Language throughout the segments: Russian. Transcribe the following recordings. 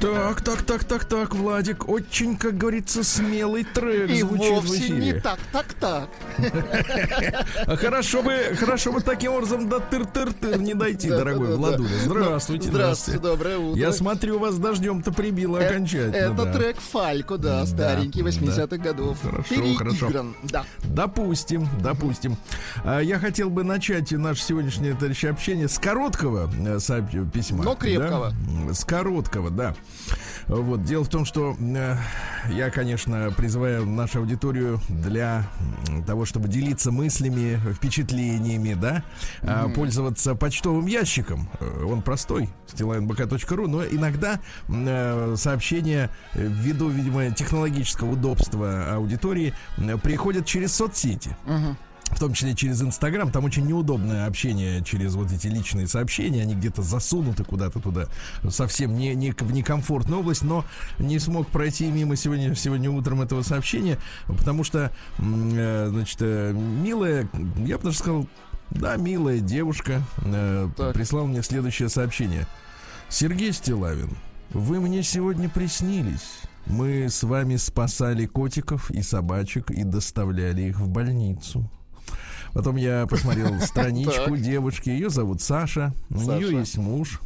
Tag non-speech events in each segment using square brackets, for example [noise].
Так, так, так, так, так, Владик, очень, как говорится, смелый трек И звучит в вовсе эфире. не так, так, так. [laughs] А хорошо бы, хорошо бы таким образом до тыр-тыр-тыр не дойти, дорогой Владуля. да. Здравствуйте, Здравствуйте, доброе утро. Я смотрю, вас дождем-то прибило Э, окончательно. Это трек Фалько, да, старенький, да. 80-х годов. Хорошо, хорошо. Да. Допустим, допустим. А, Я хотел бы начать наше сегодняшнее товарищ, общение с короткого э, письма. Но крепкого. С короткого, да. Вот. Дело в том, что э, я, конечно, призываю нашу аудиторию для того, чтобы делиться мыслями, впечатлениями, да, а, пользоваться почтовым ящиком. Э, Он простой, stilainbk.ru, но иногда э, сообщения, э, ввиду, видимо, технологического удобства аудитории, м, приходят через соцсети. В том числе через Инстаграм, там очень неудобное общение через вот эти личные сообщения, они где-то засунуты куда-то туда, совсем не, не в некомфортную область, но не смог пройти мимо сегодня, сегодня утром этого сообщения, потому что, э, значит, э, милая, я бы даже сказал, да, милая девушка э, Так. прислала мне следующее сообщение. Сергей Стилавин, вы мне сегодня приснились. Мы с вами спасали котиков и собачек и доставляли их в больницу. Потом я посмотрел [laughs] страничку девушки. Ее зовут Саша. У нее есть муж.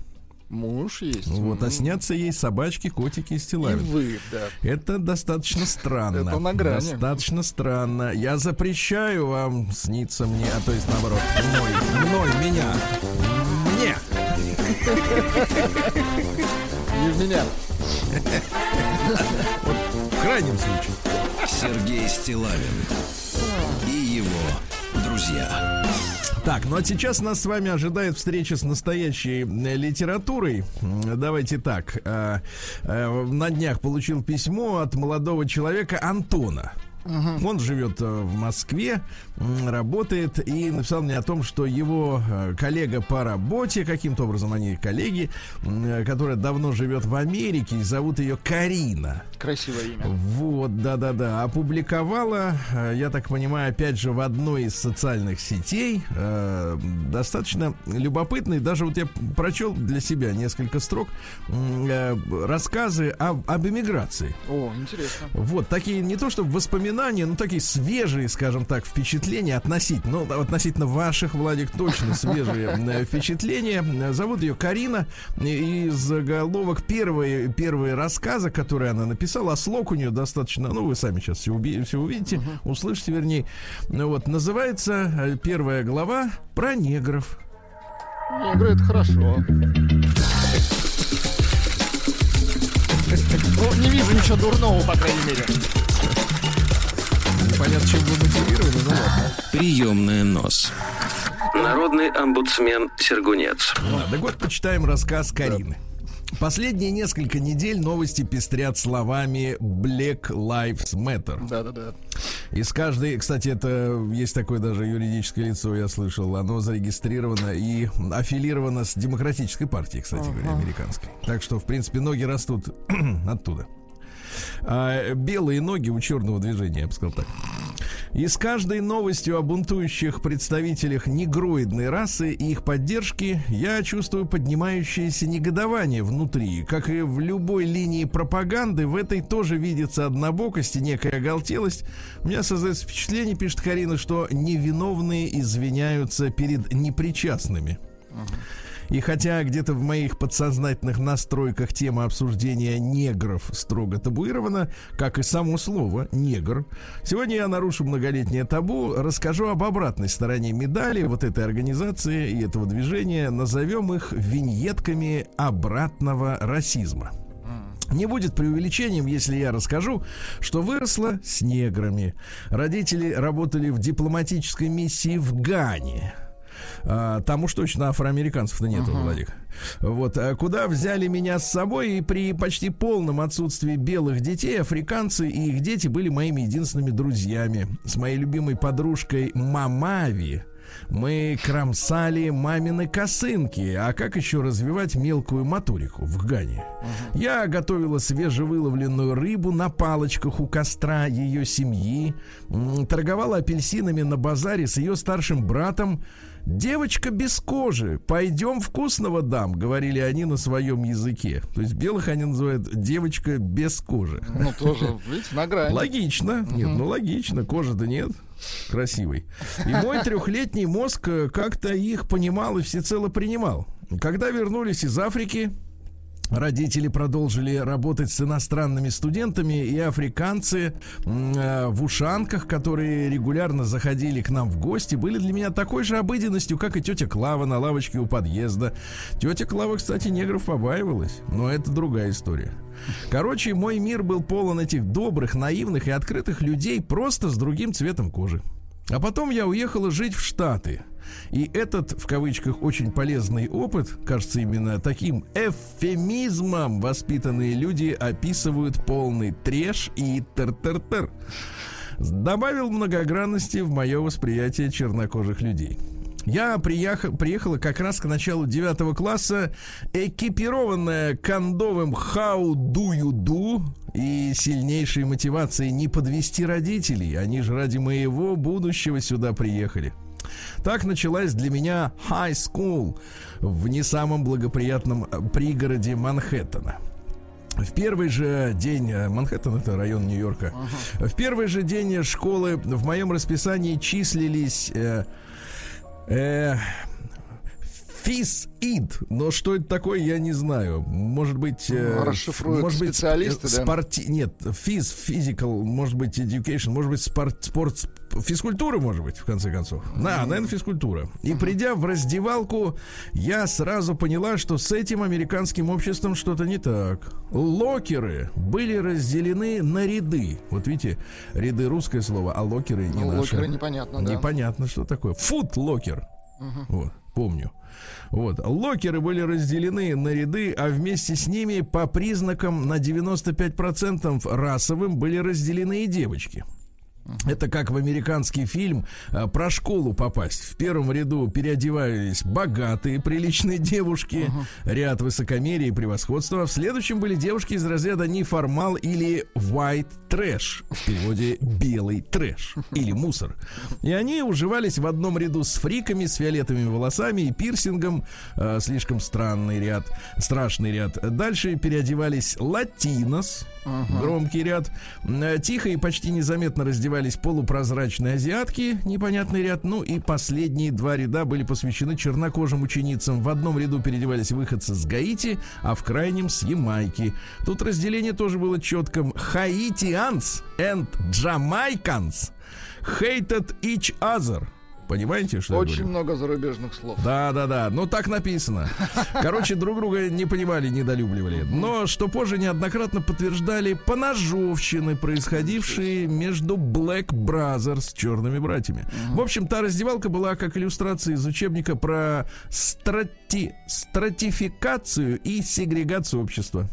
Муж есть. Вот, а снятся ей собачки, котики и И стилавин. вы, да. Это достаточно странно. Это на грани. Достаточно странно. Я запрещаю вам сниться мне, а то есть наоборот, мной, мной, меня. Мне. И в меня. В крайнем случае. Сергей Стилавин и его друзья. Так, ну а сейчас нас с вами ожидает встреча с настоящей литературой. Давайте так. э, э, На днях получил письмо от молодого человека Антона. Он живет э, в Москве, работает и написал мне о том, что его э, коллега по работе, каким-то образом они коллеги, э, которая давно живет в Америке, и зовут ее Карина. Красивое имя. Вот, да-да-да. Опубликовала, я так понимаю, опять же, в одной из социальных сетей достаточно любопытный. Даже вот я прочел для себя несколько строк рассказы об, об эмиграции. О, интересно. Вот, такие не то чтобы воспоминания, но такие свежие, скажем так, впечатления относительно, ну, относительно ваших, Владик, точно свежие э, впечатления. Зовут ее Карина. И заголовок первые, первые рассказы, которые она написала, а слог у нее достаточно, ну, вы сами сейчас все, уби- все увидите, услышите, вернее. Ну, вот, называется э, первая глава про негров. Негры это хорошо. Ну, не вижу ничего дурного, по крайней мере. Непонятно, чем вы мотивированы, ну ладно. Приемная нос. Народный омбудсмен Сергунец. Ладно, год почитаем рассказ Карины. Последние несколько недель новости пестрят словами Black Lives Matter. Да-да-да. Из каждой, кстати, это есть такое даже юридическое лицо, я слышал, оно зарегистрировано и аффилировано с демократической партией, кстати говоря, американской. Так что, в принципе, ноги растут [clears throat] оттуда. А, белые ноги у черного движения, я бы сказал так. И с каждой новостью о бунтующих представителях негроидной расы и их поддержки я чувствую поднимающееся негодование внутри. Как и в любой линии пропаганды, в этой тоже видится однобокость и некая оголтелость. У меня создается впечатление, пишет Карина, что невиновные извиняются перед непричастными. И хотя где-то в моих подсознательных настройках тема обсуждения негров строго табуирована, как и само слово «негр», сегодня я нарушу многолетнее табу, расскажу об обратной стороне медали вот этой организации и этого движения, назовем их виньетками обратного расизма. Не будет преувеличением, если я расскажу, что выросла с неграми. Родители работали в дипломатической миссии в Гане. А, там уж точно афроамериканцев-то нету, uh-huh. Владик. Вот, а куда взяли меня с собой, и при почти полном отсутствии белых детей, африканцы и их дети были моими единственными друзьями. С моей любимой подружкой Мамави мы кромсали мамины косынки. А как еще развивать мелкую моторику в Гане? Uh-huh. Я готовила свежевыловленную рыбу на палочках у костра ее семьи. Торговала апельсинами на базаре с ее старшим братом. Девочка без кожи, пойдем вкусного дам, говорили они на своем языке. То есть белых они называют девочка без кожи. Ну, тоже, видите, на грани. Логично. Нет, ну логично, кожи-то нет красивый. И мой трехлетний мозг как-то их понимал и всецело принимал. Когда вернулись из Африки, Родители продолжили работать с иностранными студентами и африканцы э, в ушанках, которые регулярно заходили к нам в гости, были для меня такой же обыденностью, как и тетя Клава на лавочке у подъезда. Тетя Клава, кстати, негров побаивалась, но это другая история. Короче, мой мир был полон этих добрых, наивных и открытых людей просто с другим цветом кожи. А потом я уехала жить в Штаты. И этот, в кавычках, очень полезный опыт, кажется, именно таким эвфемизмом воспитанные люди описывают полный треш и тер-тер-тер. Добавил многогранности в мое восприятие чернокожих людей. Я приехал, приехала как раз к началу девятого класса, экипированная кондовым «How do you do?» и сильнейшей мотивацией не подвести родителей. Они же ради моего будущего сюда приехали. Так началась для меня high school в не самом благоприятном э, пригороде Манхэттена. В первый же день э, Манхэттен это район Нью-Йорка. Uh-huh. В первый же день школы в моем расписании числились э, э, Физ ид. Но что это такое, я не знаю. Может быть... Э, может быть, специалисты, спорти... да? Нет, физ, физикал, может быть, education, может быть, спорт, спорт, физкультура, может быть, в конце концов. Да, наверное, физкультура. И придя в раздевалку, я сразу поняла, что с этим американским обществом что-то не так. Locker ы были разделены на ряды. Вот видите, ряды русское слово, а locker ы не ну, наше. Locker ы непонятно, да. Непонятно, что такое. Foot Locker. Uh-huh. Вот, помню. Вот. Locker ы были разделены на ряды, а вместе с ними по признакам на 95% расовым были разделены и девочки. Это как в американский фильм э, про школу попасть. В первом ряду переодевались богатые, приличные девушки, uh-huh. ряд высокомерия и превосходства. А в следующем были девушки из разряда неформал или white trash, в переводе белый трэш или мусор. И они уживались в одном ряду с фриками, с фиолетовыми волосами и пирсингом. Э, слишком странный ряд, страшный ряд. Дальше переодевались латинос, uh-huh. громкий ряд. Э, тихо и почти незаметно раздевались одевались полупрозрачные азиатки, непонятный ряд. Ну и последние два ряда были посвящены чернокожим ученицам. В одном ряду переодевались выходцы с Гаити, а в крайнем с Ямайки. Тут разделение тоже было четким. Хаитианс and Jamaicans hated each other. Понимаете, что Очень много зарубежных слов. Да, да, да. Ну так написано. Короче, друг друга не понимали, недолюбливали. Но что позже неоднократно подтверждали поножовщины, происходившие между Black Brothers, черными братьями. В общем, та раздевалка была как иллюстрация из учебника про страти... стратификацию и сегрегацию общества.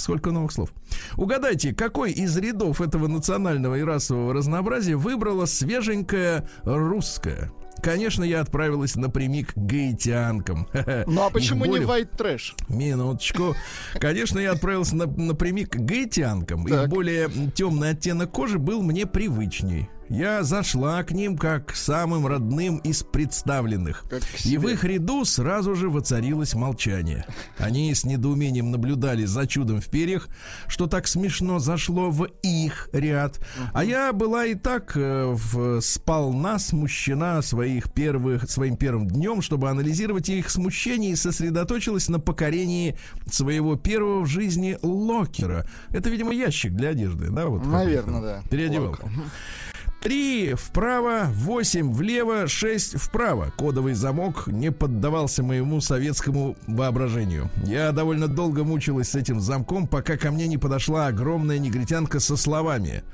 Сколько новых слов. Угадайте, какой из рядов этого национального и расового разнообразия выбрала свеженькая русская? Конечно, я отправилась напрямик к гаитянкам. [laughs] Ну а почему не white trash? Минуточку. Конечно, я отправился на, напрямик к гаитянкам. Их более темный оттенок кожи был мне привычней. Я зашла к ним как к самым родным из представленных. И в их ряду сразу же воцарилось молчание. Они с недоумением наблюдали за чудом в перьях, что так смешно зашло в их ряд. А я была и так э, в, сполна смущена своих первых, своим первым днем, чтобы анализировать их смущение и сосредоточилась на покорении своего первого в жизни локера. Это, видимо, ящик для одежды, да? Вот Наверное, да. Переодевалка. Три вправо, восемь влево, шесть вправо. Кодовый замок не поддавался моему советскому воображению. Я довольно долго мучилась с этим замком, пока ко мне не подошла огромная негритянка со словами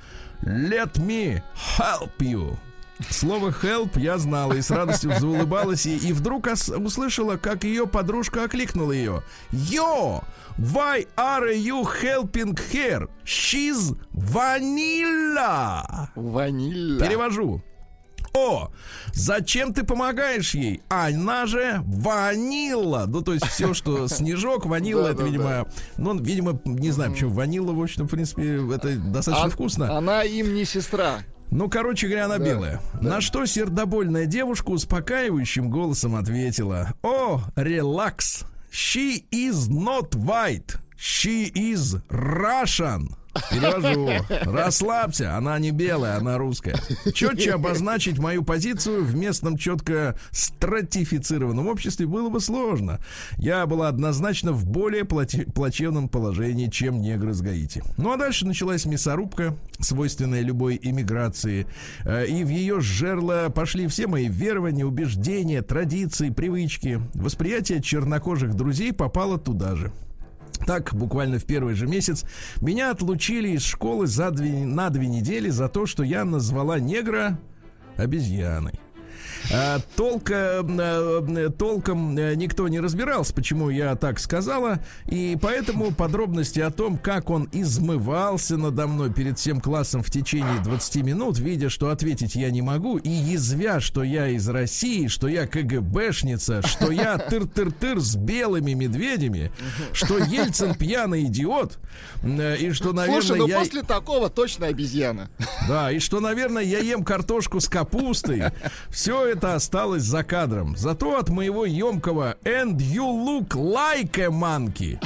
«Let me help you». Слово help я знала и с радостью заулыбалась ей, и вдруг услышала, как ее подружка окликнула ее. Йо! Why are you helping her? She's vanilla. Ванилла. Перевожу. О, зачем ты помогаешь ей? Она же ванила. Ну, то есть все, что [laughs] снежок, ванила, это, видимо, ну, видимо, не знаю, почему ванила, в общем, в принципе, это достаточно вкусно. Она им не сестра. Ну, короче говоря, она да, белая. Да. На что сердобольная девушка успокаивающим голосом ответила. О, релакс. She is not white. She is Russian. Перевожу. Расслабься, она не белая, она русская. Четче обозначить мою позицию в местном четко стратифицированном обществе было бы сложно. Я была однозначно в более плачевном положении, чем негры с Гаити. Ну а дальше началась мясорубка, свойственная любой иммиграции. Э, и в ее жерло пошли все мои верования, убеждения, традиции, привычки. Восприятие чернокожих друзей попало туда же. Так, буквально в первый же месяц меня отлучили из школы за две, на две недели за то, что я назвала негра обезьяной. А, толка, толком э, никто не разбирался, почему я так сказала, и поэтому подробности о том, как он измывался надо мной перед всем классом в течение 20 минут, видя, что ответить я не могу, и язвя, что я из России, что я КГБшница, что я тыр-тыр-тыр с белыми медведями, что Ельцин пьяный идиот, э, и что, наверное, Слушай, ну я... после такого точно обезьяна. Да, и что, наверное, я ем картошку с капустой. Все это это осталось за кадром. Зато от моего емкого And you look like a monkey.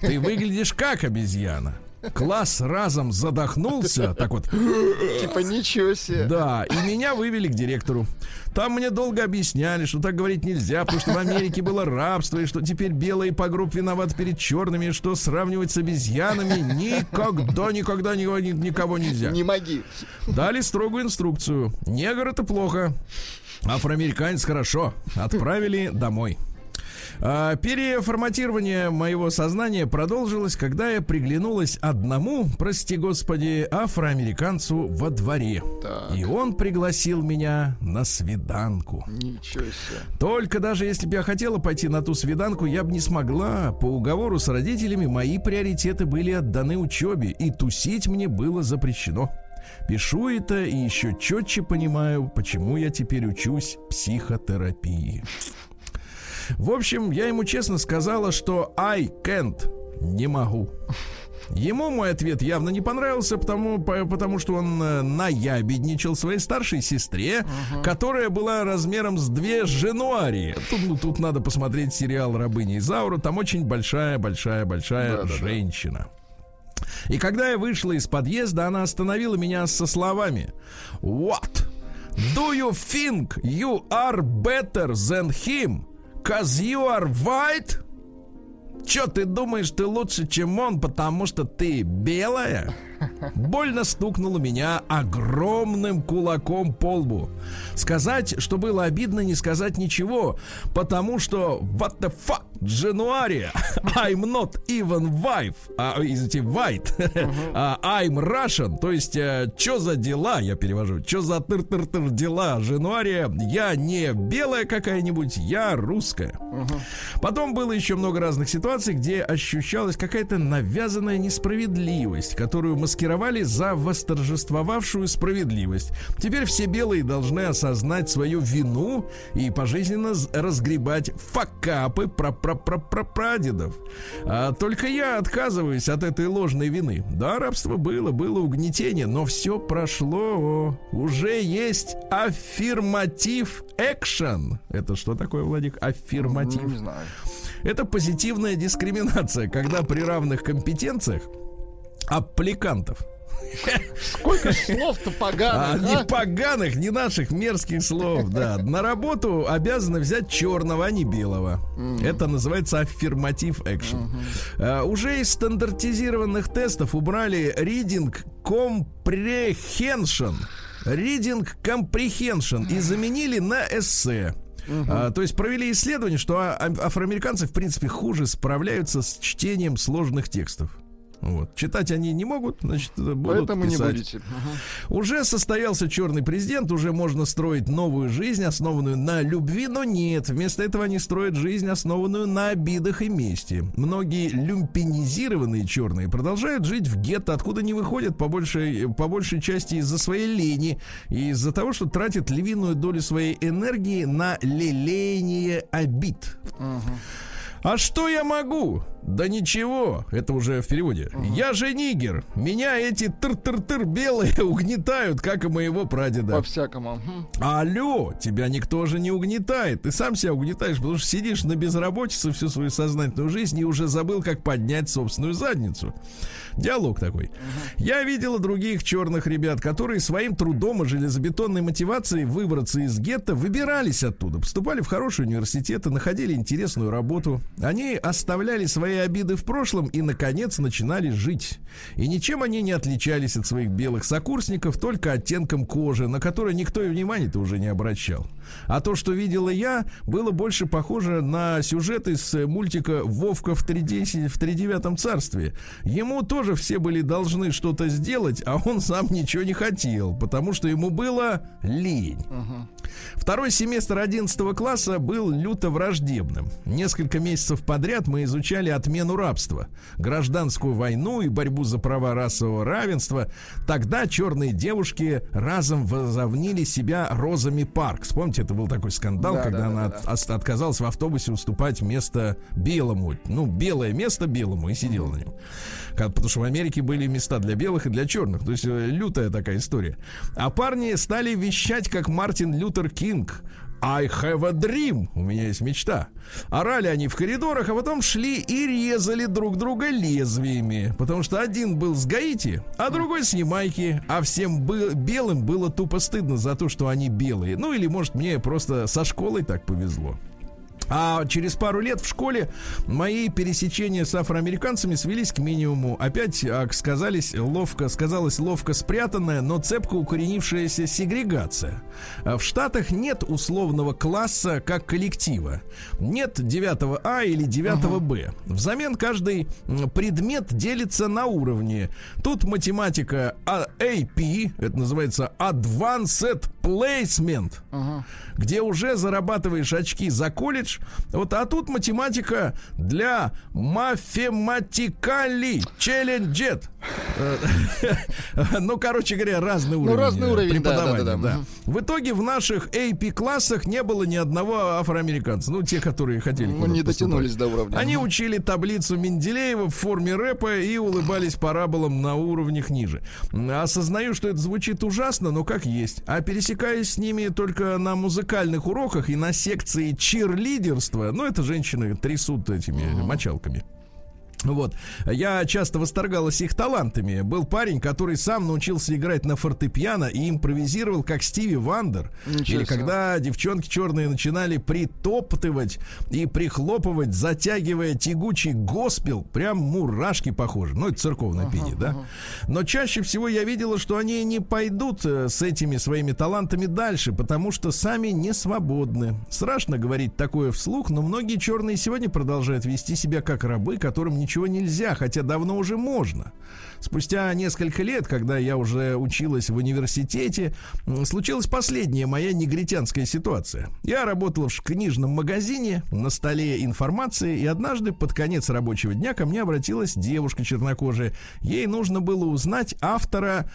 Ты выглядишь как обезьяна. Класс разом задохнулся, так вот. Типа ничего себе. Да, и меня вывели к директору. Там мне долго объясняли, что так говорить нельзя, потому что в Америке было рабство, и что теперь белые по групп виноват перед черными, что сравнивать с обезьянами никогда, никогда никого нельзя. Не моги. Дали строгую инструкцию. Негр это плохо. Афроамериканец хорошо. Отправили домой. А, переформатирование моего сознания продолжилось, когда я приглянулась одному, прости господи, афроамериканцу во дворе. Так. И он пригласил меня на свиданку. Ничего себе. Только даже если бы я хотела пойти на ту свиданку, я бы не смогла. По уговору с родителями мои приоритеты были отданы учебе, и тусить мне было запрещено. Пишу это и еще четче понимаю, почему я теперь учусь психотерапии. В общем, я ему честно сказала, что I can't, не могу. Ему мой ответ явно не понравился, потому, потому что он э, наябедничал своей старшей сестре, uh-huh. которая была размером с две женуарии. Тут, ну, тут надо посмотреть сериал «Рабыня Изаура». Там очень большая-большая-большая да, женщина. И когда я вышла из подъезда, она остановила меня со словами What? Do you think you are better than him? Cause you are white? Чё ты думаешь, ты лучше, чем он, потому что ты белая? Больно стукнуло меня огромным кулаком по лбу. Сказать, что было обидно, не сказать ничего, потому что what the fuck, January, I'm not even wife, а, извините, white, uh-huh. I'm Russian, то есть, э, что за дела, я перевожу, что за тыр-тыр-тыр дела, January, я не белая какая-нибудь, я русская. Потом было еще много разных ситуаций, где ощущалась какая-то навязанная несправедливость, которую маскировали за восторжествовавшую справедливость. Теперь все белые должны осознать свою вину и пожизненно разгребать факапы про про про про прадедов. А только я отказываюсь от этой ложной вины. Да, рабство было, было угнетение, но все прошло. Уже есть аффирматив экшен. Это что такое, Владик? Аффирматив. Не знаю. Это позитивная дискриминация, когда при равных компетенциях аппликантов. Сколько слов-то поганых, а, а? Не поганых, не наших мерзких слов, да. На работу обязаны взять черного, а не белого. Mm. Это называется аффирматив экшен. Mm-hmm. А, уже из стандартизированных тестов убрали reading comprehension. Reading comprehension и заменили на эссе. Uh-huh. А, то есть провели исследование, что а, афроамериканцы, в принципе, хуже справляются с чтением сложных текстов. Вот. Читать они не могут, значит, будут Поэтому не писать. будете. Уже состоялся черный президент, уже можно строить новую жизнь, основанную на любви, но нет. Вместо этого они строят жизнь, основанную на обидах и мести. Многие люмпинизированные черные продолжают жить в гетто, откуда не выходят по большей, по большей части из-за своей лени и из-за того, что тратят львиную долю своей энергии на лелеяние обид. А что я могу? Да ничего, это уже в переводе. Я же нигер. Меня эти тыр-тыр-тыр белые [laughs] угнетают, как и моего прадеда. По-всякому. Алло, тебя никто же не угнетает. Ты сам себя угнетаешь, потому что сидишь на безработице всю свою сознательную жизнь и уже забыл, как поднять собственную задницу. Диалог такой. Я видела других черных ребят, которые своим трудом и железобетонной мотивацией выбраться из гетто выбирались оттуда, поступали в хорошие университеты, находили интересную работу. Они оставляли свои обиды в прошлом и, наконец, начинали жить. И ничем они не отличались от своих белых сокурсников, только оттенком кожи, на который никто и внимания-то уже не обращал. А то, что видела я, было больше похоже на сюжет из э, мультика «Вовка в, 310 в тридевятом царстве». Ему тоже все были должны что-то сделать, а он сам ничего не хотел, потому что ему было лень. Второй семестр 11 класса был люто враждебным. Несколько месяцев подряд мы изучали отмену рабства, гражданскую войну и борьбу за права расового равенства. Тогда черные девушки разом возовнили себя Розами Паркс. Помните, это был такой скандал, Да, когда да, она да, от- ос- отказалась в автобусе уступать место белому. Ну, белое место белому и сидела на нем. Потому что в Америке были места для белых и для черных. То есть э, лютая такая история. А парни стали вещать, как Мартин Лютер Кинг. I have a dream. У меня есть мечта. Орали они в коридорах, а потом шли и резали друг друга лезвиями. Потому что один был с Гаити, а другой с Ямайки. А всем бы- белым было тупо стыдно за то, что они белые. Ну или, может, мне просто со школой так повезло. А через пару лет в школе мои пересечения с афроамериканцами свелись к минимуму. Опять а, сказались ловко, сказалась ловко спрятанная, но цепко укоренившаяся сегрегация. А В Штатах нет условного класса как коллектива. Нет 9 А или 9 Б. Взамен каждый предмет делится на уровни. Тут математика А- AP, это называется Advanced Placement, где уже зарабатываешь очки за колледж. Вот, а тут математика для мафематикали челленджет. Ну, короче говоря, разный уровень. разный э, уровень, да, преподавания, да, да, да. В итоге в наших AP-классах не было ни одного афроамериканца. Ну, те, которые хотели Ну, не дотянулись до уровня. Они учили таблицу Менделеева в форме рэпа и улыбались параболам на уровнях ниже. Осознаю, что это звучит ужасно, но как есть. А пересекаясь с ними только на музыкальных уроках и на секции чирлидерства, ну, это женщины трясут этими мочалками. Вот. Я часто восторгалась их талантами. Был парень, который сам научился играть на фортепиано и импровизировал, как Стиви Вандер. Ничего Или когда девчонки черные начинали притоптывать и прихлопывать, затягивая тягучий госпел, прям мурашки похожи. Ну, это церковное пение, да? Но чаще всего я видела, что они не пойдут э, с этими своими талантами дальше, потому что сами не свободны. Страшно говорить такое вслух, но многие черные сегодня продолжают вести себя как рабы, которым ничего нельзя, хотя давно уже можно. Спустя несколько лет, когда я уже училась в университете, случилась последняя моя негритянская ситуация. Я работала в книжном магазине, на столе информации, и однажды под конец рабочего дня ко мне обратилась девушка чернокожая. Ей нужно было узнать автора,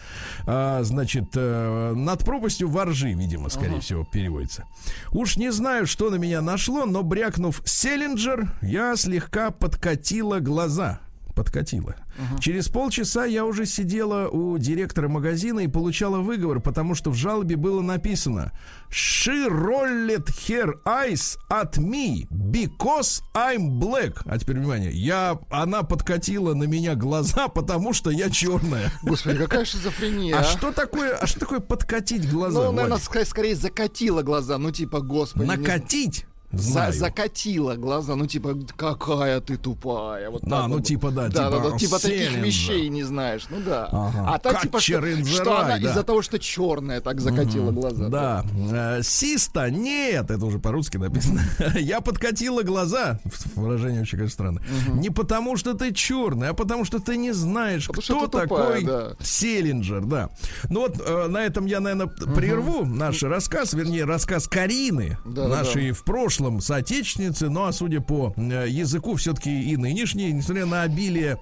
а, значит, э, над пропастью воржи, видимо, скорее всего, переводится. Уж не знаю, что на меня нашло, но брякнув Селлинджер, я слегка подкатила глаза. Подкатила. Через полчаса я уже сидела у директора магазина и получала выговор, потому что в жалобе было написано She rolled her eyes at me because I'm black. А теперь внимание, я, она подкатила на меня глаза, потому что я черная. Господи, какая шизофрения. А что такое, а что такое подкатить глаза? Ну, наверное, скорее закатила глаза. Ну, типа, господи. не За, закатила глаза, ну типа, какая ты тупая. Вот Да, ну, вот. типа, да, да, типа, да, да, типа таких вещей не знаешь, ну да. Ага. А так типа, что, что она да. из-за того, что черная так закатила глаза. Да. Э, Систа, нет, это уже по-русски написано. [laughs] Я подкатила глаза. Выражение очень, конечно, странно. Не потому, что ты черный, а потому, что ты не знаешь, Потому кто тупая, такой да. Селлинджер, да. Ну вот э, на этом я, наверное, прерву наш рассказ, вернее, рассказ Карины, Да, да, нашей в прошлом соотечественницы, ну а судя по э, языку, все-таки и нынешней, несмотря на обилие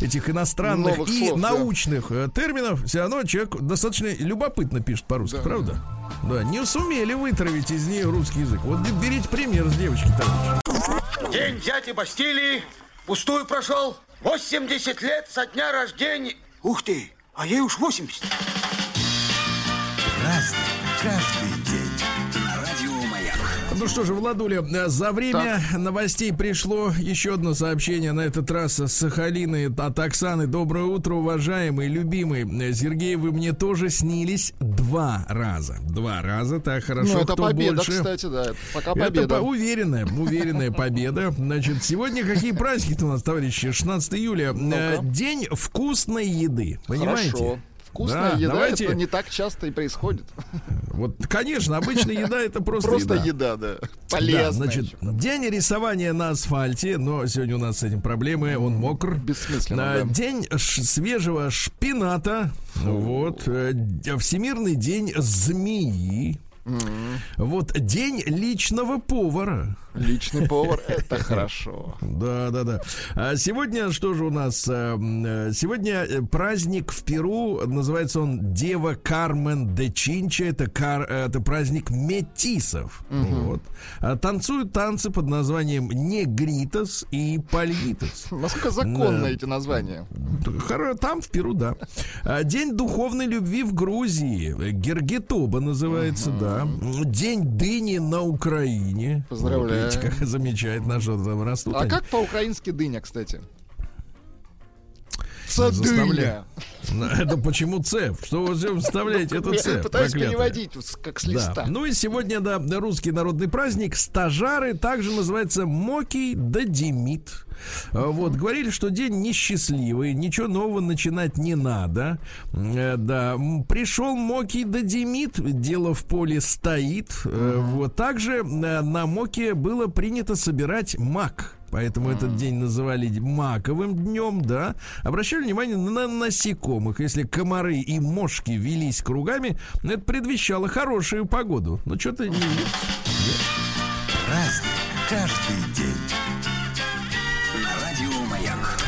этих иностранных Новых и слов, да. научных э, терминов, все равно человек достаточно любопытно пишет по-русски, правда? Да, не сумели вытравить из нее русский язык. Вот берите пример с девочки, товарищи. День дяди Бастилии пустую прошел. 80 лет со дня рождения. Ух ты, а ей уж 80. Разный, каждый Ну что же, Владуля, за время новостей пришло еще одно сообщение, на этот раз с Сахалины от Оксаны. Доброе утро, уважаемый, любимый. Сергей, вы мне тоже снились два раза. Два раза, так хорошо. Ну, это Кто победа, больше? кстати, да. это Пока Это победа. по- уверенная, уверенная победа. Значит, сегодня какие праздники у нас, товарищи? 16 июля. Э, День вкусной еды. Понимаете? Хорошо. Вкусная Да, еда, давайте- это не так часто и происходит. [laughs] Вот, конечно, обычная еда это просто, Просто еда. еда, да. Да, Полезная. значит, еще. день рисования на асфальте, но сегодня у нас с этим проблемы, он мокр. Бессмысленно, да. День свежего шпината, вот. э, Всемирный день змеи. Вот день личного повара. Личный повар, это [laughs] хорошо. Да, да, да. А сегодня что же у нас? э, э, Сегодня э, праздник в Перу. Называется он Дева Кармен де Чинча. Это, кар, это праздник метисов. Вот. А Танцуют танцы под названием Негритос и Пальитос. Насколько законно эти названия? Там, в Перу, да. А, День духовной любви в Грузии. Гергетоба называется, да. День дыни на Украине. Поздравляю. Вот видите, как [laughs] замечательно, что там растут А они. как по-украински дыня, кстати? Заставляю. Садыня. Это почему Ц? Что вы все вставляете? Это Я Ц. пытаюсь проклятое. переводить с- как с Да. листа. Ну и сегодня, да, русский народный праздник. Стажары также называется Мокий да Демид. А, Вот, говорили, что день несчастливый, ничего нового начинать не надо. Э, Да, пришел Мокий да Демид, дело в поле стоит. Э, Вот, также э, на Моке было принято собирать мак. Поэтому этот день называли маковым днем, да. Обращали внимание на насекомых. Если комары и мошки велись кругами, это предвещало хорошую погоду. Но что-то не... Разный, каждый день.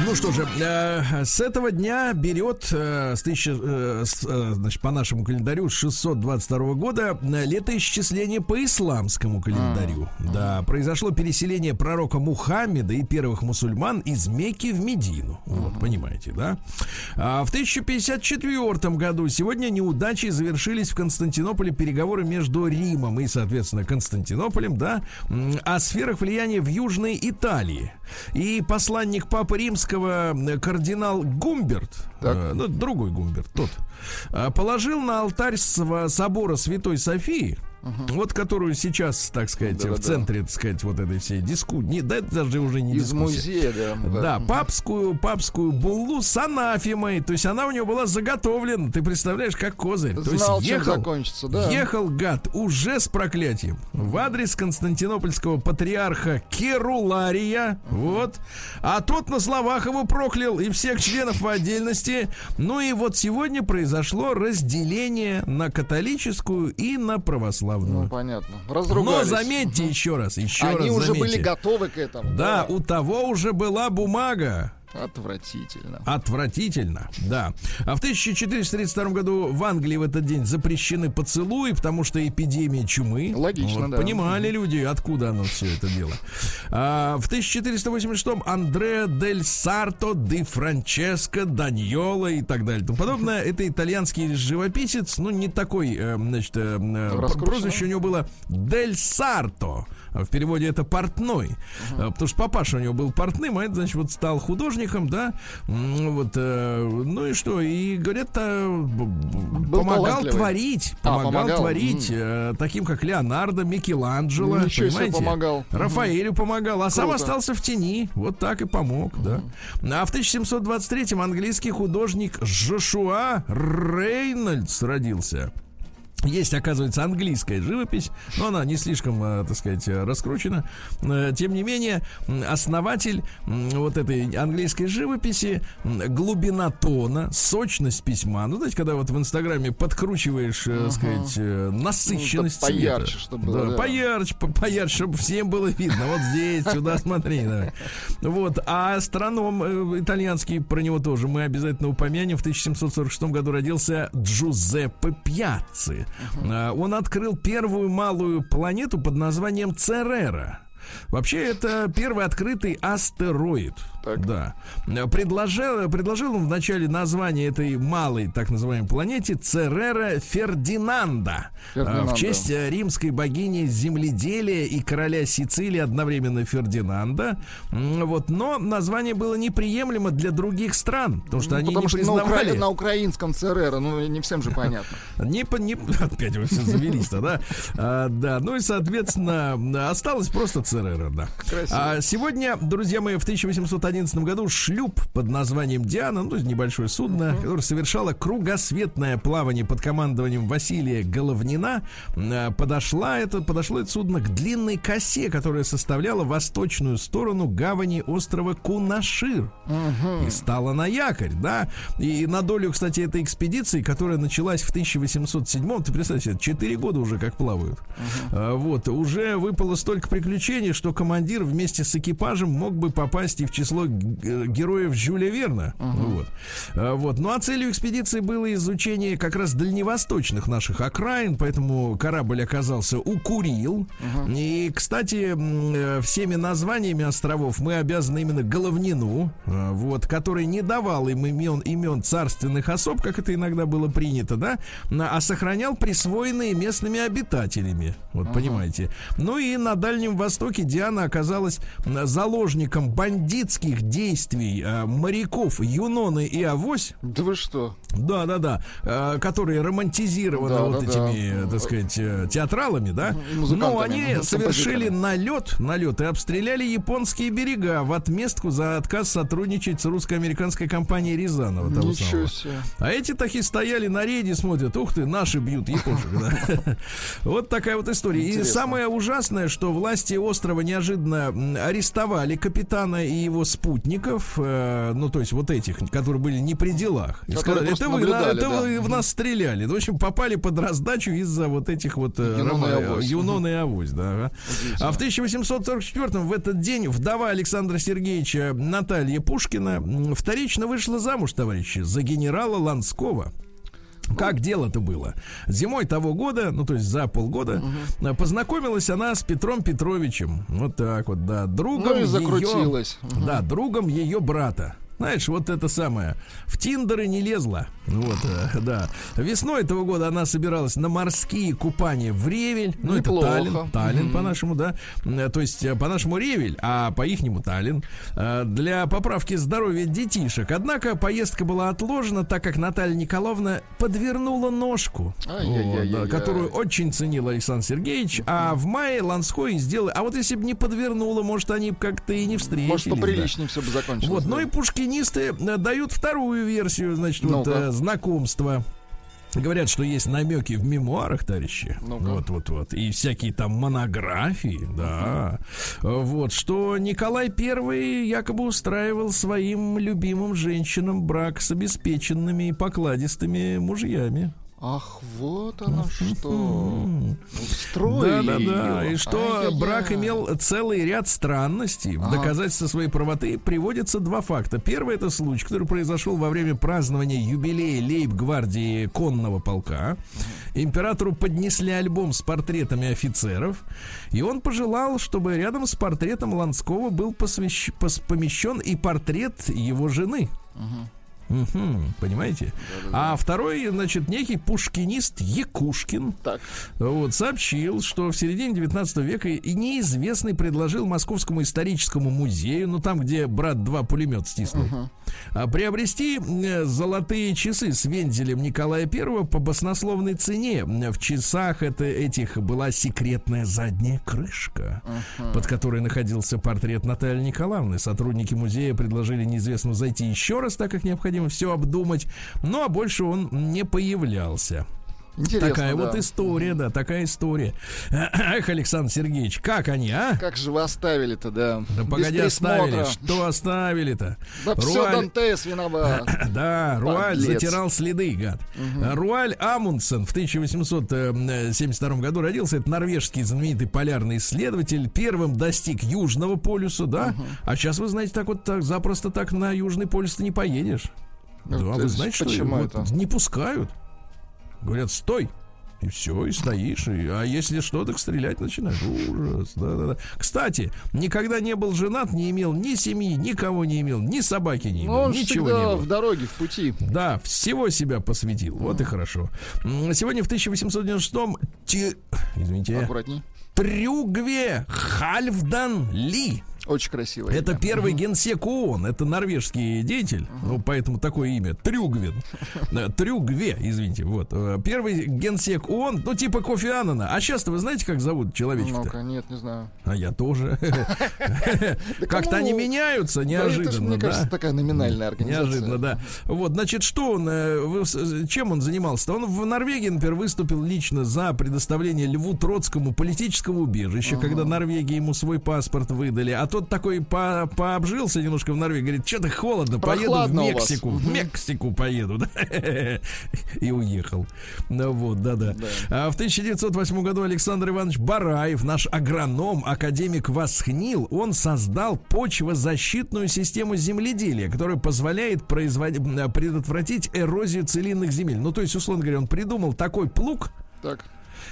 Ну что же, э, с этого дня берет э, с тысяча, э, с, э, значит, по нашему календарю с 622 года э, летоисчисление по исламскому календарю. Да, произошло переселение пророка Мухаммеда и первых мусульман из Мекки в Медину. Вот, понимаете, да? А в 1054 году сегодня неудачи завершились в Константинополе переговоры между Римом и, соответственно, Константинополем, да, о сферах влияния в Южной Италии. И посланник Папы Римского э, кардинал Гумберт, э, ну, другой Гумберт, тот, э, положил на алтарь собора Святой Софии, вот которую сейчас, так сказать, в Да-да-да. центре, так сказать, вот этой всей дискуссии, да, это даже уже не Из дискуссия. музея, да. Да, папскую, папскую буллу с анафемой. То есть она у него была заготовлена. Ты представляешь, как козырь. То Знал, есть чем ехал, закончится, да. ехал гад уже с проклятием в адрес константинопольского патриарха Керулария. Вот. А тот на словах его проклял и всех членов в отдельности. Ну и вот сегодня произошло разделение на католическую и на Ну, православную. понятно. Но Разругались. заметьте еще раз, еще раз Они уже были заметьте. готовы к этому. Да, у того уже была бумага. Отвратительно. Отвратительно, да. А в 1432 году в Англии в этот день запрещены поцелуи, потому что эпидемия чумы. Логично, да. Понимали люди, откуда оно все это дело. А, в 1486 Андреа дель Сарто де Франческо Даньола и так далее тому подобное. Это итальянский живописец, ну не такой, э, значит, э, э, прозвище у него было Дель Сарто. А В переводе это портной. А, Потому что папаша у него был портным, а это, значит, вот стал художником. да, вот, э, ну и что, и говорят, э, б- помогал талантливый. творить, А, помогал, помогал, творить, э, таким как Леонардо, Микеланджело, Ничего себе понимаете? помогал. Рафаэлю помогал, а сам Круто. остался в тени, вот так и помог, да. А в 1723-м английский художник Жошуа Рейнольдс родился. Есть, оказывается, английская живопись, но она не слишком, э, так сказать, раскручена. Э, Тем не менее, основатель вот этой английской живописи, глубина тона, сочность письма. Ну, знаете, когда вот в Инстаграме подкручиваешь, э, так сказать, насыщенность Ну, чтоб цвета. поярче, чтоб было, Да, да. Поярче, по- поярче, чтобы всем было видно. Вот здесь, сюда [laughs] смотри. да. Вот. А астроном итальянский, про него тоже мы обязательно упомянем. В 1746 году родился Джузеппе Пьяцци. А, Он открыл первую малую планету под названием Церера. Вообще, это первый открытый астероид. Так. Да. Предложил, предложил он вначале название этой малой, так называемой планете Церера Фердинанда. Фердинанда. А, В честь э, римской богини земледелия и короля Сицилии одновременно Фердинанда. Вот, но название было неприемлемо для других стран, потому что они Ну, Потому не что на, признавали. укра- на украинском ЦРР, ну не всем же понятно. [laughs] Не, не, [laughs] опять вы все завелись-то, да? А, да, ну и, соответственно, осталось просто ЦРР, да. Красиво. А сегодня, друзья мои, в 1811 году шлюп под названием Диана, ну, то есть небольшое судно, которое совершало кругосветное плавание под командованием Василия Головнина, а, подошла это, подошло это судно к длинной косе, которая составляла восточную сторону гавани острова Кунашир. И стала на якорь, да. И на долю, кстати, этой экспедиции, которая началась в 1807 ты представь себе, 4 года уже как плавают. А, вот, уже выпало столько приключений, что командир вместе с экипажем мог бы попасть и в число г- героев Жюля Верна. Вот. А, вот. Ну а целью экспедиции было изучение как раз дальневосточных наших окраин, поэтому корабль оказался у Курил. И, кстати, э, всеми названиями островов мы обязаны именно Головнину, э, вот, который не давал им имен, имен царственных особ, как это иногда было принято, да, а сохранял присвоенные местными обитателями. Вот, понимаете. Ну и на Дальнем Востоке Диана оказалась заложником бандитских действий э, моряков Юноны и Авось, Да вы что? да, да, да, э, которые романтизированы Да, вот да, этими, да. так сказать, э, театралами, да. Но они композиторами. совершили налет, налет и обстреляли японские берега в отместку за отказ сотрудничать с русско-американской компанией Рязанова. того Ничего самого. себе. А эти такие стояли на рейде, смотрят, ух ты, наши бьют японцев, да. [laughs] Вот такая вот история. И Интересно. самое ужасное, что власти острова неожиданно арестовали капитана и его спутников, э, ну, то есть вот этих, которые были не при делах. И сказали, это вы, на- это да. вы в нас стреляли. В общем, попали под раздачу из-за вот этих вот э, Юнона и Авось. Юнона и Авось, да. А в 1844 в этот день вдова Александра Сергеевича Наталья Пушкина вторично вышла замуж, товарищи, за генерала Ланского. Как дело-то было? Зимой того года, ну то есть за полгода, э, познакомилась она с Петром Петровичем. Вот так вот, да, другом Ну и ее- закрутилась. да, другом ее брата. Знаешь, вот это самое. В Тиндеры не лезла. Вот, э, да. Весной этого года она собиралась на морские купания в Ревель. Ну, Неплохо. это Таллин. Таллин по-нашему, да. Э, То есть, э, по-нашему Ревель, а по-ихнему Таллин. Для поправки здоровья детишек. Однако поездка была отложена, так как Наталья Николаевна подвернула ножку. Вот, да, которую очень ценил Александр Сергеевич. А в мае Ланской сделал... А вот если бы не подвернула, может, они как-то и не встретились. Может, да. поприличнее все бы закончилось. Вот, ну да. и пушкинисты э, дают вторую версию, значит, вот Ну-ка. э, знакомства. Говорят, что есть намеки в мемуарах, товарищи. Ну-ка. Вот, вот, вот. И всякие там монографии, да. Вот, что Николай Первый якобы устраивал своим любимым женщинам брак с обеспеченными и покладистыми мужьями. Ах, вот оно что. Устроили Да, да, да. её. И что Ай-яй-яй. брак имел целый ряд странностей. В доказательство своей правоты приводятся два факта. Первый это случай, который произошел во время празднования юбилея лейб-гвардии конного полка. Императору поднесли альбом с портретами офицеров, и он пожелал, чтобы рядом с портретом Ланского был посвящ- пос- помещен и портрет его жены. Мгм, понимаете? А второй, значит, некий пушкинист Якушкин Так. вот, сообщил, что в середине 19 века и неизвестный предложил Московскому историческому музею, ну там, где брат два пулемет стиснул, а, приобрести золотые часы с вензелем Николая Первого по баснословной цене. В часах это, этих была секретная задняя крышка, под которой находился портрет Натальи Николаевны. Сотрудники музея предложили неизвестному зайти еще раз, так как необходимо все обдумать. Ну, а больше он не появлялся. Интересно, такая да. вот история, да, такая история. [clears throat] Эх, Александр Сергеевич, как они, а? Как же вы оставили-то, да? Да Без погоди, оставили. Что оставили-то? Да все Руаль- Дантес виноват. [clears throat] Да, Руаль Подлец. затирал следы, гад. Руаль Амундсен в 1872 году родился. Это норвежский знаменитый полярный исследователь. Первым достиг Южного полюса, да? А сейчас, вы знаете, так вот так запросто так на Южный полюс ты не поедешь. Да, Это вы знаете, что почему вот это? не пускают. Говорят, стой. И все, и стоишь. и- а если что, так стрелять начинаешь. Ужас. Да-да-да. Кстати, никогда не был женат, не имел ни семьи, никого не имел, ни собаки не имел, Ну, он же ничего не было. в дороге, в пути. Да, всего себя посвятил. Вот и хорошо. Сегодня в 1896-м Ти- извините, Аккуратней. Трюгве Хальфдан Ли. Очень красиво. Это имя. первый генсек ООН, это норвежский деятель, ну, поэтому такое имя, Трюгвин. [laughs] Э, Трюгве, извините, вот. Э, Первый генсек ООН, ну, типа Кофи Аннана. А сейчас-то вы знаете, как зовут человечка-то? Ну-ка, нет, не знаю. А я тоже. [laughs] [laughs] Как-то они меняются неожиданно, мне кажется, такая номинальная организация. Неожиданно, да. Вот, значит, что он, э, с- чем он занимался? Он в Норвегии, например, выступил лично за предоставление Льву Троцкому политического убежища, когда Норвегия ему свой паспорт выдали. А тот такой по пообжился немножко в Норвегии, говорит, что-то холодно, поеду в Прохладно у вас». Мексику, в Мексику поеду, да? [laughs] И уехал. Ну вот, да-да. А в 1908 году Александр Иванович Бараев, наш агроном, академик Восхнил, он создал почвозащитную систему земледелия, которая позволяет производить, предотвратить эрозию целинных земель. Ну, то есть, условно говоря, он придумал такой плуг, Так.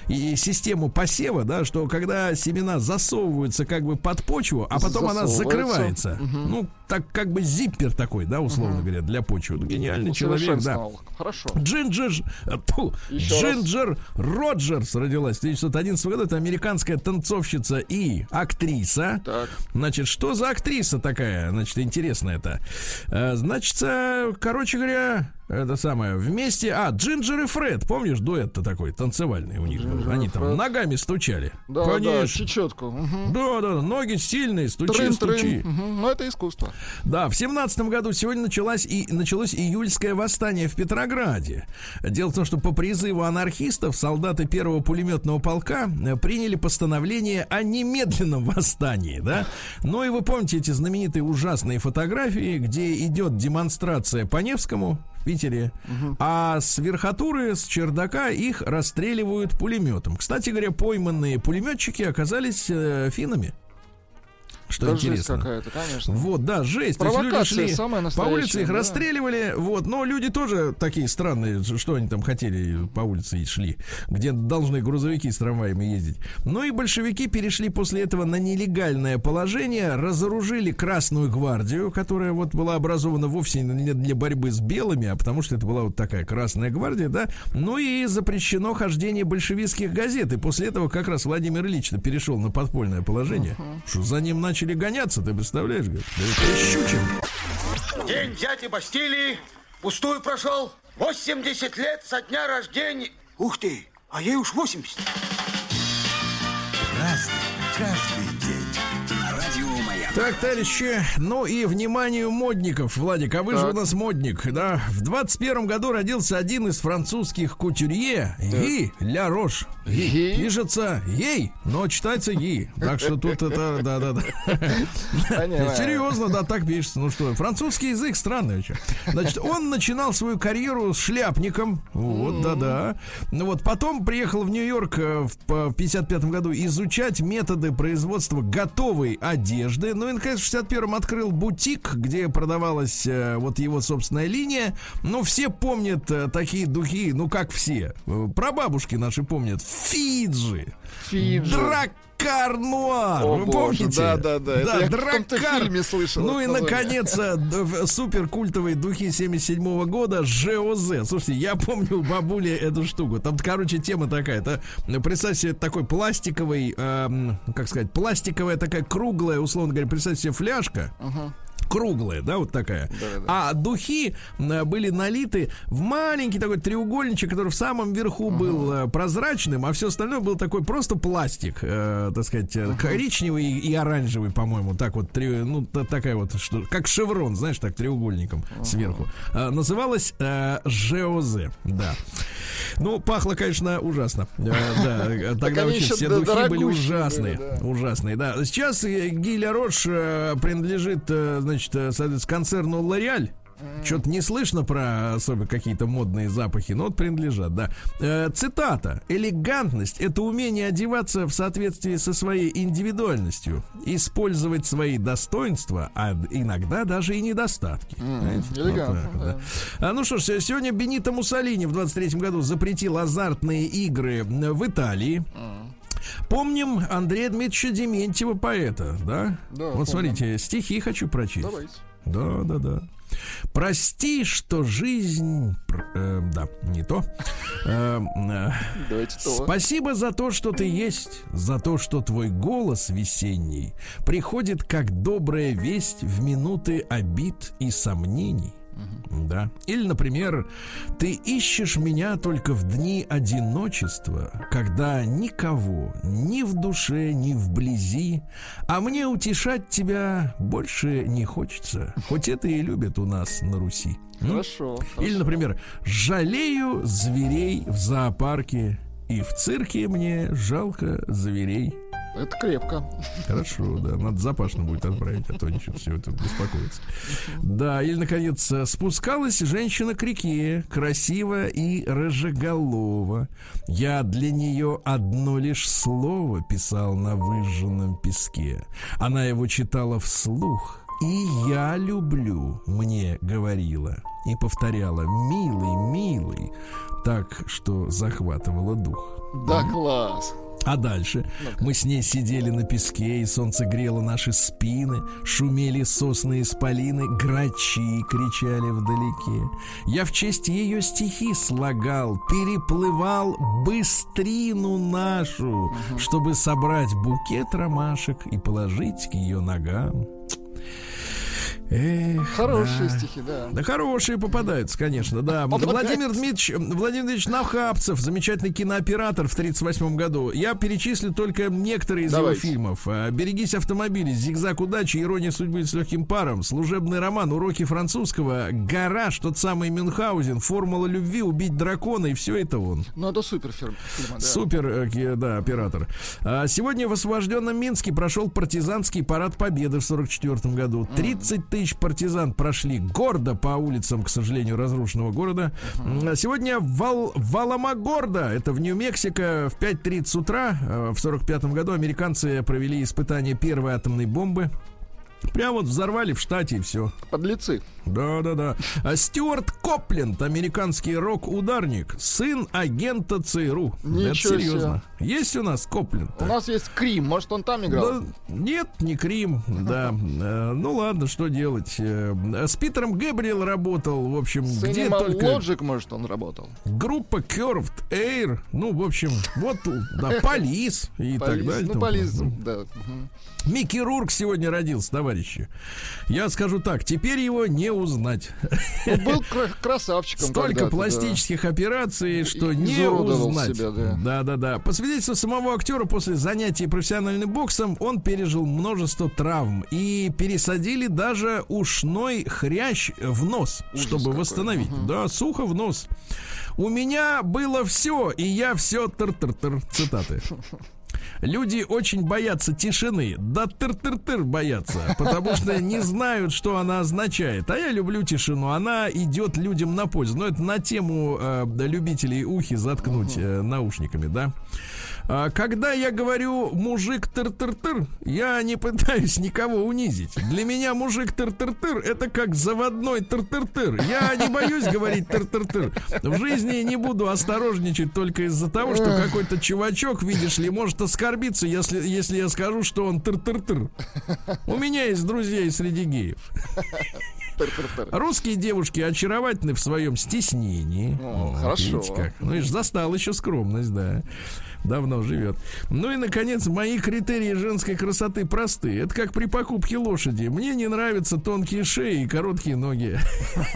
И систему посева, да, что когда семена засовываются как бы под почву, а потом она закрывается. Ну, так как бы зиппер такой, да, условно говоря, для почвы. Ну, Гениальный человек, да. Хорошо. Джинджер, э, тьфу. Джинджер Роджерс родилась в 1911 году. Это американская танцовщица и актриса. Так. Значит, что за актриса такая? Значит, интересно это. Э, Значит, короче говоря, это самое, вместе... А, Джинджер и Фред, помнишь, дуэт-то такой, танцевальный у них был. Джинджер и Они там Фред. ногами стучали. Да, да, Конечно. чечетку. Мгм. Да, да, ноги сильные, стучи, Трын-трын. стучи. Мгм. Ну, это искусство. Да, в семнадцатом году сегодня началось, и, началось июльское восстание в Петрограде. Дело в том, что по призыву анархистов солдаты первого пулеметного полка э, приняли постановление о немедленном восстании, да. Ну и вы помните эти знаменитые ужасные фотографии, где идет демонстрация по Невскому Питере, а с верхотуры, с чердака их расстреливают пулеметом. Кстати говоря, пойманные пулеметчики оказались э, финнами. Что Да, интересно. какая-то, конечно. Вот, да, жесть. Провокация шли самая по настоящая, улице, их да. расстреливали, вот, но люди тоже такие странные, что они там хотели по улице и шли, где должны грузовики с трамваями ездить. Ну и большевики перешли после этого на нелегальное положение, разоружили Красную гвардию, которая вот была образована вовсе не для борьбы с белыми, а потому что это была вот такая Красная гвардия, да. Ну и запрещено хождение большевистских газет, и после этого как раз Владимир Ильич перешел на подпольное положение, что за ним начали гоняться, ты представляешь, говорит, да щучим. День дяди Бастилии пустую прошел. 80 лет со дня рождения. Ух ты, а ей уж 80. Так, товарищи, ну и вниманию модников, Владик, а вы же у Так. нас модник, да? В 21 году родился один из французских кутюрье, Ги Ля Рош. Ги. Пишется Ей, но читается Ги. Так что тут это, да-да-да. Серьезно, да, так пишется. Ну что, французский язык странный очень. Значит, он начинал свою карьеру с шляпником. Вот, да-да. Ну вот, потом приехал в Нью-Йорк э, в 55 году изучать методы производства готовой одежды. Ну наконец, в 61-м открыл бутик, где продавалась э, вот его собственная линия. Ну, все помнят э, такие духи, ну, как все. Э, Прабабушки наши помнят. Фиджи. Фиджи. Драккар Нуар. О, Вы боже, помните? да, да, да. Это я в каком-то Драккар. фильме слышал Ну и, это наконец, э, д- супер культовые духи 77 года ЖОЗ. Слушайте, я помню у бабули эту штуку. Там, короче, тема такая. Это, э, представьте себе, такой пластиковый, эм, как сказать, пластиковая такая круглая, условно говоря, представьте себе фляжка. Круглая, да, вот такая. А духи были налиты в маленький такой треугольничек, который в самом верху был э, прозрачным, а все остальное был такой просто пластик, э, так сказать, э, коричневый и, и оранжевый, по-моему, так вот, три- ну, та- такая вот, что, как шеврон, знаешь, так треугольником сверху. Э, называлась э, ЖОЗ, да. Ну, пахло, конечно, ужасно. Э, Да, [laughs] тогда вообще все духи были ужасные. да. Ужасные, да. Сейчас Гиля Рош принадлежит, э, значит, э, соответственно, концерну Лореаль. Что-то не слышно про особо какие-то модные запахи, но вот принадлежат, да. Э, цитата. «Элегантность – это умение одеваться в соответствии со своей индивидуальностью, использовать свои достоинства, а иногда даже и недостатки». Элегантно, да. а, ну что ж, сегодня Бенито Муссолини в 23 году запретил азартные игры э, в Италии. Помним Андрея Дмитриевича Дементьева, поэта, да? Да, вот помним. смотрите, стихи хочу прочесть. Давайте. Да, да, да. Прости, что жизнь... э, да, не то. Э, э. Спасибо за то, что ты есть, за то, что твой голос весенний приходит как добрая весть в минуты обид и сомнений. Да. Или, например, ты ищешь меня только в дни одиночества, когда никого ни в душе, ни вблизи, а мне утешать тебя больше не хочется, хоть это и любят у нас на Руси. Хорошо. Или, хорошо. например, жалею зверей в зоопарке, и в цирке мне жалко зверей. Это крепко. Хорошо, да, надо запашно будет отправить, а то ничего, все это беспокоится. Да, или, наконец, спускалась женщина к реке, красиво и рыжеголова. Я для нее одно лишь слово писал на выжженном песке. Она его читала вслух, и я люблю, мне говорила. И повторяла, милый, милый, так, что захватывала дух. Да, класс. А дальше мы с ней сидели на песке, и солнце грело наши спины, шумели сосны исполины, грачи кричали вдалеке. Я в честь ее стихи слагал, переплывал быстрину нашу, чтобы собрать букет ромашек и положить к ее ногам. Эх, Хорошие да. стихи, да. Да хорошие попадаются, конечно, да. [laughs] Попадаются. Владимир Дмитриевич, Владимир Дмитриевич Нахапцев, замечательный кинооператор в 1938 году. Я перечислю только некоторые из Давайте. его фильмов. А, «Берегись автомобилей», «Зигзаг удачи», «Ирония судьбы с легким паром», «Служебный роман», «Уроки французского», «Гараж», тот самый Мюнхгаузен, «Формула любви», «Убить дракона» и все это он. Ну, это супер фильм, да. Супер, э, да, оператор. А, Сегодня в освобожденном Минске прошел партизанский парад Победы в 44 году. 30 тысяч партизан прошли гордо по улицам, к сожалению, разрушенного города. Сегодня Вал, Валамагорда, это в Нью-Мексико, в 5.30 утра э, в 45 году американцы провели испытание первой атомной бомбы. Прямо вот взорвали в штате и все. Подлецы. Да, да, да. А Стюарт Копленд, американский рок-ударник, сын агента ЦРУ. Да, это Ничего серьезно. Есть у нас Копленд? У нас есть Крим, может, он там играл? Да, нет, не Крим, да. Э, Ну ладно, что делать. Э, С Питером Гэбриэл работал, в общем, где Cinema только Logic, может, он работал. группа Curved Air, ну, в общем, вот, да, Полис и так далее. ну, полис, да. Микки Рурк сегодня родился, товарищи. Я скажу так, теперь его не узнать. Он был кра- красавчиком Столько пластических операций, что не узнать. да. да, да, да. Свидетельству самого актера, после занятий профессиональным боксом он пережил множество травм и пересадили даже ушной хрящ в нос, Ужас чтобы какой. восстановить. Да, сухо в нос. У меня было все, и я все тыр-тыр-тыр. Цитаты. [laughs] Люди очень боятся тишины. Да тыр-тыр-тыр боятся, потому что не знают, что она означает. А я люблю тишину. Она идет людям на пользу. Но это на тему э, любителей ухи заткнуть э, наушниками, да. А, Когда я говорю мужик тыр-тыр-тыр, я не пытаюсь никого унизить. Для меня мужик тыр-тыр-тыр это как заводной тыр-тыр-тыр. Я не боюсь говорить тыр-тыр-тыр. В жизни не буду осторожничать только из-за того, что какой-то чувачок, видишь ли, может оскорбиться, если, если я скажу, что он тыр-тыр-тыр. У меня есть друзья и среди геев. Русские девушки очаровательны в своем стеснении. О, Вот, хорошо. видите как. Ну и ж застал еще скромность, да. Давно живет. Ну и, наконец, мои критерии женской красоты просты. Это как при покупке лошади. Мне не нравятся тонкие шеи и короткие ноги.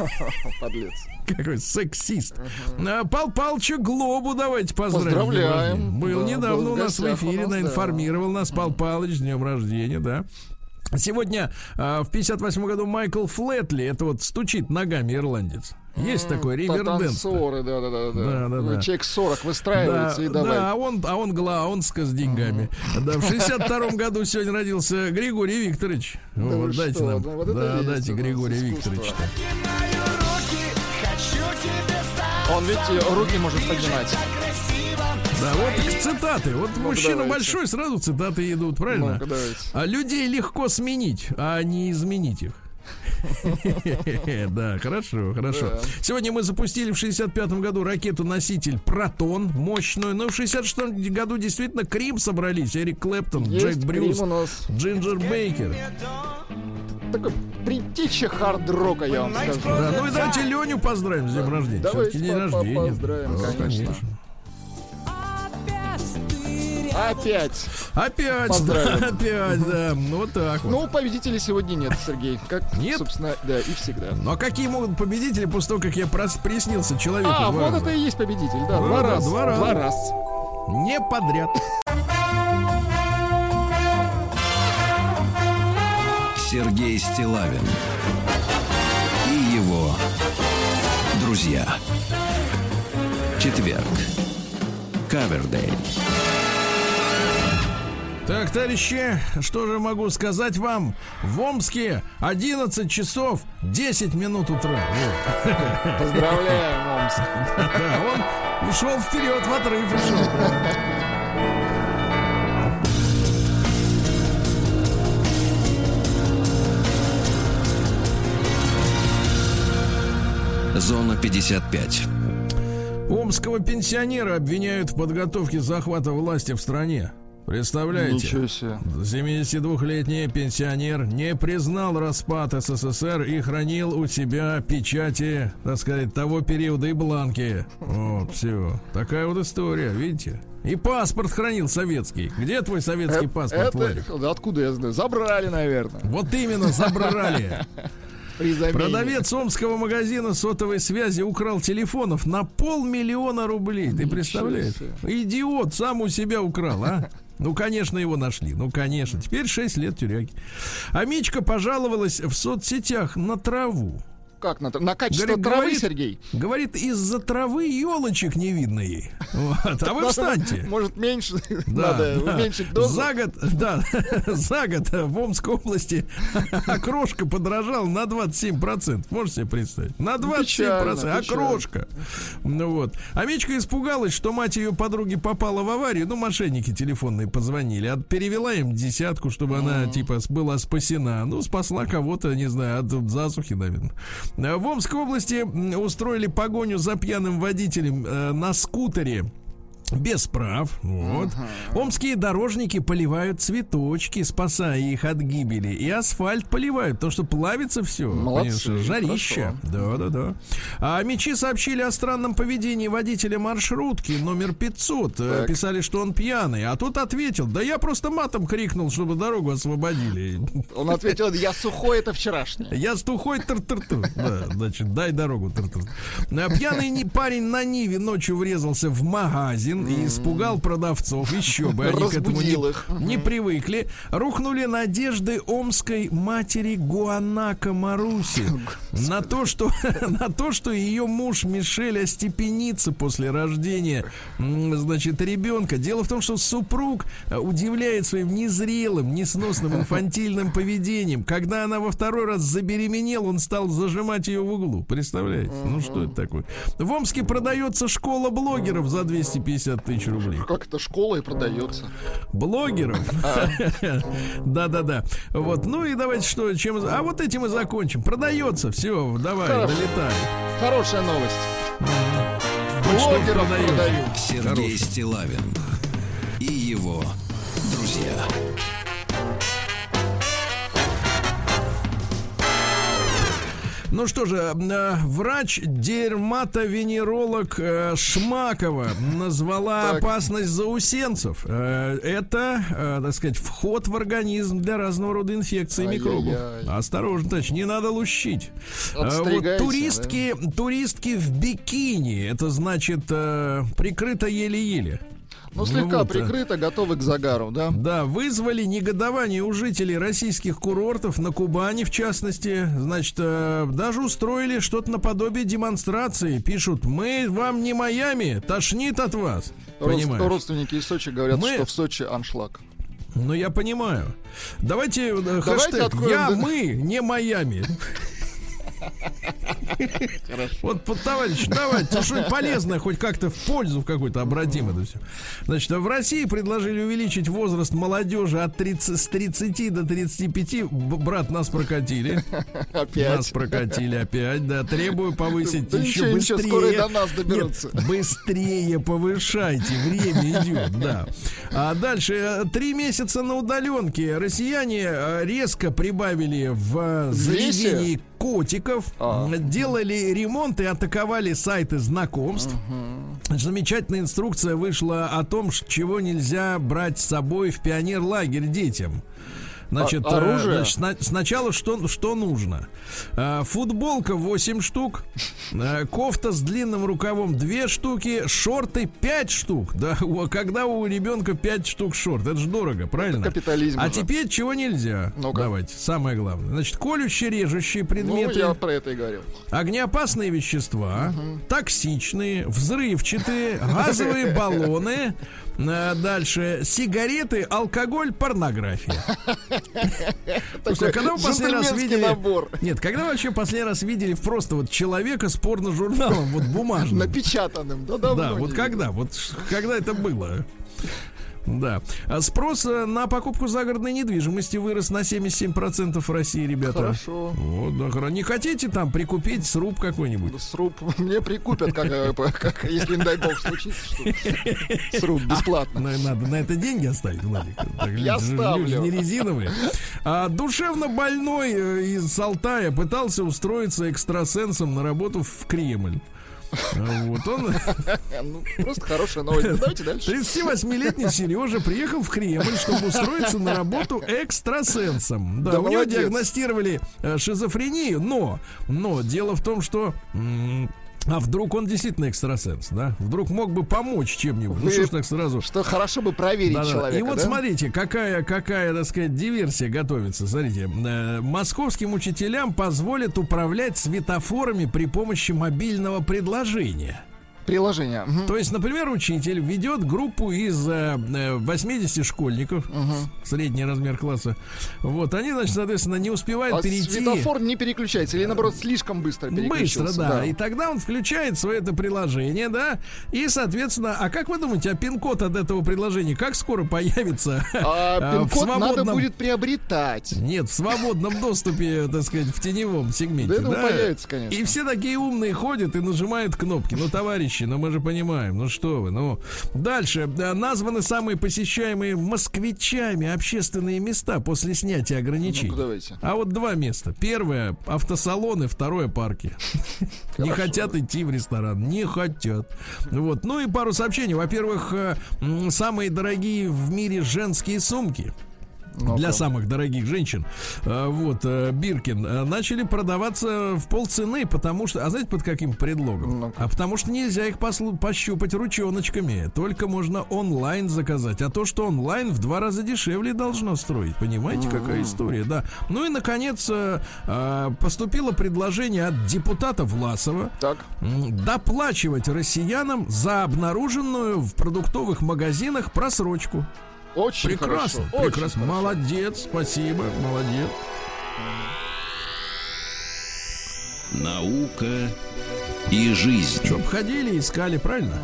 [laughs] Подлец. Какой сексист. А, Пал Палча Глобу давайте поздравим. Поздравляем. Был Да, недавно был у нас в да. информировал нас Пал Палыч с днем рождения, да. Сегодня а, в 58 году Майкл Флетли, это вот стучит ногами ирландец. Есть такой риверденс. Танцоры, да, да, да, Да, да, да. Человек 40 Да, выстраивается и да, давай. а он, а он гла, а он с с деньгами. Да, в 62 году сегодня родился Григорий Викторович. вы Вот, что, дайте нам. да, вот Да, дайте искусство. Викторовича. Он ведь руки может поднимать. Да, вот цитаты. Вот мужчина давайте. большой, сразу цитаты идут, правильно? А людей легко сменить, а не изменить их. [laughs] Да, хорошо, хорошо. Да. Сегодня мы запустили в 65-м году ракету-носитель Протон, мощную. Но в 66-м году действительно Крим собрались. Эрик Клэптон, Джек Брюс. Джинджер Бейкер. Такой притича хард-рока, я вам скажу. Да, ну и давайте Леню поздравим с днем рождения. Все-таки день рождения. поздравим, Да, конечно. Опять. Опять, да, [laughs] опять, да. Ну, вот так вот. Ну, победителей сегодня нет, Сергей. Как, Нет? собственно, да, и всегда. Ну а какие могут победители после того, как я приснился человеку? А, два вот раза? это и есть победитель, да, два раза. два раза. Два раз. Не подряд. Сергей Стилавин и его друзья. Четверг. Кавердей. Так, товарищи, что же могу сказать вам? В Омске 11 часов 10 минут утра. Вот. Поздравляем, Омск. Да, он ушел вперед, в отрыв ушел. Зона 55. Омского пенсионера обвиняют в подготовке захвата власти в стране. Представляете? Ничего себе. 72-летний пенсионер не признал распад СССР и хранил у себя печати, так сказать, того периода и бланки. Вот, все. Такая вот история, видите? И паспорт хранил советский. Где твой советский Э, паспорт? Это, да откуда я знаю? Забрали, наверное. Вот именно, забрали. [laughs] Продавец омского магазина сотовой связи украл телефонов на полмиллиона рублей. Ты представляешь? Идиот, сам у себя украл, а? [laughs] Ну, конечно, его нашли. Ну, конечно. Теперь 6 лет тюряги. А Мичка пожаловалась в соцсетях на траву. Как на, на качество Говорит, травы, говорит- Сергей? Говорит, из-за травы елочек не видно ей. [laughs] Вот. А вы встаньте. Может, меньше [laughs] Да, надо да. уменьшить дозу? За год, да, [laughs] за год в Омской области окрошка подорожала на 27%. Можете себе представить? На 27%. Печально, окрошка. Ну вот. А Мечка испугалась, что мать ее подруги попала в аварию. Ну, мошенники телефонные позвонили. А перевела им десятку, чтобы она, типа, была спасена. Ну, спасла кого-то, не знаю, от засухи, наверное. В Омской области устроили погоню за пьяным водителем э, на скутере. Без прав. Вот. Омские дорожники поливают цветочки, спасая их от гибели. И асфальт поливают, потому что плавится все. Молодцы, жарища. Да, да, да. А мечи сообщили о странном поведении водителя маршрутки номер 500. Э, Так. Писали, что он пьяный. А тот ответил, да я просто матом крикнул, чтобы дорогу освободили. Он ответил, я сухой, это вчерашний. Я стухой тыр-тыр-тыр. Да, значит, дай дорогу тыр-тыр. А Пьяный парень на Ниве ночью врезался в магазин. Машин и испугал продавцов. Еще бы они к этому не, не привыкли. Рухнули надежды омской матери Гуанака Маруси [laughs] на то, что [laughs] на то, что ее муж Мишель остепенится после рождения, значит, ребенка. Дело в том, что супруг э, удивляет своим незрелым, несносным, [laughs] инфантильным поведением. Когда она во второй раз забеременела, он стал зажимать ее в углу. Представляете? Ну что это такое? В Омске продается школа блогеров за 250 тысяч рублей. Как это школа и продается? Блогеров. [laughs] Да-да-да. Вот. Ну и давайте что, чем... А вот этим и закончим. Продается. Все, давай, долетай. Хорошая новость. Блогеров продают. продают. Сергей Стилавин и его друзья. Ну что же, э, врач-дерматовенеролог э, Шмакова назвала Так. опасность заусенцев. Э, Это, так сказать, вход в организм для разного рода инфекций и микробов. Осторожно, товарищ, не надо лущить. Вот туристки, туристки в бикини, это значит прикрыто еле-еле. Ну, слегка вот, прикрыто, готовы к загару, да? Да, вызвали негодование у жителей российских курортов, на Кубани в частности. Значит, э, даже устроили что-то наподобие демонстрации. Пишут, мы вам не Майами, тошнит от вас. Род-? Родственники из Сочи говорят, Мы- что в Сочи аншлаг. Ну, я понимаю. Давайте, э, хэштег откроем, «Я, мы, не Майами». [laughs] Вот, товарищ, давайте, что-нибудь полезное, хоть как-то в пользу в какой-то обратим это все. Значит, в России предложили увеличить возраст молодежи от 30, с 30 до 35. Б- Брат, нас прокатили. Нас Опять. прокатили опять, да. Требую повысить Да еще ничего, ничего, быстрее. скоро и до нас доберутся. Нет, быстрее повышайте, время идет, да. А дальше, э, три месяца на удаленке. Россияне э, резко прибавили в э, Весе? заведении котиков, А. делали ремонт и атаковали сайты знакомств. Значит, Замечательная инструкция вышла о том, чего нельзя брать с собой в пионерлагерь детям. Значит, А- э, оружие? значит, сна- сначала что, что нужно? Э, Футболка 8 штук, э, кофта с длинным рукавом 2 штуки, шорты 5 штук. Да, у- когда у ребенка 5 штук шорт, это же дорого, правильно? капитализм А уже. теперь чего нельзя? Ну-ка. Давайте, самое главное. Значит, колющие, режущие Ну, предметы. я про это и говорил. Огнеопасные вещества, токсичные, взрывчатые, газовые [laughs] баллоны, э, дальше сигареты, алкоголь, порнография. Слушай, а когда вы последний раз видели... набор. Нет, когда вы вообще последний раз видели просто вот человека с порно-журналом, вот бумажным? [laughs] Напечатанным, да Да, вот когда? Вот когда это было? Да. А Спрос э, на покупку загородной недвижимости вырос на 77% в России, ребята. Хорошо. Вот, да, хоро- Не хотите там прикупить сруб какой-нибудь? Сруб мне прикупят, как, э, как, если, не дай бог, случится что Сруб бесплатно. На- Надо на это деньги оставить, Владик. Так, люди Я же- ставлю. люди не резиновые. А, душевно больной э, из Алтая пытался устроиться экстрасенсом на работу в Кремль. Вот он, [laughs] Ну, просто хорошая новость. Ну, Давайте дальше. 38-летний Сережа приехал в Кремль, чтобы устроиться на работу экстрасенсом. Да, Да у него молодец. диагностировали э, шизофрению, но, но дело в том, что а вдруг он действительно экстрасенс, да? Вдруг мог бы помочь чем-нибудь. Ну Вы- что ж так сразу? Что хорошо бы проверить Да-да. человека, И вот да? смотрите, какая, какая, так сказать, диверсия готовится. Смотрите, э, московским учителям позволят управлять светофорами при помощи мобильного предложения. Приложение. Мгм. То есть, например, учитель ведет группу из э, э, 80 школьников, средний размер класса. Вот, они, значит, соответственно, не успевают А перейти. светофор не переключается или, наоборот, слишком быстро Быстро, переключился? да. И тогда он включает свое это приложение, да. И, соответственно, а как вы думаете, а пин-код от этого приложения как скоро появится? А э, [laughs] в пин-код надо свободном- будет приобретать. Нет, в свободном доступе, так сказать, в теневом сегменте. Да этого появится, конечно. И все такие умные ходят и нажимают кнопки. Ну, товарищи, ну мы же понимаем, ну что вы, ну. Дальше. Да, Названы самые посещаемые москвичами общественные места после снятия ограничений. Давайте. А вот два места. Первое автосалоны, второе парки. [laughs] Не хотят идти в ресторан. Не хотят. Вот. Ну и пару сообщений. Во-первых, э, самые дорогие в мире женские сумки. Для самых дорогих женщин, э, вот, э, Биркин, э, начали продаваться в полцены, потому что, а знаете, под каким предлогом? Ну-ка. А потому что нельзя их послу- пощупать ручоночками, только можно онлайн заказать, а то, что онлайн в два раза дешевле должно стоить, понимаете, какая история, да. Ну и, наконец, э, поступило предложение от депутата Власова, Так. Доплачивать россиянам за обнаруженную в продуктовых магазинах просрочку. Очень Прекрасно, хорошо. очень прекрасно. хорошо. Молодец, спасибо, молодец. Наука и жизнь. Чтоб ходили, искали, правильно?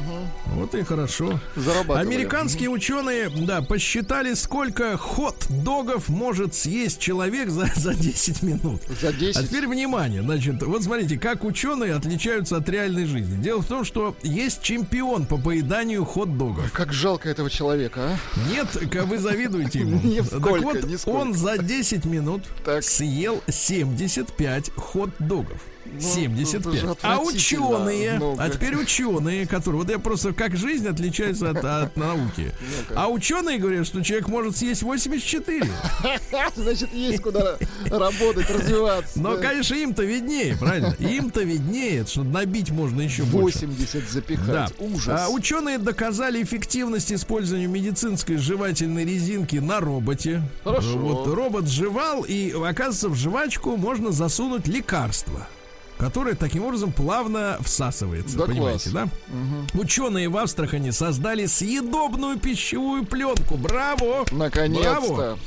Вот и хорошо. Зарабатывали. Американские ученые, да, посчитали, сколько хот-догов может съесть человек за, за 10 минут. За А 10. теперь внимание, значит, вот смотрите, как ученые отличаются от реальной жизни. Дело в том, что есть чемпион по поеданию хот-догов. Как жалко этого человека, а? Нет, вы завидуете ему. [laughs] Так вот, он за 10 минут съел 75 хот-догов. Ну, это же 75. А ученые, много. а теперь ученые, которые, вот я просто как жизнь отличается от, от науки. А ученые говорят, что человек может съесть 84. [laughs] Значит, есть куда работать, развиваться. Но, да. конечно, им-то виднее, правильно? Им-то виднее, что набить можно еще больше. 80 запихать. Да. Ужас. А, ученые доказали эффективность использования медицинской жевательной резинки на роботе. Хорошо. Вот робот жевал, и оказывается, в жвачку можно засунуть лекарство. Которое таким образом плавно всасывается, Да понимаете, класс. да? Ученые в Астрахани создали съедобную пищевую пленку. Браво! Браво!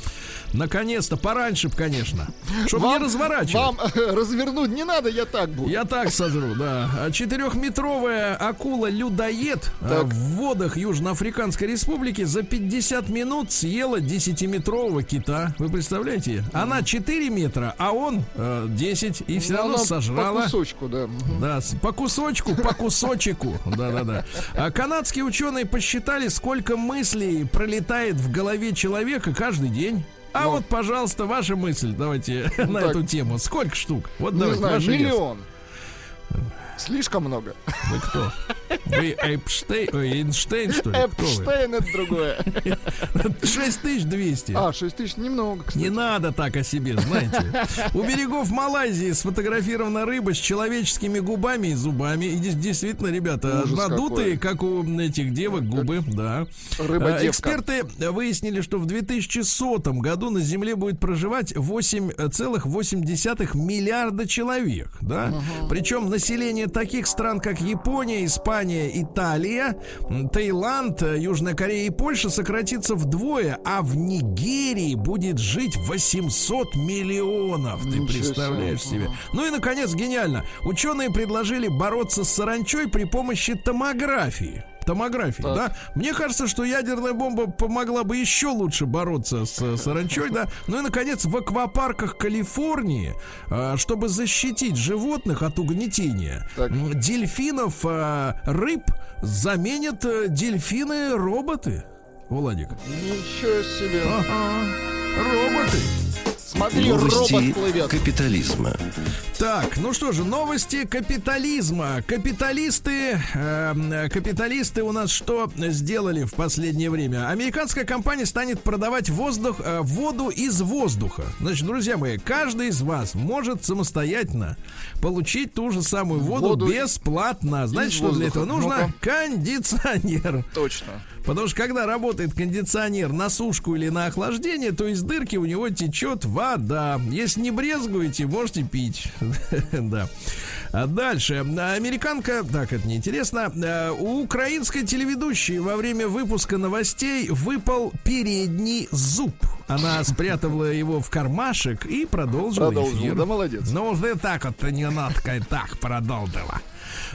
Наконец-то. Пораньше конечно. Чтобы не разворачивать. Вам э, развернуть не надо, я так буду. Я так сожру, да. А Четырехметровая акула-людоед Так. в водах Южноафриканской Республики за 50 минут съела 10-метрового кита. Вы представляете? Она 4 метра, а он э, 10. И все Ну, равно сожрала. По кусочку, да. Да, по кусочку, по кусочку. Да-да-да. А канадские ученые посчитали, сколько мыслей пролетает в голове человека каждый день. А Ну. вот, пожалуйста, ваша мысль, давайте [laughs] на так. эту тему. Сколько штук? Вот Не давайте, знаю, вес. Слишком много. Вы кто? Вы Эйпштейн, Эйнштейн, что ли? Эпштейн это другое. 6200. А, 6 тысяч немного, кстати. Не надо так о себе, знаете. У берегов Малайзии сфотографирована рыба с человеческими губами и зубами. И действительно, ребята, Ужас надутые, как у этих девок, губы, да. Рыба-девка. А, Эксперты выяснили, что в 2100 году на Земле будет проживать 8,8 миллиарда человек, да. Причем население таких стран, как Япония, Испания, Италия, Таиланд, э, Южная Корея и Польша сократится вдвое, а в Нигерии будет жить 800 миллионов. Ты Ничего себе. представляешь себе? Ну и, наконец, гениально. Ученые предложили бороться с саранчой при помощи томографии. Томографии, Так. да? Мне кажется, что ядерная бомба помогла бы еще лучше бороться с э, саранчой, да? Ну и, наконец, в аквапарках Калифорнии, э, чтобы защитить животных от угнетения, Так. дельфинов, э, рыб заменят э, дельфины-роботы. Владик. Ничего себе. Ага. Роботы. Смотри, Новости робот плывет. капитализма. Так, ну что же, новости капитализма. Капиталисты, э, капиталисты у нас что сделали в последнее время? Американская компания станет продавать воздух, э, воду из воздуха. Значит, друзья мои, каждый из вас может самостоятельно получить ту же самую воду, Воду бесплатно. Знаете, что для этого воздуха. нужно? Ну-ка. Кондиционер. Точно. Потому что когда работает кондиционер на сушку или на охлаждение, то из дырки у него течет вода. Если не брезгуете, можете пить. [laughs] Да. А дальше. Американка, так, это неинтересно. А, У украинской телеведущей во время выпуска новостей выпал передний зуб. Она [laughs] спрятала его в кармашек и продолжила Продолжила, да, молодец. Ну, вот так вот не надо, так продолжила.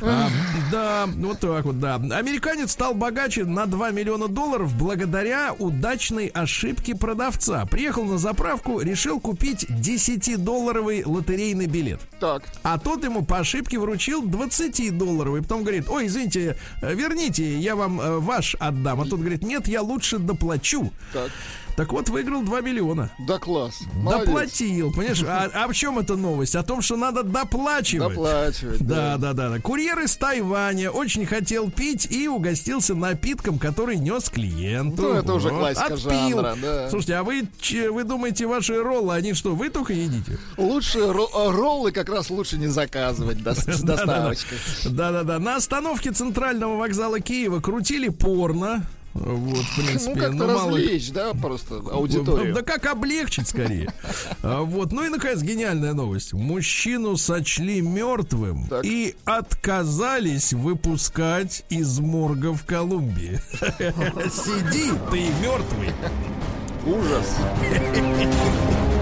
А, да, вот так вот, да. Американец стал богаче на 2 миллиона долларов благодаря удачной ошибке продавца. Приехал на заправку, решил купить 10-долларовый лотерейный билет. Так, А тот ему по ошибке вручил 20-долларовый. Потом говорит, ой, извините, э, верните, я вам э, ваш отдам. А тот говорит, нет, я лучше доплачу. так. Так вот, выиграл 2 миллиона. Да класс. Молодец. Доплатил, понимаешь? А, а в чем эта новость? О том, что надо доплачивать. Доплачивать. Да, да, да, да. Курьер из Тайваня очень хотел пить и угостился напитком, который нес клиенту. Ну, это уже Вот, классика отпил. жанра, да. Слушайте, а вы, вы думаете, ваши роллы, они что, вы только едите? Лучше э, роллы как раз лучше не заказывать до- с [laughs] доставочкой. Да-да-да. На остановке центрального вокзала Киева крутили порно. Вот, в принципе, Ну, как-то ну, мало- развлечь, да, просто аудиторию. Да как облегчить скорее. [laughs] А, Вот. Ну и, наконец, гениальная новость. Мужчину сочли мертвым Так. и отказались выпускать из морга в Колумбии. [laughs] Сиди, ты мертвый. Ужас. [laughs]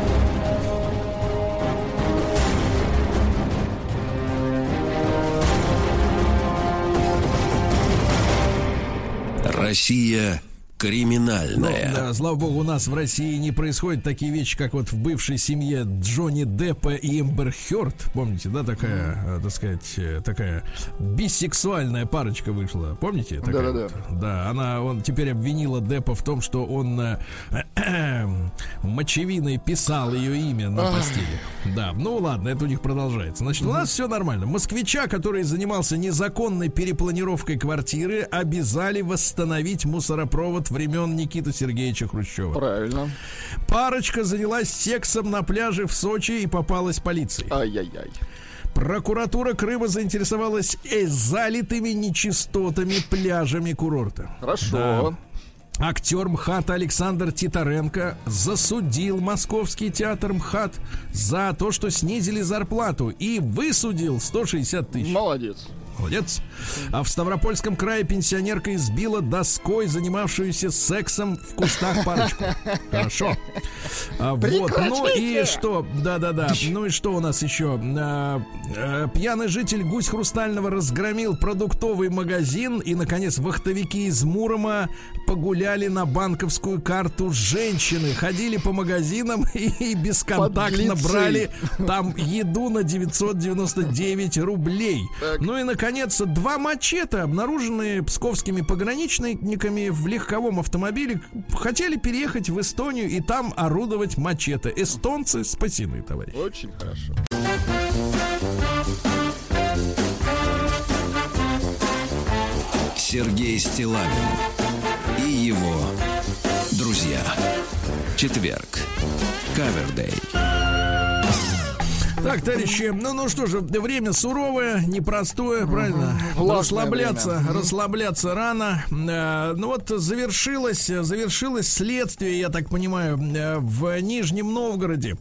Россия Ну, криминальная. да, слава богу, у нас в России не происходят такие вещи, как вот в бывшей семье Джонни Деппа и Эмбер Хёрд. Помните, да, такая, э, так сказать, э, такая бисексуальная парочка вышла. Помните? Такая Да-да-да. вот? Да, она, он теперь обвинила Деппа в том, что он э, [clears throat] мочевиной писал ее имя на постели. Да, ну ладно, это у них продолжается. Значит, у нас все нормально. Москвича, который занимался незаконной перепланировкой квартиры, обязали восстановить мусоропровод времен Никиты Сергеевича Хрущева. Правильно. Парочка занялась сексом на пляже в Сочи и попалась полиции. Ай-яй-яй. Прокуратура Крыма заинтересовалась э, залитыми нечистотами пляжами курорта. Хорошо. Актер МХАТ Александр Титаренко засудил московский театр МХАТ за то, что снизили зарплату и высудил 160 тысяч. Молодец. Молодец. А в Ставропольском крае пенсионерка избила доской, занимавшуюся сексом в кустах парочку. [laughs] Хорошо. А, вот. Ну и что? Да-да-да. Ну и что у нас еще? А, а, Пьяный житель Гусь Хрустального разгромил продуктовый магазин. И, наконец, вахтовики из Мурома погуляли на банковскую карту женщины. Ходили по магазинам [laughs] и бесконтактно брали там еду на 999 рублей. Ну и, наконец, два мачете, обнаруженные псковскими пограничниками в легковом автомобиле, хотели переехать в Эстонию и там орудовать мачете. Эстонцы спасены, товарищ. Очень хорошо. Сергей Стилавин и его друзья. Четверг. Кавердей. Так, товарищи, ну, ну что же, время суровое, непростое, правильно? Расслабляться, время. расслабляться рано. Э, ну вот завершилось, завершилось следствие, я так понимаю, э, в Нижнем Новгороде.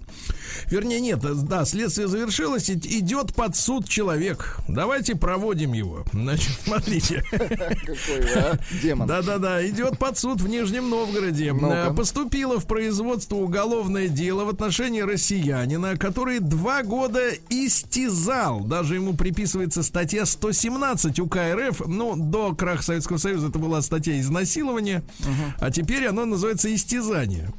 Вернее, нет, да, следствие завершилось, идет под суд человек. Давайте проводим его. Значит, смотрите. Какой а? Демон. Да-да-да, идет под суд в Нижнем Новгороде. Э, Поступило в производство уголовное дело в отношении россиянина, который два года истязал. Даже ему приписывается статья 117 УК РФ. Ну, до краха Советского Союза это была статья изнасилования, а теперь оно называется истязание.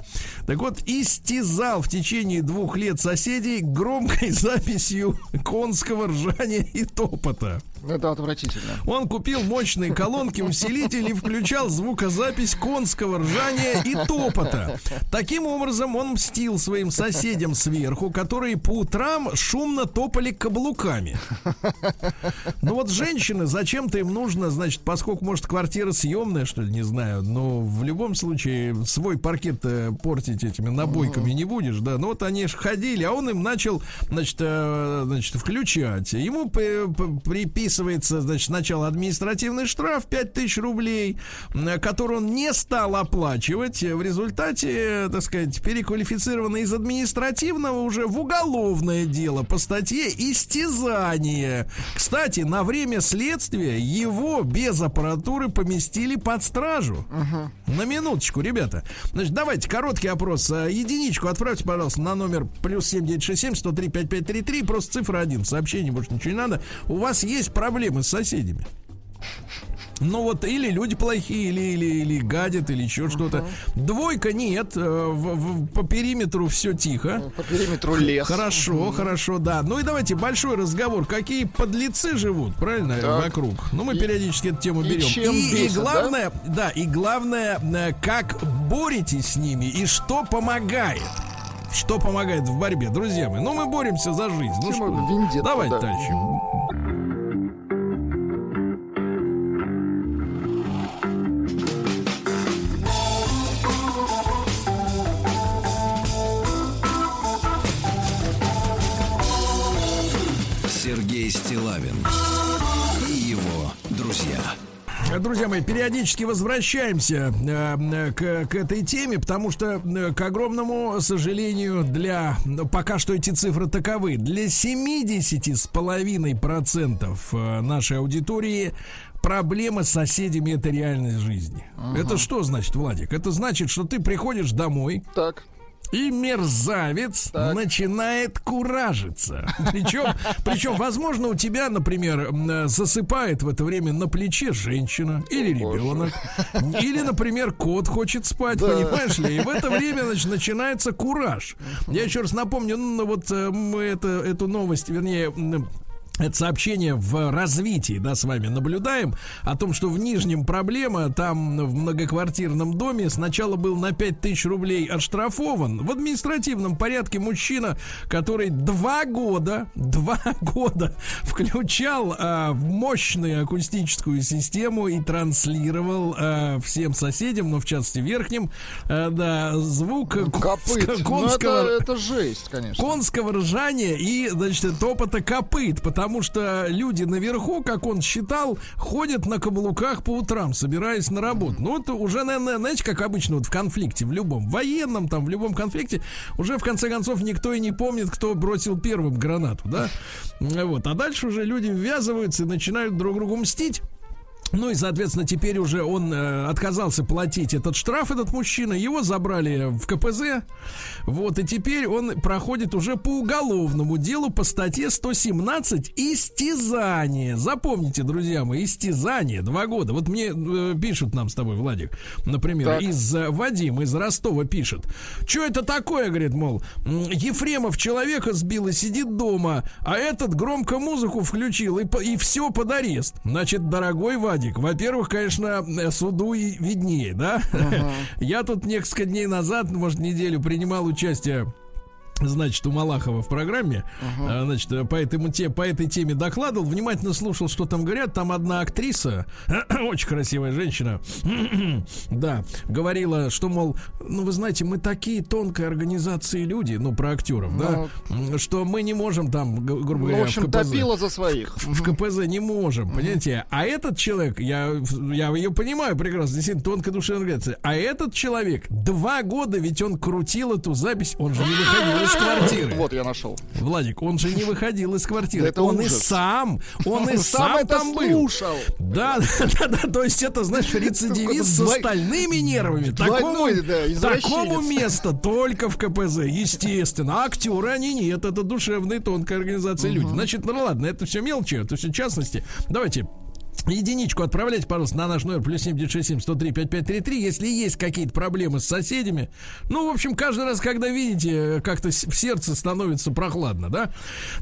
Так вот, истязал в течение двух лет соседей громкой [laughs] записью конского ржания и топота. Это отвратительно. Он купил мощные колонки, усилители и включал звукозапись конского ржания и топота. Таким образом, он мстил своим соседям сверху, которые по утрам шумно топали каблуками. Ну вот женщины, зачем-то им нужно, значит, поскольку, может, квартира съемная, что ли, не знаю, но в любом случае свой паркет э, портить этими набойками не будешь, да. Ну вот они же ходили, а он им начал, значит, э, значит включать. Ему п- п- приписывается, значит, сначала административный штраф 5000 рублей, э, который он не стал оплачивать. В результате, э, так сказать, переквалифицировано из административного уже в уголовное дело по статье истязание. Кстати, на время следствия его без аппаратуры поместили под стражу. На минуточку, ребята. Значит, давайте короткий опрос. А, Единичку отправьте, пожалуйста, на номер плюс 7967 103 5533. Просто цифра один. Сообщение больше ничего не надо. У вас есть проблемы с соседями? Ну вот или люди плохие, или, или, или гадят, или еще что-то. Двойка нет. э, в- в- по периметру все тихо. По периметру лес. Хорошо, хорошо, да. Ну и давайте большой разговор. Какие подлецы живут, правильно, Так. вокруг? Ну, мы периодически эту тему И берем. чем и, и бесят, главное, да? и главное, э, как боретесь с ними и что помогает. Что помогает в борьбе, друзья мои? Ну, мы боремся за жизнь. Ну что, вендетта, давайте, да. товарищи. Стилавин и его друзья. Друзья мои, периодически возвращаемся э, к, к этой теме, потому что, э, к огромному сожалению, для ну, пока что эти цифры таковы. Для 70,5% э, нашей аудитории проблема с соседями это реальность жизни. Это что значит, Владик? Это значит, что ты приходишь домой, Так. И мерзавец Так. начинает куражиться. Причем, причем, возможно, у тебя, например, м, засыпает в это время на плече женщина или ребенок, или, например, кот хочет спать, понимаешь ли? И в это время значит, начинается кураж. Я еще раз напомню, ну вот э, мы это, эту новость, вернее, это сообщение в развитии, да, с вами наблюдаем, о том, что в Нижнем проблема, там в многоквартирном доме сначала был на 5000 рублей оштрафован. В административном порядке мужчина, который два года, два года включал в мощную акустическую систему и транслировал а, всем соседям, ну, в частности, верхним, а, да, звук Копыт. конского- Ну, конского, это, это жесть, конечно. конского ржания и, значит, топота копыт, потому что люди наверху, как он считал, ходят на каблуках по утрам, собираясь на работу. Ну, это уже, наверное, знаете, как обычно вот в конфликте, в любом, военном, там, в любом конфликте, уже в конце концов никто и не помнит, кто бросил первым гранату, да? Вот. А дальше уже люди ввязываются и начинают друг другу мстить. Ну и, соответственно, теперь уже он э, отказался платить этот штраф, этот мужчина. Его забрали в КПЗ. Вот, и теперь он проходит уже по уголовному делу по статье 117 «Истязание». Запомните, друзья мои, истязание. Два года. Вот мне э, пишут нам с тобой, Владик, например, Так. из э, Вадим из Ростова пишет. Что это такое, говорит, мол, Ефремов человека сбил и сидит дома, а этот громко музыку включил и, и все под арест. Значит, дорогой Вадик, во-первых, конечно, э, суду и виднее, да? [laughs] Я тут несколько дней назад, может, неделю принимал участие Значит, у Малахова в программе, а, значит, по, этому те, по этой теме докладывал, внимательно слушал, что там говорят. Там одна актриса, [clears throat] очень красивая женщина, [clears throat] да, говорила, что, мол, ну, вы знаете, мы такие тонкой организации люди, ну, про актеров, да, м, что мы не можем там, грубо Ну, говоря, в общем, КПЗ топила за своих. в КПЗ не можем, понимаете? А этот человек, я, я ее понимаю прекрасно, действительно тонкая душевная организация. А этот человек два года, ведь он крутил эту запись, он же не выходил из квартиры. Вот я нашел. Владик, он же не выходил из квартиры. Это он и сам, он и сам, там был. слушал. Да, [laughs] да, да, да, то есть это, знаешь, рецидивист со Двой- стальными нервами. Такому место только в КПЗ, естественно. А актеры они нет, это душевные, тонкая организация люди. Значит, ну ладно, это все мелочи, это все частности. Давайте Единичку отправляйте, пожалуйста, на наш номер плюс 7967 103 5533, если есть какие-то проблемы с соседями. Ну, в общем, каждый раз, когда видите, э, как-то в сердце становится прохладно, да?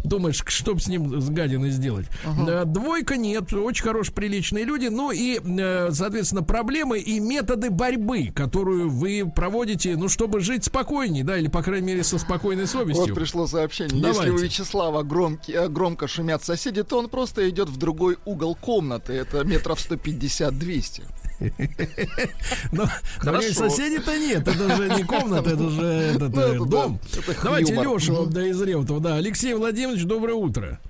Думаешь, что бы с ним с гадиной сделать. Э, Двойка нет, очень хорошие, приличные люди. Ну и, э, соответственно, проблемы и методы борьбы, которую вы проводите, ну, чтобы жить спокойнее, да, или, по крайней мере, со спокойной совестью. Вот пришло сообщение. Давайте. Если у Вячеслава громки- громко шумят соседи, то он просто идет в другой угол комнаты. Это метров 150-200. [laughs] Но, у Хорошо. соседей-то нет, это же не комната, это же этот, Ну, э, это дом. это Давайте. Леша вот, да, из Реутова, да. Алексей Владимирович, доброе утро.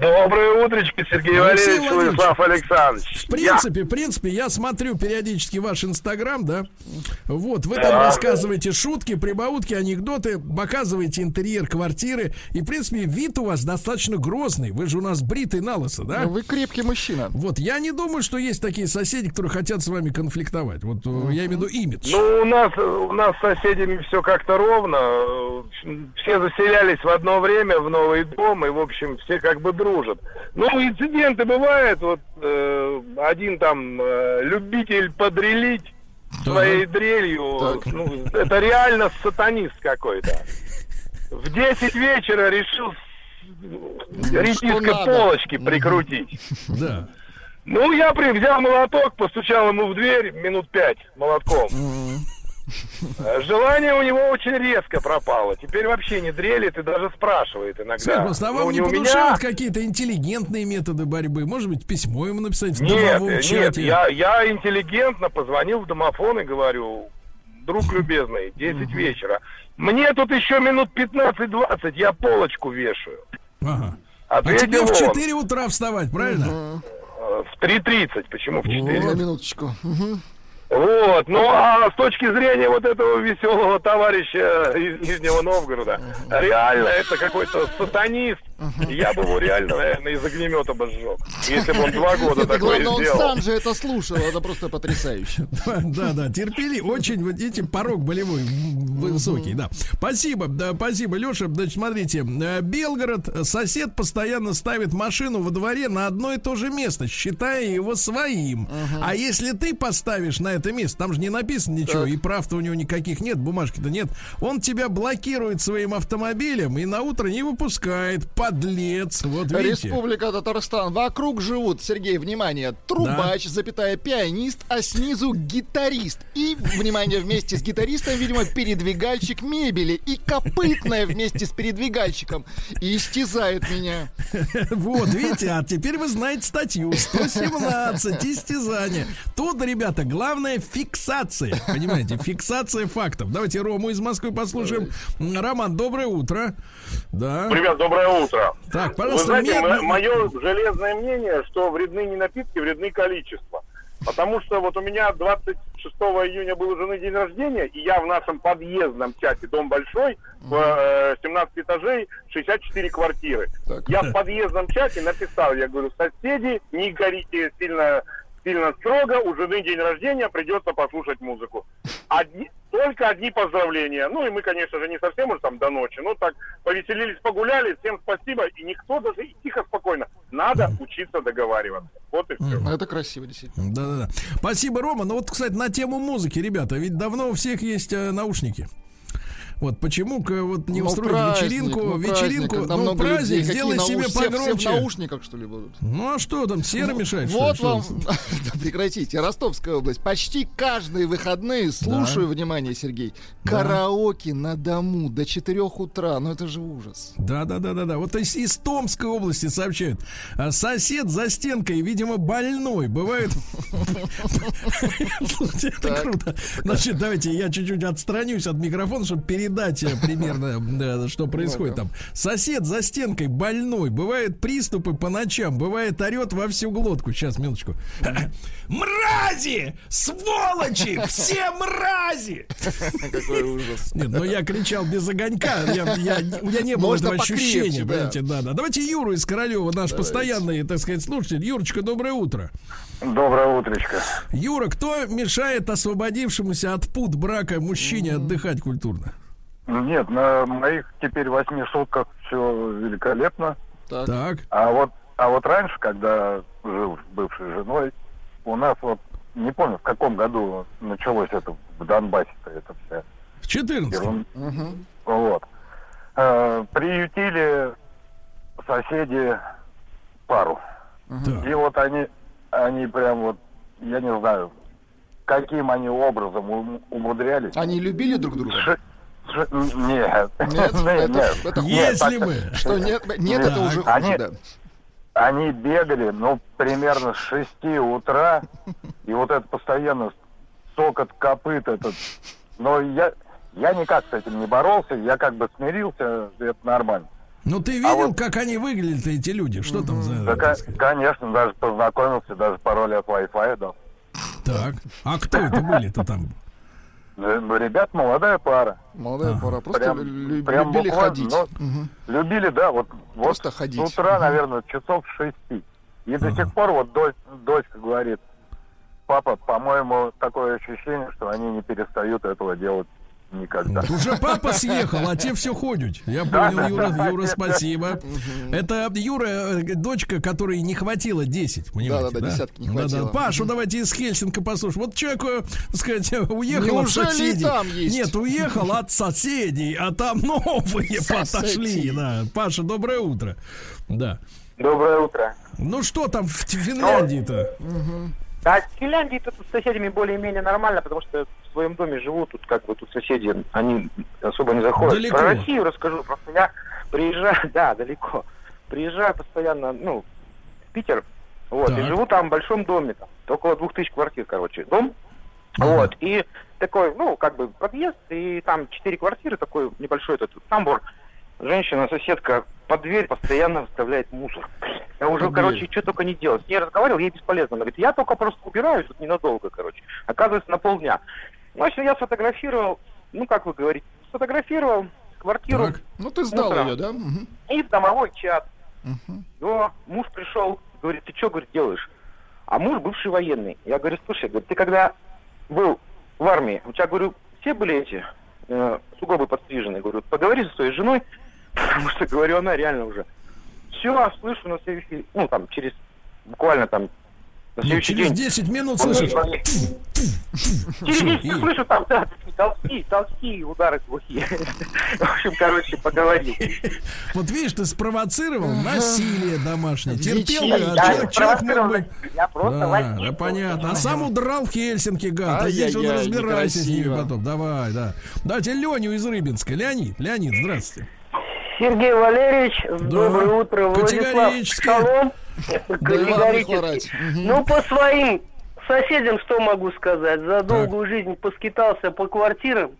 Доброе утречко, Сергей Алексей Валерьевич, Владимирович. Владислав Александрович. В принципе, в принципе, я смотрю периодически ваш инстаграм, да. Вот, вы там рассказываете шутки, прибаутки, анекдоты, показываете интерьер квартиры. И, в принципе, вид у вас достаточно грозный. Вы же у нас бритый на лысо, да? Вы крепкий мужчина. Вот, я не думаю, что есть такие соседи, которые хотят с вами конфликтовать. Вот, э, я имею в виду имидж. Ну, у нас, у нас с соседями все как-то ровно. Все заселялись в одно время в новый дом, и, в общем, все как бы дружат. Ну, инциденты бывают. Вот э, один там э, любитель подрелить своей дрелью. Так. Ну, это реально сатанист какой-то. В 10 вечера решил с- редиской полочки прикрутить. Да. Ну, я при, взял молоток, постучал ему в дверь минут пять молотком. Э, Желание у него очень резко пропало. Теперь вообще не дрелит и даже спрашивает иногда. Скажи, просто, а вам Ну, не у внушают какие-то интеллигентные методы борьбы? Может быть, письмо ему написать в Нет, домовом нет, чате? я, я интеллигентно позвонил в домофон и говорю, друг любезный, 10 вечера. Мне тут еще минут 15-20, я полочку вешаю. Ага. А тебе в он 4 утра вставать, правильно? э, в 3.30. Почему в 4? На минуточку. Мгм. Вот, ну а с точки зрения вот этого веселого товарища из Нижнего Новгорода, реально это какой-то сатанист. Я бы его реально, наверное, из огнемета бы сжег. Если бы он два [laughs] года Это такое главное, он сделал. сам же это слушал. Это просто потрясающе. [laughs] Да, да, терпели, очень, вот видите, порог болевой высокий, да. Спасибо, да, спасибо, Леша. Значит, смотрите, э, Белгород, сосед постоянно ставит машину во дворе на одно и то же место, считая его своим. А если ты поставишь на это место, там же не написано ничего, Так. и прав-то у него никаких нет, бумажки-то нет, он тебя блокирует своим автомобилем и на утро не выпускает, подлец. Вот видите. Республика Татарстан. Вокруг живут, Сергей, внимание, трубач, запятая, пианист, а снизу гитарист. И, внимание, вместе с гитаристом, видимо, передвигальщик мебели. И копытная вместе с передвигальщиком. И истязает меня. Вот, видите, а теперь вы знаете статью 117 истязание. Тут, ребята, главное фиксация. Понимаете, фиксация фактов. Давайте Рому из Москвы послушаем. Роман, доброе утро. Да. Ребят, доброе утро. Так, Вы пожалуйста, знаете, медленно- мое железное мнение, что вредны не напитки, вредны количество. Потому что вот у меня 26 июня был у жены день рождения, и я в нашем подъездном чате «Дом большой», в э, 17 этажей, 64 квартиры. Так. Я в подъездном чате написал, я говорю, соседи, не горите сильно, сильно строго, у жены день рождения, придется послушать музыку. Одни- только одни поздравления. Ну и мы, конечно же, не совсем уже там до ночи, но так повеселились, погуляли, всем спасибо. И никто даже и тихо, спокойно. Надо учиться договариваться. Вот и все. Это красиво, действительно. Да-да-да. Спасибо, Рома. Ну вот, кстати, на тему музыки, ребята, ведь давно у всех есть э, наушники. Вот почему-ка вот не Ну, устроить праздник, вечеринку, ну, праздник, вечеринку, когда ну, людей, праздник, какие сделай науш- себе все- все в погромче. наушниках, что ли, будут? Ну а что там, сера мешает? что ли? Вот Что вам? [laughs] Да прекратите, Ростовская область. Почти каждые выходные, слушаю, внимание, Сергей, караоке на дому до 4 утра. Ну это же ужас. Да, да, да, да, да. Вот из, из Томской области сообщают. а, Сосед за стенкой, видимо, больной. Бывает. Слушайте, [laughs] [laughs] это круто. Значит, давайте я чуть-чуть отстранюсь от микрофона, чтобы передать э, примерно, да, что происходит там. Сосед за стенкой больной. Бывают приступы по ночам. Бывает орет во всю глотку. Сейчас, минуточку. Мрази! Сволочи! Все мрази! Какой ужас. Нет, но я кричал без огонька. Я, я- у меня не было Можно этого покрепче, ощущения. да. понимаете, да, да. Давайте Юру из Королева, наш постоянный, так сказать, слушатель. Юрочка, доброе утро. Доброе утречко. Юра, кто мешает освободившемуся от пут брака мужчине отдыхать культурно? Нет, на моих теперь восьми сутках все великолепно. Так. Так. А вот, а вот раньше, когда жил с бывшей женой, у нас вот, не помню, в каком году началось это в Донбассе-то это вся В 14 ерунда. Мгм. Вот. Э, приютили соседи пару. Так. И вот они, они прям вот, я не знаю, каким они образом ум- умудрялись. Они любили друг друга? Нет. Нет, это, нет. это хуже. Если так- бы. Что нет, нет, Так. это уже хуже, Они- да. Они бегали, ну, примерно с 6 утра, и вот это постоянно сокот копыт этот. Но я, я никак с этим не боролся, я как бы смирился, это нормально. Ну ты видел, А вот- как они выглядели-то, эти люди? Что там за... Да, конечно, даже познакомился, даже пароль от Wi-Fi дал. Так. А кто это были-то там? Э, ну, Ребят, молодая пара. Молодая пора. Просто Прям- лю- прям любили буквально, ходить. но- Мгм. Любили, да, вот, вот Просто с ходить. утра, наверное, часов с шести. И до сих пор вот дочь, дочка говорит, папа, по-моему, такое ощущение, что они не перестают этого делать никогда. Уже папа съехал, а те все ходят. Я Да, понял, да, Юра, да. Юра, спасибо. Это Юра, э, дочка, которой не хватило 10, понимаете? Да-да-да, десятки не хватило. Пашу давайте из Хельсинка послушаем. Вот человек, так сказать, [laughs] уехал от соседей. Нет, уехал от соседей, а там новые подошли. Да. Паша, доброе утро. Да. Доброе утро. Ну что там в Финляндии-то? Да, в Финляндии тут с соседями более-менее нормально, потому что в своем доме живу, тут как бы тут соседи, они особо не заходят. Далеко. Про Россию расскажу, просто я приезжаю, [laughs] да, далеко, приезжаю постоянно, ну, в Питер, вот, Так. и живу там в большом доме, там, около двух тысяч квартир, короче, дом, вот, и такой, ну, как бы подъезд, и там четыре квартиры, такой небольшой этот тамбур, женщина, соседка, под дверь постоянно выставляет мусор. Я уже, Под короче, что только не делать. С ней разговаривал, ей бесполезно. Она говорит, я только просто убираюсь тут ненадолго, короче. Оказывается, на полдня. Ну, в общем, я сфотографировал, ну, как вы говорите, сфотографировал квартиру Так. Ну, ты сдал Утром. ее, да? Мгм. и в домовой чат. Мгм. Но муж пришел, говорит, ты что, говорит, делаешь? А муж бывший военный. Я говорю, слушай, говорит, ты когда был в армии, у тебя, говорю, все были эти э, сугробы подстрижены? Говорю, поговори со своей женой, потому что, говорю, она реально уже. Все, слышу на следующий, ну, там, через буквально там, на Ну, следующий через день. 10 минут он слышишь. Через 10 И- слышу там, да, такие толстые, толстые удары глухие. [laughs] В общем, короче, поговорили. Вот видишь, ты спровоцировал насилие домашнее. Терпел а Я человек, мог бы... я просто Да, возник. да, понятно. А сам удрал в Хельсинки, гад. А здесь он разбирайся с ними потом. Давай, да. Давайте Леню из Рыбинска. Леонид, Леонид, здравствуйте. Сергей Валерьевич, доброе утро. Владислав. Шалом. Да. Категорически. Ну, по своим соседям что могу сказать? За долгую жизнь поскитался по квартирам.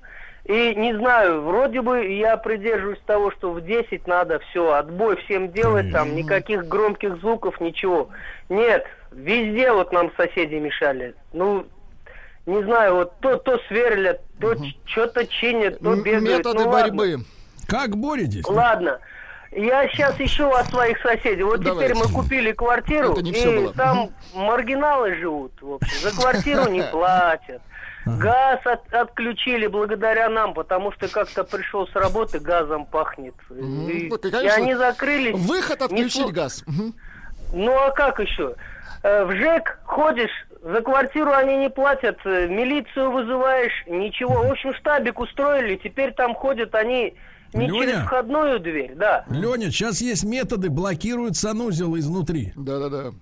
И не знаю, вроде бы я придерживаюсь того, что в 10 надо все, отбой всем делать, там никаких громких звуков, ничего. Нет, везде вот нам соседи мешали. Ну, не знаю, вот то, то сверлят, то что-то чинят, то бегают. Методы ну, ладно. Как боретесь? Ладно. Я сейчас ищу от своих соседей. Вот Давайте. теперь мы купили квартиру, не и было. там маргиналы живут. В общем. За квартиру не [laughs] платят. Газ от- отключили благодаря нам, потому что как-то пришел с работы, газом пахнет. И, Ну, и они закрылись. Выход Не отключить слу- газ. Ну а как еще? Э, В ЖЭК ходишь, за квартиру они не платят, э, милицию вызываешь, ничего. В общем, штабик устроили, теперь там ходят они не Леня? через входную дверь, да. Леня, сейчас есть методы, блокируют санузел изнутри. Да-да-да.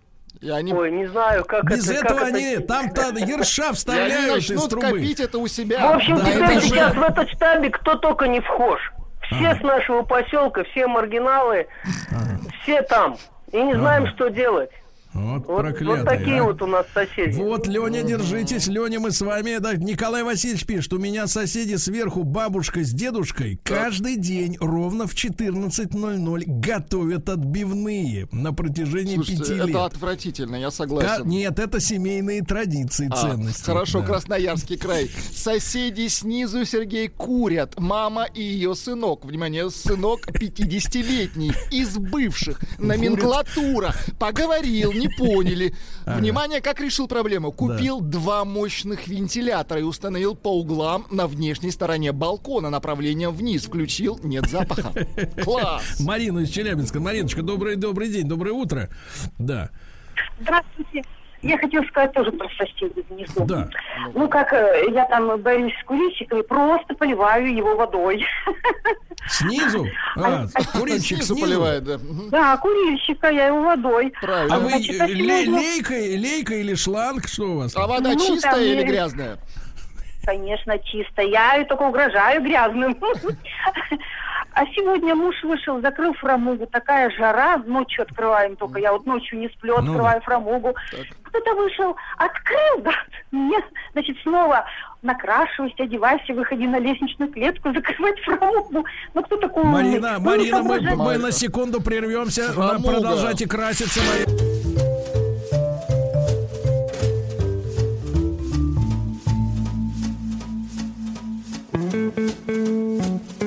И они, Ой, не знаю, как Без это... этого как это- они, там-то ерша и они вставляют из трубы. копить это у В себя. общем, Да, теперь это же- сейчас в этот штабик кто только не вхож. Все с нашего поселка, все маргиналы, все там. И не знаем, что делать. Вот, Вот, проклятые, вот такие а. вот у нас соседи. Вот, Леня, держитесь, Леня, мы с вами. Да, Николай Васильевич пишет, у меня соседи сверху бабушка с дедушкой каждый день ровно в 14.00 готовят отбивные на протяжении Слушайте, пяти это лет. отвратительно, я согласен. Нет, это семейные традиции, А, ценности. Хорошо, Да. Красноярский край. Соседи снизу, Сергей, курят. Мама и ее сынок. Внимание, сынок 50-летний. Из бывших. Номенклатура. Поговорил, не поняли. [laughs] Внимание, как решил проблему. Купил два мощных вентилятора и установил по углам на внешней стороне балкона направлением вниз. Включил, нет запаха. [laughs] Класс. Марина из Челябинска. Мариночка, добрый, добрый день, доброе утро. Да. Здравствуйте. Я хотела сказать тоже про соседей внизу. Да. Ну, как э, я там борюсь с курильщиками, просто поливаю его водой. Снизу? А, курильщик Снизу снизу? поливает, да. Да, курильщика, я его водой. Правильно. А вы Значит, а сегодня- лейка, лейка или шланг? Что у вас? А вода Ну, чистая там или грязная? Конечно, чисто. Я только угрожаю грязным. А сегодня муж вышел, закрыл фрамугу. Такая жара. Ночью открываем только. Я вот ночью не сплю, Ну открываю фрамугу. Кто-то вышел, открыл, да. Нет, значит, снова накрашивайся, одевайся, выходи на лестничную клетку, закрывать фрамугу. Ну, кто такой умный? Марина, Ну, Марина, мы, же- мы на секунду прервемся. Фрамуга. Продолжайте краситься, Марина.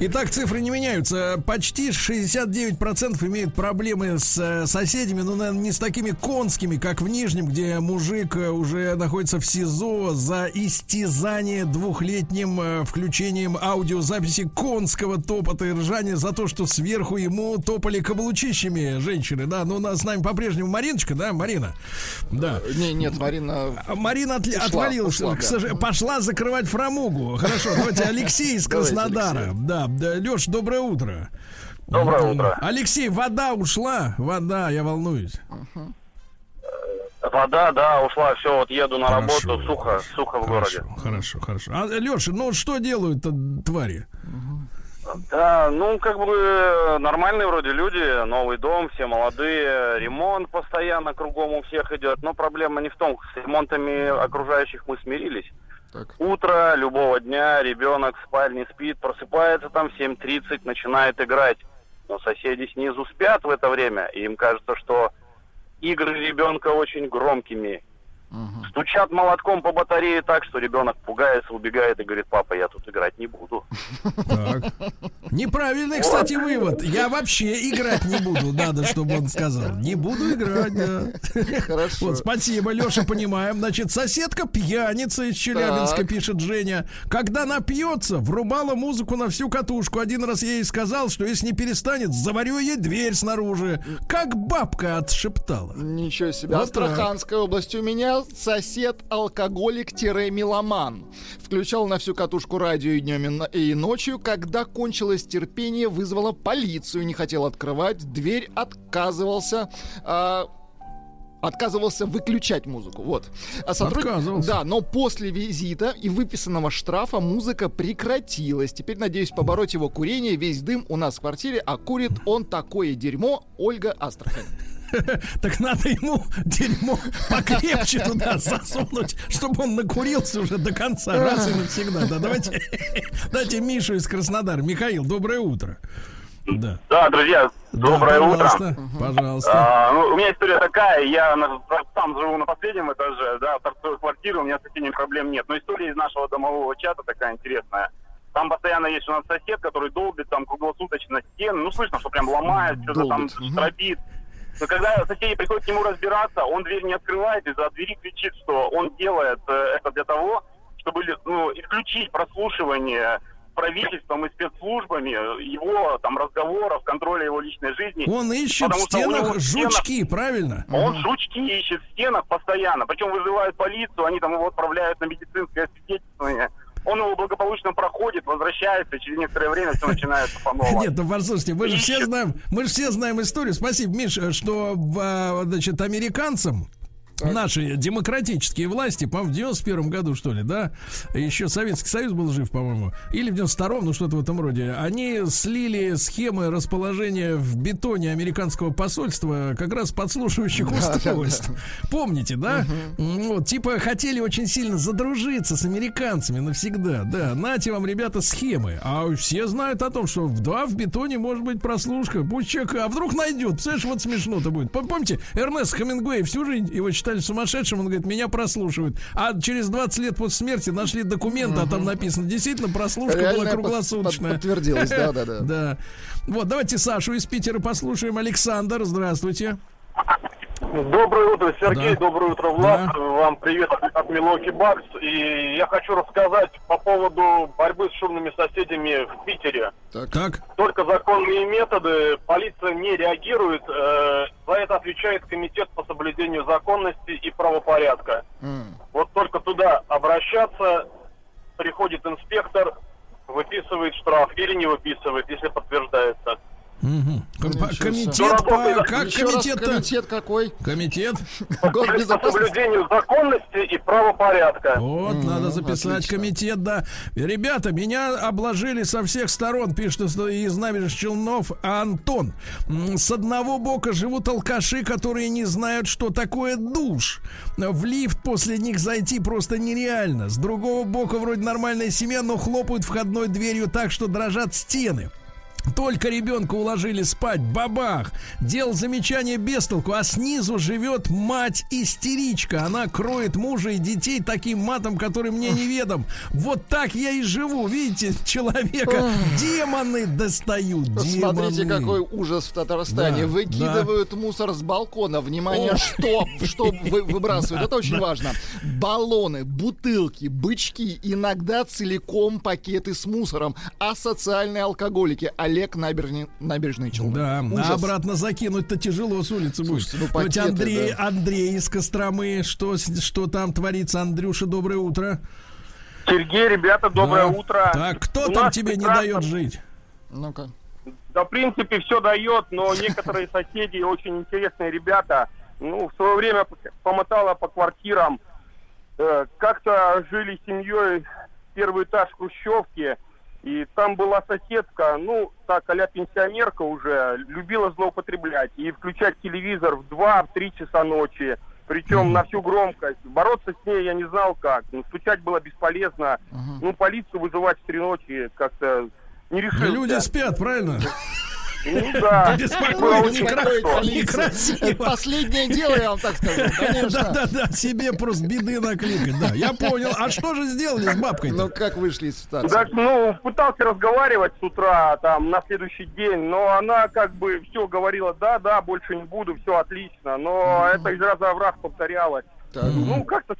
Итак, цифры не меняются. Почти 69% имеют проблемы с э, соседями, но, наверное, не с такими конскими, как в Нижнем, где мужик э, уже находится в СИЗО за истязание двухлетним э, включением аудиозаписи конского топота и ржания за то, что сверху ему топали каблучищами женщины. Да, но у нас с нами по-прежнему Мариночка, да, Марина? Да. Не, нет, Марина... А Марина отли- Ушла, отвалилась, ушла, к да. сожалению, пошла закрывать фрамугу. Хорошо, давайте Алексей из Краснодара. Да, да, Леш, доброе утро. Доброе утро. Алексей, вода ушла? Вода, я волнуюсь. Вода, да, ушла, все, вот еду на Хорошо. работу, сухо, сухо в Хорошо, городе. хорошо, хорошо. А, Леша, ну что делают твари? Да, ну, как бы нормальные вроде люди, новый дом, все молодые, ремонт постоянно кругом у всех идет, но проблема не в том, с ремонтами окружающих мы смирились. Так. Утро любого дня, ребенок в спальне спит, просыпается там в 7.30, начинает играть. Но соседи снизу спят в это время, и им кажется, что игры ребенка очень громкими. Стучат молотком по батарее так, что ребенок пугается, убегает и говорит, папа, я тут играть не буду. Так. Неправильный, кстати, вывод. Я вообще играть не буду. Надо, чтобы он сказал. Не буду играть, да. Хорошо. Вот, спасибо, Леша, понимаем. Значит, соседка пьяница из Челябинска, Так. пишет Женя. Когда напьется, врубала музыку на всю катушку. Один раз я ей сказал, что если не перестанет, заварю ей дверь снаружи. Как бабка отшептала. Ничего себе. Вот так. Астраханская область. У меня сосед алкоголик-меломан. Включал на всю катушку радио и днем и ночью. Когда кончилось терпение, вызвала полицию. Не хотел открывать. Дверь отказывался. а, Отказывался выключать музыку. Вот. А сотруд- Отказывался. Да, но после визита и выписанного штрафа музыка прекратилась. Теперь надеюсь побороть его курение. Весь дым у нас в квартире, а курит он такое дерьмо. Ольга Астрахань. [laughs] Так надо ему дерьмо покрепче туда [laughs] засунуть, чтобы он накурился уже до конца, раз и навсегда. Да, давайте, [laughs] давайте Мишу из Краснодара. Михаил, доброе утро. Да. Да, друзья, доброе Да, утро. пожалуйста, Пожалуйста. А, ну, у меня история такая, я на- сам живу на последнем этаже, да, торцевой квартиры, у меня с этими проблем нет. Но история из нашего домового чата такая интересная. Там постоянно есть у нас сосед, который долбит там круглосуточно стены. Ну, слышно, что прям ломает, что-то там Долбит, мгм. Но когда соседи приходят к нему разбираться, он дверь не открывает, и за двери кричит, что он делает э, это для того, чтобы ну, исключить прослушивание правительством и спецслужбами его там разговоров, контроля его личной жизни. Он ищет в стенах в стенах- жучки, правильно? он жучки ищет в стенах постоянно. Причем вызывают полицию, они там его отправляют на медицинское свидетельствование. Он его благополучно проходит, возвращается, и через некоторое время все начинается по новой. [laughs] Нет, ну послушайте, мы же все знаем, мы же все знаем историю. Спасибо, Миш, что а, значит американцам Наши демократические власти, по-моему, в 91 году, что ли, да? Еще Советский Союз был жив, по-моему. Или в 92-м, ну что-то в этом роде. Они слили схемы расположения в бетоне американского посольства как раз подслушивающих устройств. Помните, да? М, Вот, типа, хотели очень сильно задружиться с американцами навсегда. Да, нате вам, ребята, схемы. А все знают о том, что в- да, в бетоне может быть прослушка. Пусть человек, а вдруг найдет. Представляешь, вот смешно-то будет. Пом- Помните, Эрнест Хемингуэй всю жизнь его считали сумасшедшим, он говорит, меня прослушивают. А через 20 лет после смерти нашли документы, а там написано, действительно, прослушка была Реальная под- круглосуточная. под- подтвердилась, да-да-да. [laughs] Да. Вот, давайте Сашу из Питера послушаем. Александр, здравствуйте. Доброе утро, Сергей. Да. Доброе утро, Влад. Вам привет от, Милоки Бакс. И я хочу рассказать по поводу борьбы с шумными соседями в Питере. Так. Только законные методы, полиция не реагирует. э, за это отвечает комитет по соблюдению законности и правопорядка. Вот только туда обращаться, приходит инспектор, выписывает штраф или не выписывает, если подтверждается. Себе. Комитет по... Как Еще раз комитет комитет какой? Комитет. [laughs] По соблюдению законности и правопорядка. Вот, надо записать комитет, да. Ребята, меня обложили со всех сторон, пишет из- набережных Челнов Антон. С одного бока живут алкаши, которые не знают, что такое душ. В лифт после них зайти просто нереально. С другого бока вроде нормальная семья, но хлопают входной дверью так, что дрожат стены. Только ребенка уложили спать, бабах. Делал замечание без толку, а снизу живет мать-истеричка. Она кроет мужа и детей таким матом, который мне неведом. Вот так я и живу, видите, человека. Демоны достают, демоны. какой ужас в Татарстане. Да, Выкидывают мусор с балкона. Внимание, О. что, что вы- выбрасывают. Это очень Да. важно. Баллоны, бутылки, бычки, иногда целиком пакеты с мусором. А социальные алкоголики. Олег Набережный, набережный Челны. Да, Ужас. а обратно закинуть-то тяжело с улицы будет. Ну, пакеты, Андрей, да. Андрей из Костромы, что, что там творится? Андрюша, доброе утро. Сергей, ребята, доброе Да. утро. Так, кто У там тебе не дает жить? Ну-ка. Да, в принципе, все дает, но некоторые соседи очень интересные ребята. Ну, в свое время помотало по квартирам. Э, Как-то жили семьей первый этаж в Хрущевке, И там была соседка, ну, так, а пенсионерка уже, любила злоупотреблять и включать телевизор в 2-3 часа ночи, причем на всю громкость. Бороться с ней я не знал как. Ну, стучать было бесполезно. Ну, полицию вызывать в три ночи как-то не решился. Люди спят, правильно? [laughs] Ну да. Хорошо. некрасиво. Последнее дело, я вам так скажу. [laughs] Да-да-да, себе просто беды накликать. Да, я понял. А что же сделали с бабкой? Ну как вышли из ситуации? Так, ну, пытался разговаривать с утра, там, на следующий день, но она как бы все говорила, да, да, больше не буду, все отлично, но это из раза в раз повторялось. Ну, как-то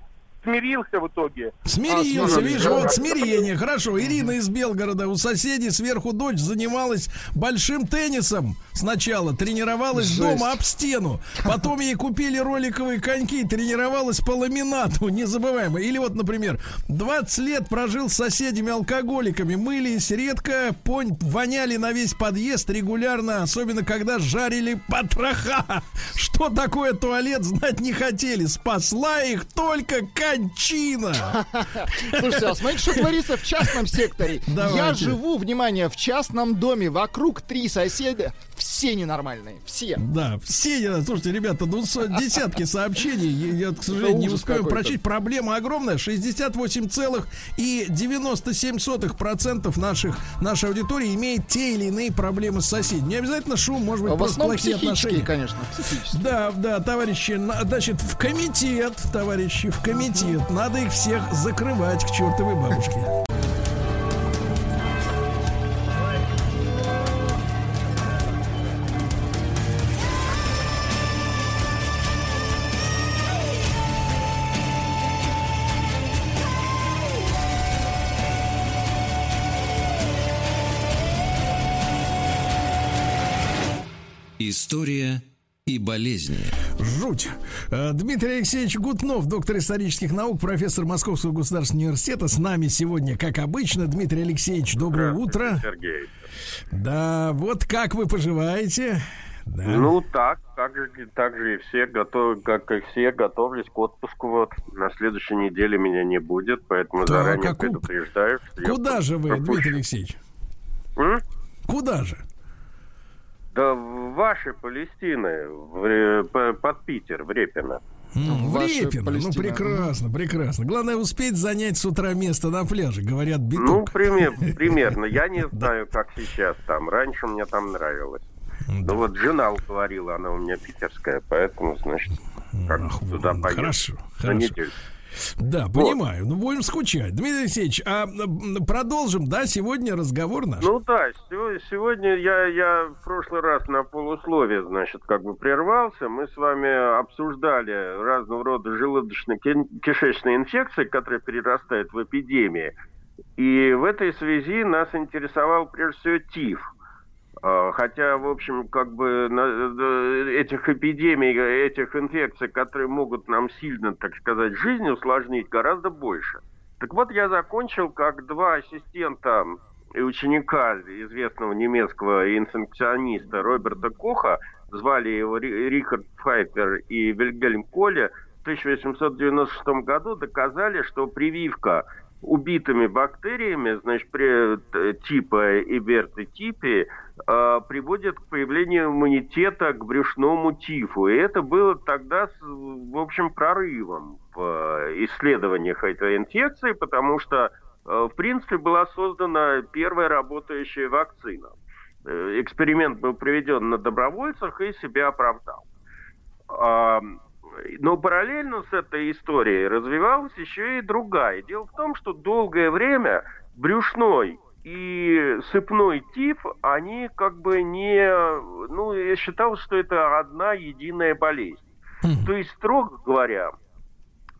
смирился в итоге. Смирился, А, видишь, вот смирение. Хорошо, Ирина из Белгорода у соседей сверху дочь занималась большим теннисом. Сначала тренировалась Жесть. дома об стену. Потом ей купили роликовые коньки, тренировалась по ламинату. [laughs] Незабываемо. Или вот, например, 20 лет прожил с соседями алкоголиками. Мылись редко, понь, воняли на весь подъезд регулярно, особенно когда жарили потроха. [laughs] Что такое туалет, знать не хотели. Спасла их только кончина. [laughs] Слушайте, а смотрите, что творится в частном секторе. Я живу, внимание, в частном доме. Вокруг три соседа. Все ненормальные. Все. Да, все, э, слушайте, ребята, ну десятки сообщений, я, к сожалению, не успею прочесть. Проблема огромная, 68,97% наших, нашей аудитории имеет те или иные проблемы с соседями. Не обязательно шум, может быть, А просто плохие отношения. конечно. Да, да, товарищи, на- значит, в комитет, товарищи, в комитет. Надо их всех закрывать к чертовой бабушке. История и болезни. Жуть. Э, Дмитрий Алексеевич Гутнов, доктор исторических наук, профессор Московского государственного университета. С нами сегодня, как обычно. Дмитрий Алексеевич, доброе утро. Сергей. Да, вот как вы поживаете? Да. Ну так, так же, так же и все готовы, как и все, готовлюсь к отпуску. Вот на следующей неделе меня не будет, поэтому Так, заранее а ку- предупреждаю. Куда же вы, пропущу. Дмитрий Алексеевич? М? Куда же? Да в вашей Палестины, под Питер, в Репино. М, В Репино. Ну, прекрасно, прекрасно. Главное успеть занять с утра место на пляже. Говорят, Ну, биток. пример, [laughs] примерно. Я не знаю, как сейчас там. Раньше мне там нравилось. Ну вот жена уговорила, она у меня питерская, поэтому, значит, как Ах, туда поеду. хорошо, На хорошо. Да, понимаю. Ну, будем скучать. Дмитрий Алексеевич, а продолжим, да, сегодня разговор наш? Ну да, сего- сегодня я, я в прошлый раз на полусловие, значит, как бы прервался. Мы с вами обсуждали разного рода желудочно-кишечные инфекции, которые перерастают в эпидемии. И в этой связи нас интересовал прежде всего ТИФ. А, Хотя, в общем, как бы э, этих эпидемий, этих инфекций, которые могут нам сильно, так сказать, жизнь усложнить, гораздо больше. Так вот, я закончил как два ассистента и ученика известного немецкого инфекциониста Роберта Коха, звали его Ри- Рихард Пфайфер и Вильгельм Коле, в 1896 году доказали, что прививка убитыми бактериями, значит, при, э, типа Иберты типи, э, приводит к появлению иммунитета к брюшному тифу. И это было тогда, в общем, прорывом в исследованиях этой инфекции, потому что, э, в принципе, была создана первая работающая вакцина. Э, Эксперимент был проведен на добровольцах и себя оправдал. А, Но параллельно с этой историей развивалась еще и другая. Дело в том, что долгое время брюшной и сыпной тиф, они как бы не... Ну, я считал, что это одна единая болезнь. То есть, строго говоря,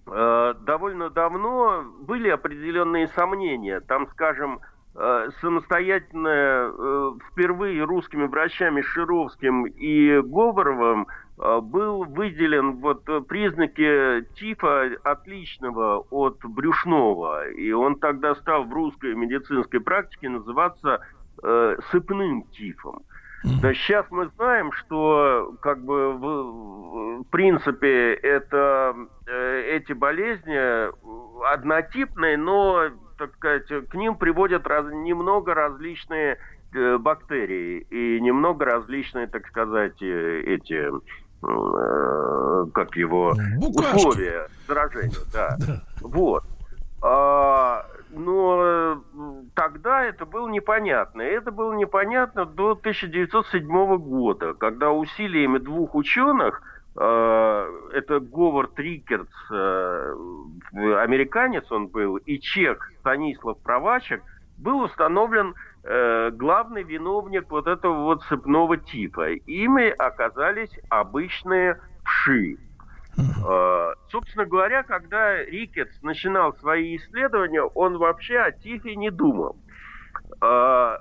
э, довольно давно были определенные сомнения. Там, скажем, э, самостоятельно э, впервые русскими врачами Шировским и Говоровым был выделен вот э, признаки тифа отличного от брюшного. И он тогда стал в русской медицинской практике называться э, сыпным тифом. Но сейчас мы знаем, что как бы в, в принципе это э, эти болезни однотипные, но так сказать, к ним приводят раз, немного различные э, бактерии и немного различные, так сказать, э, эти э, как его Букашки. условия заражения, [laughs] да. Вот. А, но э, тогда это было непонятно. Это было непонятно до 1907 года, когда усилиями двух ученых, э, это Говард Рикерс, э, американец он был, и чех Станислав Провачек, был установлен э, главный виновник вот этого вот цепного типа. Ими оказались обычные вши. Э, Собственно говоря, когда Рикетс начинал свои исследования, он вообще о тифе не думал. Э,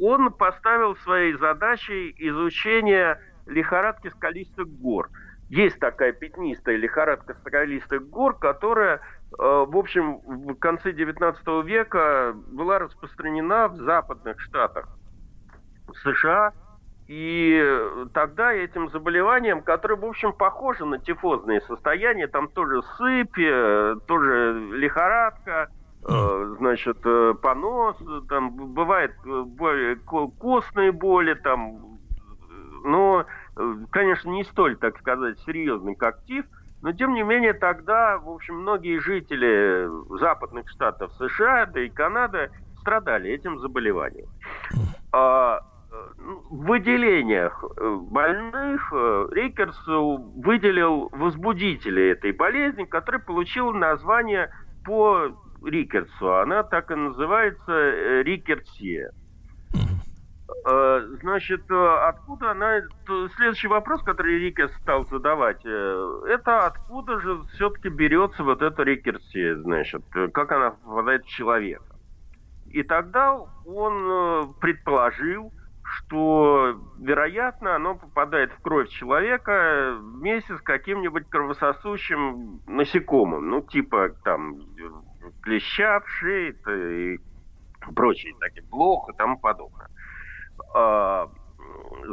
Он поставил своей задачей изучение лихорадки скалистых гор. Есть такая пятнистая лихорадка скалистых гор, которая, в общем, в конце 19 века была распространена в западных штатах США. И тогда этим заболеванием, которое, в общем, похоже на тифозные состояния, там тоже сыпь, э, тоже лихорадка, э, значит, э, понос, там бывает э, боли, ко- костные боли, там, но, э, конечно, не столь, так сказать, серьезный, как тиф, но, тем не менее, тогда, в общем, многие жители западных штатов США, да и Канады страдали этим заболеванием. А, ну, в выделениях э, больных э, Рикерс выделил возбудители этой болезни, который получил название по Рикерсу. Она так и называется э, Рикерсия. Э, Значит, э, откуда она... Следующий вопрос, который Рикерс стал задавать, э, это откуда же все-таки берется вот эта Рикерсия, значит, как она попадает в человека. И тогда он предположил, что, вероятно, оно попадает в кровь человека вместе с каким-нибудь кровососущим насекомым, ну, типа там клеща, вшей и прочие такие, блох и тому подобное. А,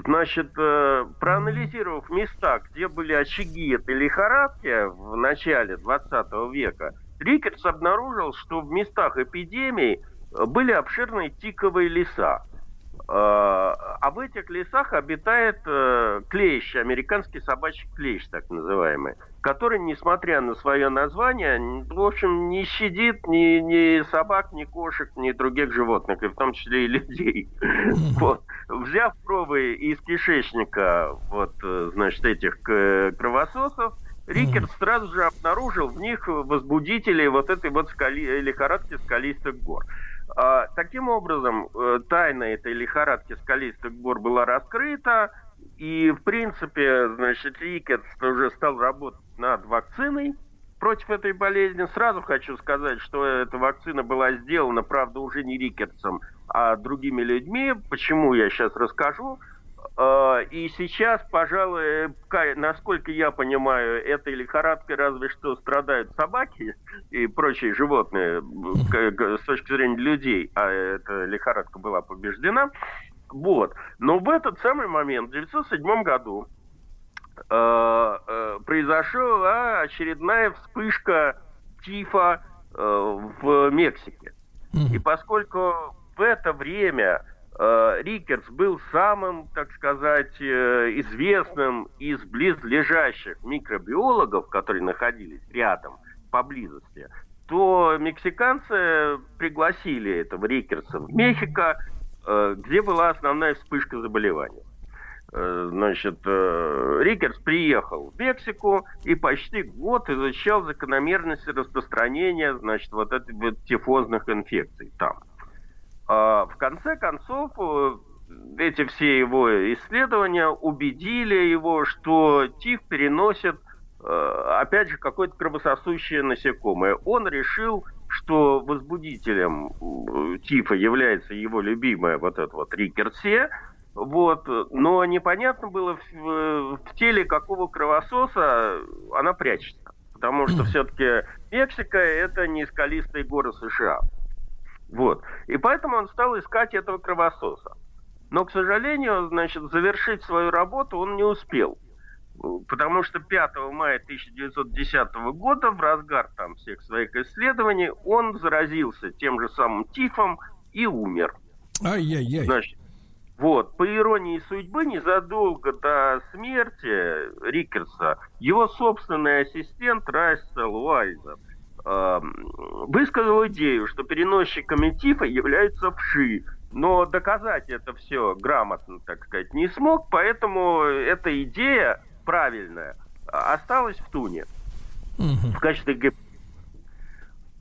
Значит, э, проанализировав места, где были очаги этой лихорадки в начале 20 века, Рикерс обнаружил, что в местах эпидемии э, были обширные тиковые леса. Э, А в этих лесах обитает э, клещ, американский собачий клещ, так называемый, который, несмотря на свое название, в общем, не щадит ни, ни собак, ни кошек, ни других животных, и в том числе и людей. Вот. Взяв пробы из кишечника вот, э, значит, этих э, кровососов, Рикерт сразу же обнаружил в них возбудители вот этой вот скали- лихорадки скалистых гор. А, таким образом, э, тайна этой лихорадки скалистых гор была раскрыта, и, в принципе, значит, Рикетс уже стал работать над вакциной против этой болезни. Сразу хочу сказать, что эта вакцина была сделана, правда, уже не Рикетсом, а другими людьми. Почему, я сейчас расскажу. Э, И сейчас, пожалуй, насколько я понимаю, этой лихорадкой разве что страдают собаки и прочие животные с точки зрения людей, а эта лихорадка была побеждена. Вот. Но в этот самый момент, в 1907 году, э, э, произошла очередная вспышка тифа в Мексике. И поскольку в это время Рикерс был самым, так сказать, э, известным из близлежащих микробиологов, которые находились рядом, поблизости, то мексиканцы пригласили этого Рикерса в Мехико, э, где была основная вспышка заболевания. Э, Значит, э, Рикерс приехал в Мексику и почти год изучал закономерности распространения, значит, вот этих вот тифозных инфекций там. А В конце концов, э, эти все его исследования убедили его, что тиф переносит, э, опять же, какое-то кровососущее насекомое. Он решил, что возбудителем э, тифа является его любимая вот эта вот рикерсия, вот, но непонятно было в, в- в теле какого кровососа она прячется. Потому что [clears throat] все-таки Мексика это не скалистые горы США. Вот. И поэтому он стал искать этого кровососа. Но, к сожалению, значит, завершить свою работу он не успел. Потому что 5 мая 1910 года, в разгар там всех своих исследований, он заразился тем же самым тифом и умер. Ай-яй-яй. Значит, вот, по иронии судьбы, незадолго до смерти Рикерса, его собственный ассистент Рассел Уайзер высказал идею, что переносчиками тифа являются вши, но доказать это все грамотно, так сказать, не смог, поэтому эта идея правильная осталась в туне в качестве гип-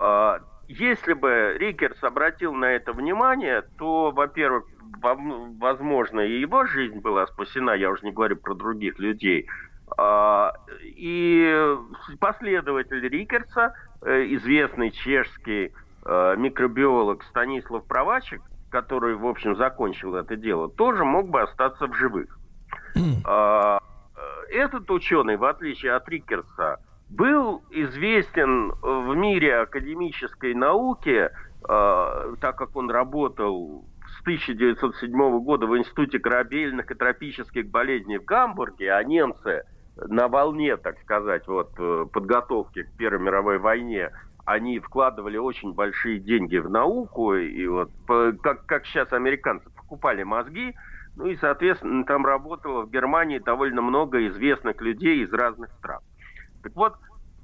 А, Если бы Рикерс обратил на это внимание, то, во-первых, во- возможно, и его жизнь была спасена, я уже не говорю про других людей. А, И последователь Рикерса, известный чешский э, микробиолог Станислав Провачек, который, в общем, закончил это дело, тоже мог бы остаться в живых. А, э, Этот ученый, в отличие от Рикерса, был известен в мире академической науки, э, так как он работал с 1907 года в Институте корабельных и тропических болезней в Гамбурге, а немцы на волне, так сказать, вот э, подготовки к Первой мировой войне, они вкладывали очень большие деньги в науку, и вот как, как сейчас американцы покупали мозги, ну и, соответственно, там работало в Германии довольно много известных людей из разных стран. Так вот,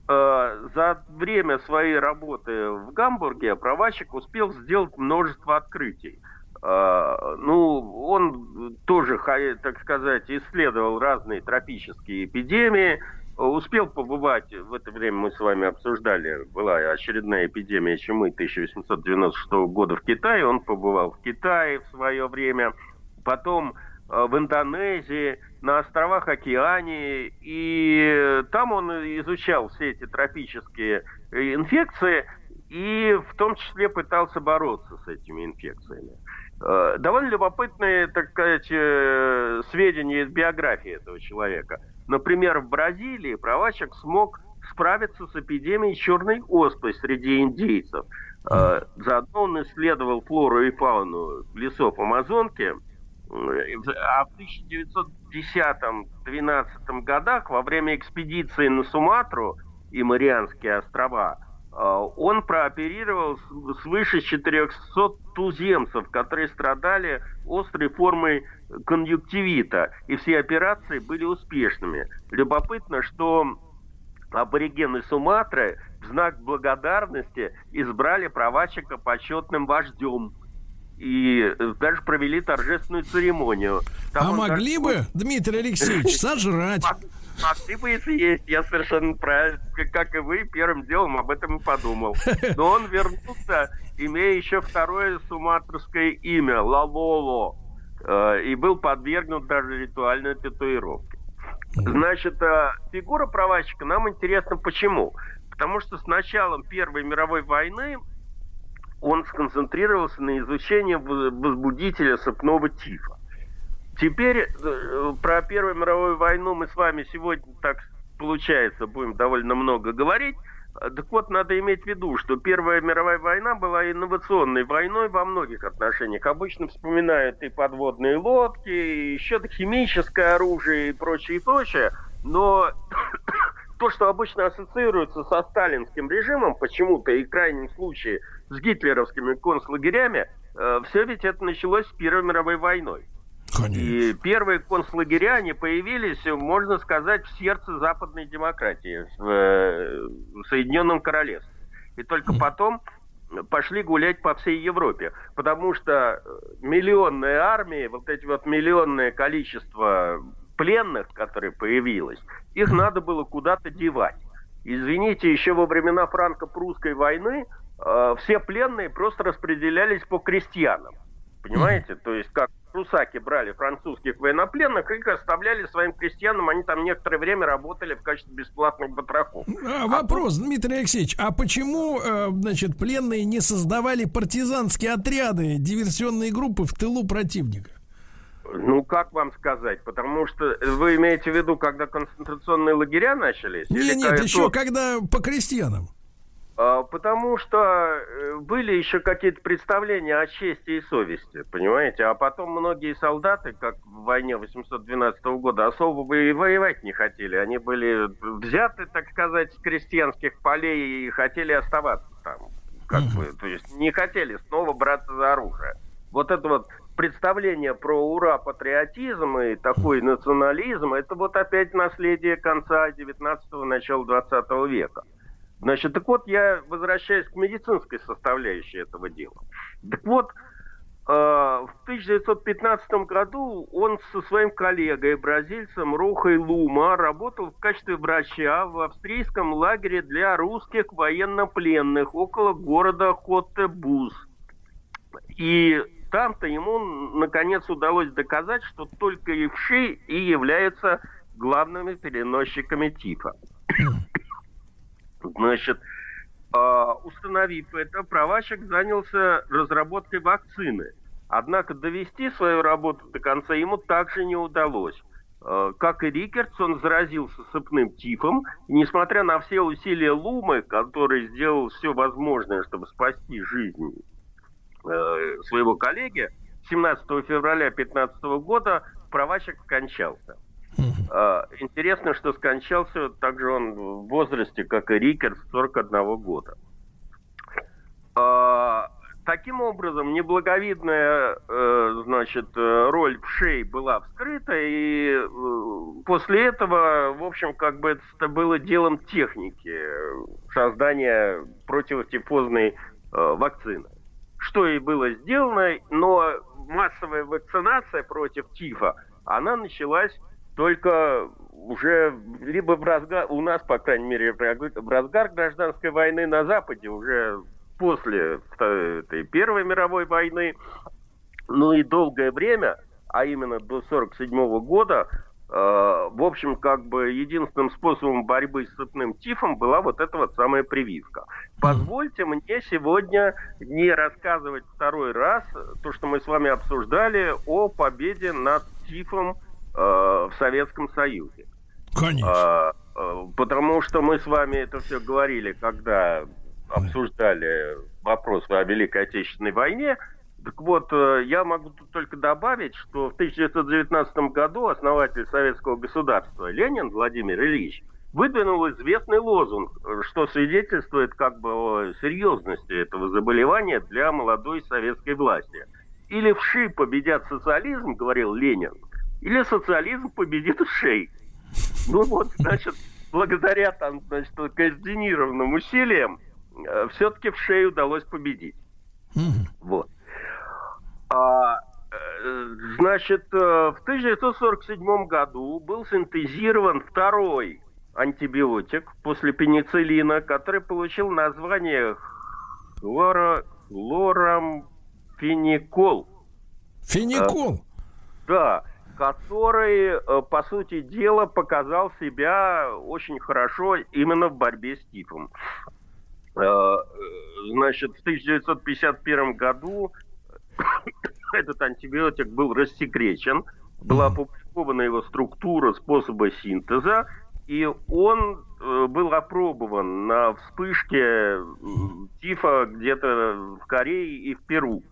э, за время своей работы в Гамбурге Провачек успел сделать множество открытий. Э, ну, он тоже, так сказать, исследовал разные тропические эпидемии, успел побывать, в это время мы с вами обсуждали, была очередная эпидемия чумы 1896 года в Китае, он побывал в Китае в свое время, потом э, в Индонезии, на островах Океании, и там он изучал все эти тропические э, инфекции и в том числе пытался бороться с этими инфекциями. Э, Довольно любопытные, так сказать, э, сведения из биографии этого человека. Например, в Бразилии Провачек смог справиться с эпидемией черной оспы среди индейцев. Э, Заодно он исследовал флору и фауну лесов Амазонки. А в 1910-12 годах, во время экспедиции на Суматру и Марианские острова, он прооперировал свыше 400 туземцев, которые страдали острой формой конъюнктивита, и все операции были успешными. Любопытно, что аборигены Суматры в знак благодарности избрали Провачика почетным вождем и э, даже провели торжественную церемонию. Там А могли даже- бы, Дмитрий Алексеевич, [laughs] сожрать? Могли бы и съесть, я совершенно правильно, как- и вы, первым делом об этом и подумал. [laughs] Но он вернулся, имея еще второе суматрское имя, Лалоло, э, и был подвергнут даже ритуальной татуировке. Значит, э, фигура провальщика нам интересна почему? Потому что с началом Первой мировой войны он сконцентрировался на изучении возбудителя сыпного тифа. Теперь э, про Первую мировую войну мы с вами сегодня, так получается, будем довольно много говорить. Э, Так вот, надо иметь в виду, что Первая мировая война была инновационной войной во многих отношениях. Обычно вспоминают и подводные лодки, и еще химическое оружие и прочее, и прочее. Но [coughs] то, что обычно ассоциируется со сталинским режимом, почему-то и в крайнем случае с гитлеровскими концлагерями, все ведь это началось с Первой мировой войной. И первые концлагеря, они появились, можно сказать, в сердце западной демократии, в, э, в Соединенном Королевстве. И только потом пошли гулять по всей Европе. Потому что миллионные армии, вот эти вот миллионное количество пленных, которые появилось, их надо было куда-то девать. Извините, еще во времена франко-прусской войны э, все пленные просто распределялись по крестьянам. Понимаете? То есть как прусаки брали французских военнопленных, их оставляли своим крестьянам, они там некоторое время работали в качестве бесплатных батраков. А, вопрос, Дмитрий Алексеевич, а почему, э, значит, пленные не создавали партизанские отряды, диверсионные группы в тылу противника? Ну, как вам сказать? Потому что вы имеете в виду, когда концентрационные лагеря начались? Нет, Или нет, еще когда по крестьянам. А, Потому что э, были еще какие-то представления о чести и совести, понимаете? А потом многие солдаты, как в войне 812 года, особо бы и воевать не хотели. Они были взяты, так сказать, с крестьянских полей и хотели оставаться там. Как бы, то есть не хотели снова браться за оружие. Вот это вот представление про ура патриотизм и такой национализм, это вот опять наследие конца 19-го, начала 20 века. Значит, так вот, я возвращаюсь к медицинской составляющей этого дела. Так вот, э, в 1915 году он со своим коллегой, бразильцем Рухой Лума, работал в качестве врача в австрийском лагере для русских военнопленных около города Хоттебуз. И там-то ему, наконец, удалось доказать, что только левши и являются главными переносчиками тифа. Значит, а, установив это, правачек занялся разработкой вакцины. Однако довести свою работу до конца ему также не удалось. А, Как и Рикертс, он заразился сыпным тифом. И, несмотря на все усилия Лумы, который сделал все возможное, чтобы спасти жизнь э, своего коллеги, 17 февраля 2015 года правачек скончался. А, Интересно, что скончался также он в возрасте, как и Рикерс, 41 года. А, Таким образом, неблаговидная, э, значит, э, роль вшей была вскрыта, и э, после этого, в общем, как бы это было делом техники создания противотифозной вакцины. Что и было сделано, но массовая вакцинация против тифа, она началась только уже либо в разгар, у нас, по крайней мере, в разгар- гражданской войны на Западе, уже после этой Первой мировой войны, ну и долгое время, а именно до 1947 года, э, в общем, как бы единственным способом борьбы с сыпным тифом была вот эта вот самая прививка. Позвольте мне сегодня не рассказывать второй раз то, что мы с вами обсуждали о победе над тифом в Советском Союзе. Конечно. потому что мы с вами это все говорили, когда обсуждали вопрос о Великой Отечественной войне. Так вот, э, я могу тут только добавить, что в 1919 году основатель советского государства Ленин Владимир Ильич выдвинул известный лозунг, э, что свидетельствует как бы о серьезности этого заболевания для молодой советской власти. Или вши победят социализм, говорил Ленин, или социализм победит вшей. Ну вот, значит, благодаря там, значит, координированным усилиям все-таки в шею удалось победить. Вот. А, э, значит, э, в 1947 году был синтезирован второй антибиотик после пенициллина, который получил название хлоро, хлорамфеникол. Феникол? Да, который, э, по сути дела, показал себя очень хорошо именно в борьбе с тифом. Э, Значит, в 1951 году [coughs] этот антибиотик был рассекречен, была опубликована его структура, способы синтеза, и он э, был опробован на вспышке тифа где-то в Корее и в Перу.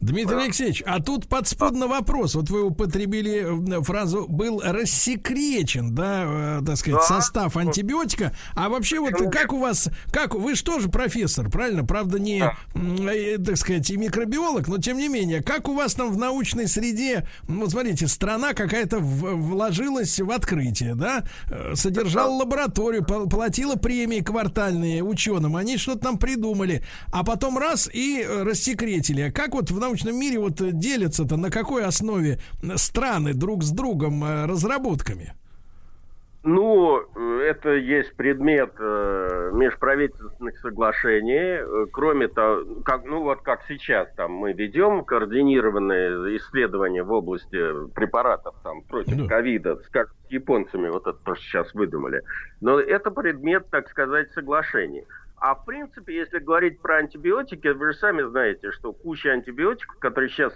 Дмитрий Алексеевич, а тут подспудно вопрос. Вот вы употребили фразу «был рассекречен», да, э, так сказать, Да. состав антибиотика. А вообще вот как у вас, как вы же тоже профессор, правильно? Правда, не, э, так сказать, и микробиолог, но тем не менее, как у вас там в научной среде, ну, вот смотрите, страна какая-то вложилась в открытие, да, э, содержала лабораторию, платила премии квартальные ученым, они что-то там придумали, а потом раз и рассекретили. А Как вот в научном мире вот э, делятся-то, на какой основе страны друг с другом э, разработками? Ну, э, это есть предмет э, межправительственных соглашений. Кроме того, как, ну вот как сейчас там мы ведем координированные исследования в области препаратов там против ковида, с- как с японцами вот это просто сейчас выдумали. Но это предмет, так сказать, соглашений. А в принципе, если говорить про антибиотики, вы же сами знаете, что куча антибиотиков, которые сейчас,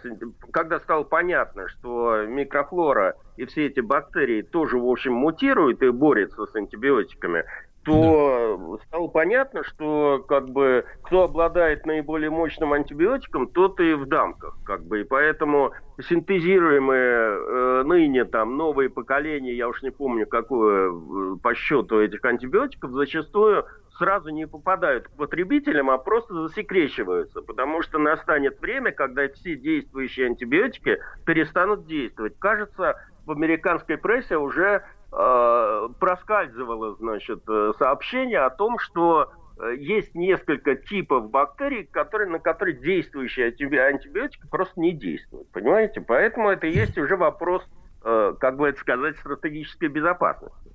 когда стало понятно, что микрофлора и все эти бактерии тоже, в общем, мутируют и борются с антибиотиками, то стало понятно, что как бы кто обладает наиболее мощным антибиотиком, тот и в дамках, как бы, и поэтому синтезируемые э, ныне там новые поколения, я уж не помню, какое э, по счету этих антибиотиков, зачастую сразу не попадают к потребителям, а просто засекречиваются, потому что настанет время, когда все действующие антибиотики перестанут действовать. Кажется, в американской прессе уже э, проскальзывало, значит, э, сообщение о том, что э, есть несколько типов бактерий, которые, на которые действующие антибиотики просто не действуют. Понимаете? Поэтому это есть уже вопрос, э, как бы это сказать, стратегической безопасности.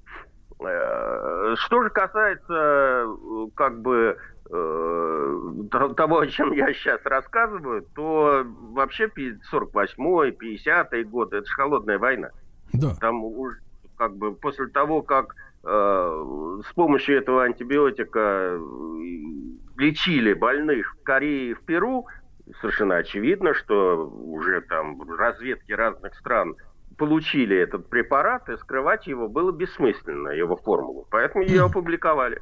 Э, что же касается как бы того, о чем я сейчас рассказываю, то вообще 48-й, 50-й год, это же холодная война. Да. Там уже как бы после того, как э, с помощью этого антибиотика э, лечили больных в Корее и в Перу, совершенно очевидно, что уже там разведки разных стран получили этот препарат, и скрывать его было бессмысленно, его формулу. Поэтому ее [clears throat] опубликовали.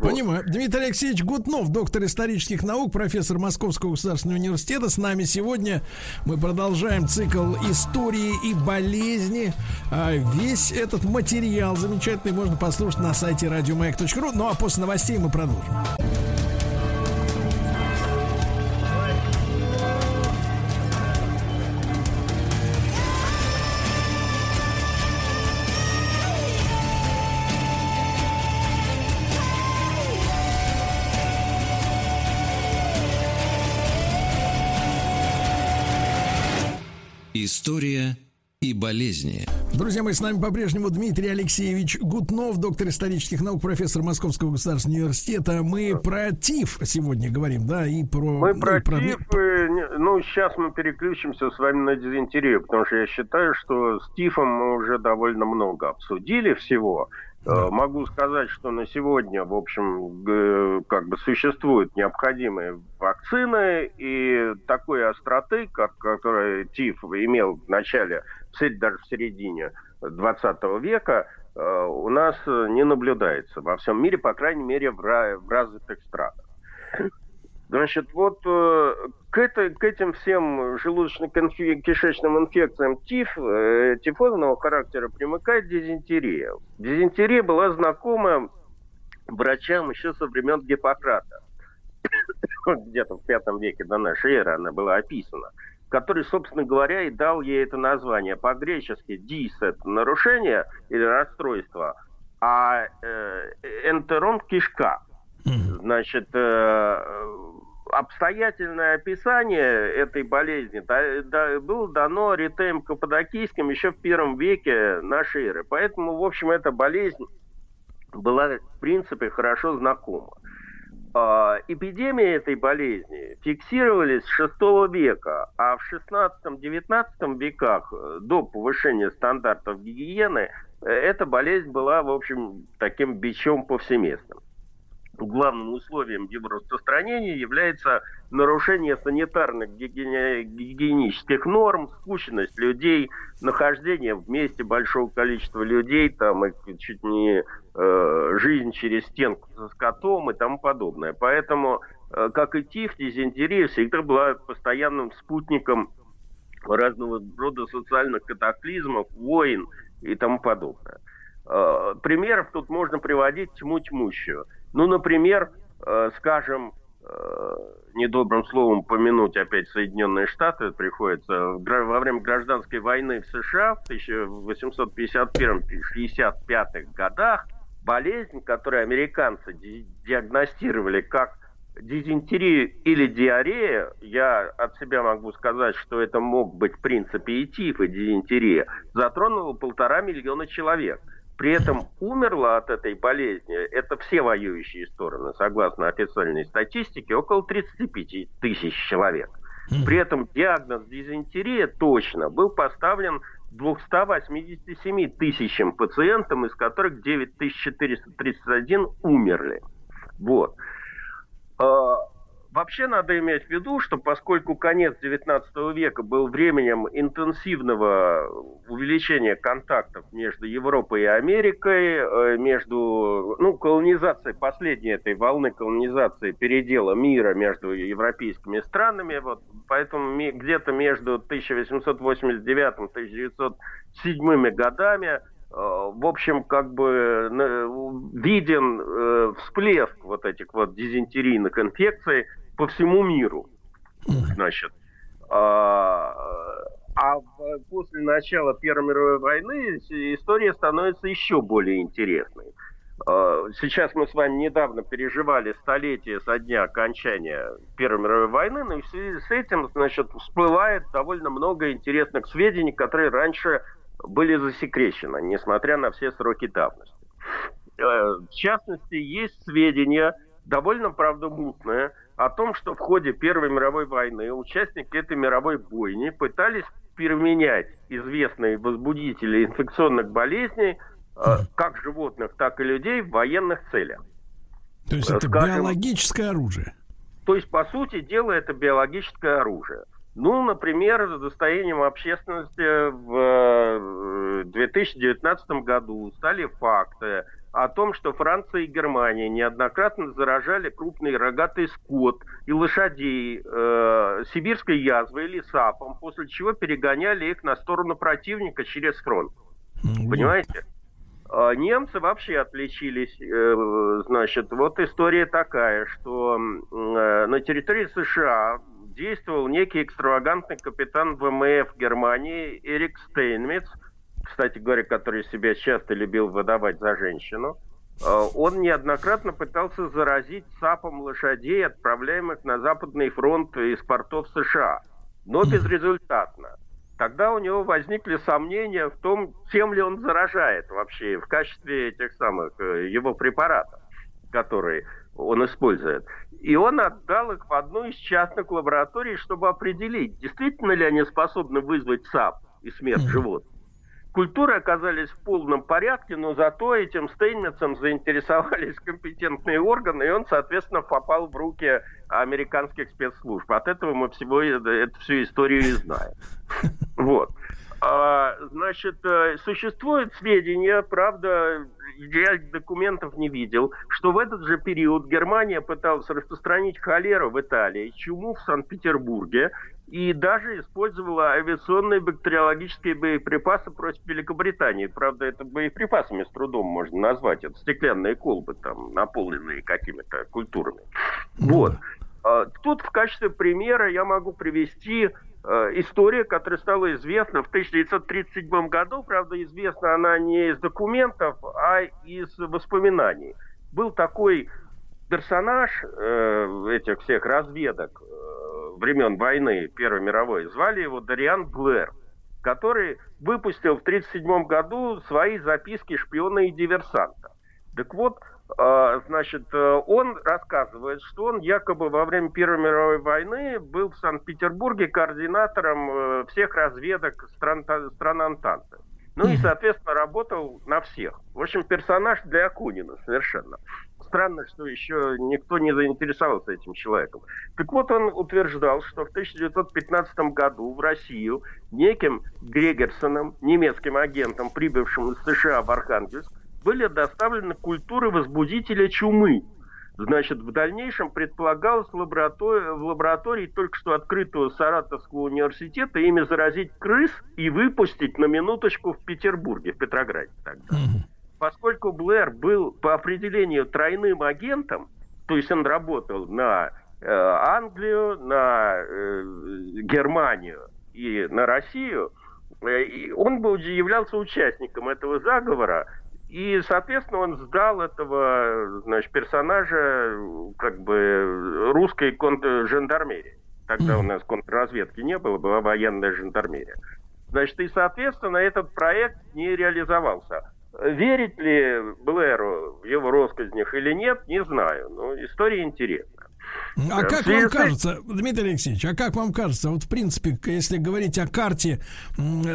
Понимаю. Дмитрий Алексеевич Гутнов, доктор исторических наук, профессор Московского государственного университета. С нами сегодня мы продолжаем цикл истории и болезни. А весь этот материал замечательный можно послушать на сайте радиомаяк.ру. Ну а после новостей мы продолжим. История и болезни. Друзья мои, с нами по-прежнему Дмитрий Алексеевич Гутнов, доктор исторических наук, профессор Московского государственного университета. Мы про ТИФ сегодня говорим, да, и про... Мы про и про... ТИФ, и, ну, сейчас мы переключимся с вами на дизентерию, потому что я считаю, что с ТИФом мы уже довольно много обсудили всего. Да. Могу сказать, что на сегодня, в общем, как бы существуют необходимые вакцины, и такой остроты, как, которая ТИФ имел в начале, даже в середине 20 века, э, у нас не наблюдается во всем мире, по крайней мере, в развитых странах. Значит, вот э, к, этой, к этим всем желудочно-кишечным инфекциям ТИФ, э, тифозного характера примыкает дизентерия. Дизентерия была знакома врачам еще со времен Гиппократа. [coughs] Где-то в пятом веке до нашей эры она была описана который, собственно говоря, и дал ей это название. По-гречески «дис» — это нарушение или расстройство, а э, энтерон — кишка. Значит, э, обстоятельное описание этой болезни да, да, было дано Ритеем Каппадокийским еще в первом веке нашей эры. Поэтому, в общем, эта болезнь была, в принципе, хорошо знакома. Э, эпидемии этой болезни фиксировались с VI века, а в XVI-XIX веках, э, до повышения стандартов гигиены, э, эта болезнь была, в общем, таким бичом повсеместным главным условием его распространения является нарушение санитарных гигиенических норм, спущенность людей, нахождение вместе большого количества людей, там и чуть не э, жизнь через стенку со скотом и тому подобное. Поэтому, э, как и тиф, дизентерия всегда была постоянным спутником разного рода социальных катаклизмов, войн и тому подобное. Э, примеров тут можно приводить тьму тьмущую – ну, например, э, скажем, э, недобрым словом помянуть опять Соединенные Штаты приходится. Во время гражданской войны в США в 1851-65 годах болезнь, которую американцы диагностировали как дизентерию или диарея, я от себя могу сказать, что это мог быть в принципе и тиф, и дизентерия, затронула полтора миллиона человек – при этом умерло от этой болезни, это все воюющие стороны, согласно официальной статистике, около 35 тысяч человек. При этом диагноз дизентерия точно был поставлен 287 тысячам пациентам, из которых 9431 умерли. Вот. Вообще надо иметь в виду, что поскольку конец XIX века был временем интенсивного увеличения контактов между Европой и Америкой, э, между ну, колонизацией, последней этой волны колонизации, передела мира между европейскими странами, вот, поэтому где-то между 1889 и 1907 годами в общем, как бы виден э, всплеск вот этих вот дизентерийных инфекций по всему миру. Значит, а, а после начала Первой мировой войны история становится еще более интересной. Э, сейчас мы с вами недавно переживали столетие со дня окончания Первой мировой войны, но и в связи с этим, значит, всплывает довольно много интересных сведений, которые раньше были засекречены, несмотря на все сроки давности. Э, в частности, есть сведения, довольно, правда, мутные, о том, что в ходе Первой мировой войны участники этой мировой бойни пытались применять известные возбудители инфекционных болезней э, как животных, так и людей в военных целях. То есть это Скажем, биологическое оружие? То есть, по сути дела, это биологическое оружие. Ну, например, достоянием общественности в 2019 э, году стали факты о том, что Франция и Германия неоднократно заражали крупный рогатый скот и лошадей э, сибирской язвой или сапом, после чего перегоняли их на сторону противника через фронт. Mm-hmm. Понимаете? А немцы вообще отличились, э, значит, вот история такая, что э, на территории США действовал некий экстравагантный капитан ВМФ Германии Эрик Стейнмитц, кстати говоря, который себя часто любил выдавать за женщину. Э, он неоднократно пытался заразить САПом лошадей, отправляемых на Западный фронт из портов США, но безрезультатно. Тогда у него возникли сомнения в том, тем ли он заражает вообще в качестве этих самых э, его препаратов, которые он использует. И он отдал их в одну из частных лабораторий, чтобы определить, действительно ли они способны вызвать сап и смерть животных. Культуры оказались в полном порядке, но зато этим Стейнмитцем заинтересовались [laughs] компетентные органы, и он, соответственно, попал в руки американских спецслужб. От этого мы всего эту всю историю и знаем. [laughs] Вот. А, значит, э, существуют сведения, правда, я документов не видел, что в этот же период Германия пыталась распространить холеру в Италии, чуму в Санкт-Петербурге и даже использовала авиационные бактериологические боеприпасы против Великобритании. Правда, это боеприпасами с трудом можно назвать. Это стеклянные колбы, там, наполненные какими-то культурами. Вот. А, тут в качестве примера я могу привести история, которая стала известна в 1937 году. Правда, известна она не из документов, а из воспоминаний. Был такой персонаж э, этих всех разведок э, времен войны Первой мировой. Звали его Дариан Блэр, который выпустил в 1937 году свои записки шпиона и диверсанта. Так вот, значит, э, он рассказывает, что он якобы во время Первой мировой войны был в Санкт-Петербурге координатором э, всех разведок стран, стран Антанты. Ну и, соответственно, работал на всех. В общем, персонаж для Акунина совершенно. Странно, что еще никто не заинтересовался этим человеком. Так вот, он утверждал, что в 1915 году в Россию неким Грегерсоном, немецким агентом, прибывшим из США в Архангельск, были доставлены культуры возбудителя чумы. Значит, в дальнейшем предполагалось в лаборатории, в лаборатории только что открытого Саратовского университета ими заразить крыс и выпустить на минуточку в Петербурге, в Петрограде тогда. Поскольку Блэр был по определению тройным агентом, то есть он работал на э, Англию, на э, Германию и на Россию, э, он был, являлся участником этого заговора, и, соответственно, он сдал этого значит, персонажа как бы русской контржандармерии. Тогда у нас контрразведки не было, была военная жандармерия. Значит, и, соответственно, этот проект не реализовался. Верить ли Блэру в его россказнях или нет, не знаю. Но история интересна. А Э, как вам кажется, Дмитрий Алексеевич, а как вам кажется, вот в принципе, если говорить о карте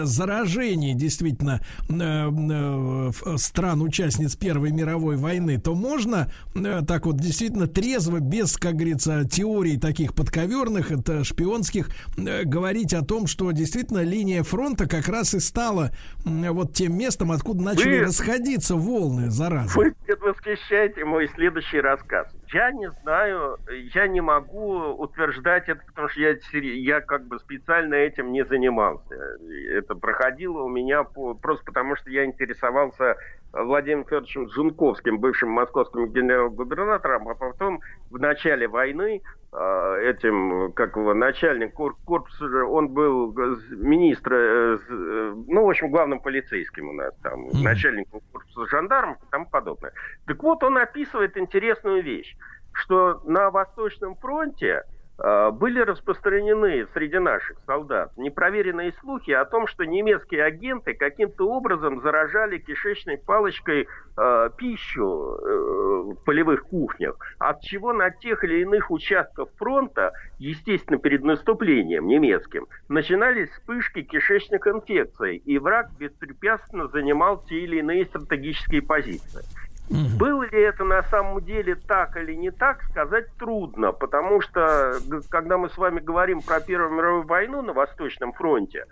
заражений действительно э, э, в- стран-участниц Первой мировой войны, то можно э, так вот действительно трезво, без, как говорится, теорий таких подковерных, это шпионских, э, говорить о том, что действительно линия фронта как раз и стала вот тем местом, откуда начали Вы- расходиться волны заразы. Вы предвосхищаете мой следующий рассказ. Я не знаю, я не могу утверждать это, потому что я, я как бы специально этим не занимался. Это проходило у меня по, просто потому, что я интересовался Владимиром Федоровичем Жунковским, бывшим московским генерал-губернатором, а потом в начале войны этим, как его, начальник кор- корпуса, он был министр, э, э, ну, в общем, главным полицейским у нас там, начальник корпуса жандармов и тому подобное. Так вот, он описывает интересную вещь, что на Восточном фронте были распространены среди наших солдат непроверенные слухи о том, что немецкие агенты каким-то образом заражали кишечной палочкой э, пищу э, в полевых кухнях, от чего на тех или иных участках фронта, естественно, перед наступлением немецким, начинались вспышки кишечных инфекций, и враг беспрепятственно занимал те или иные стратегические позиции. Было ли это на самом деле так или не так, сказать трудно, потому что, когда мы с вами говорим про Первую мировую войну на Восточном фронте,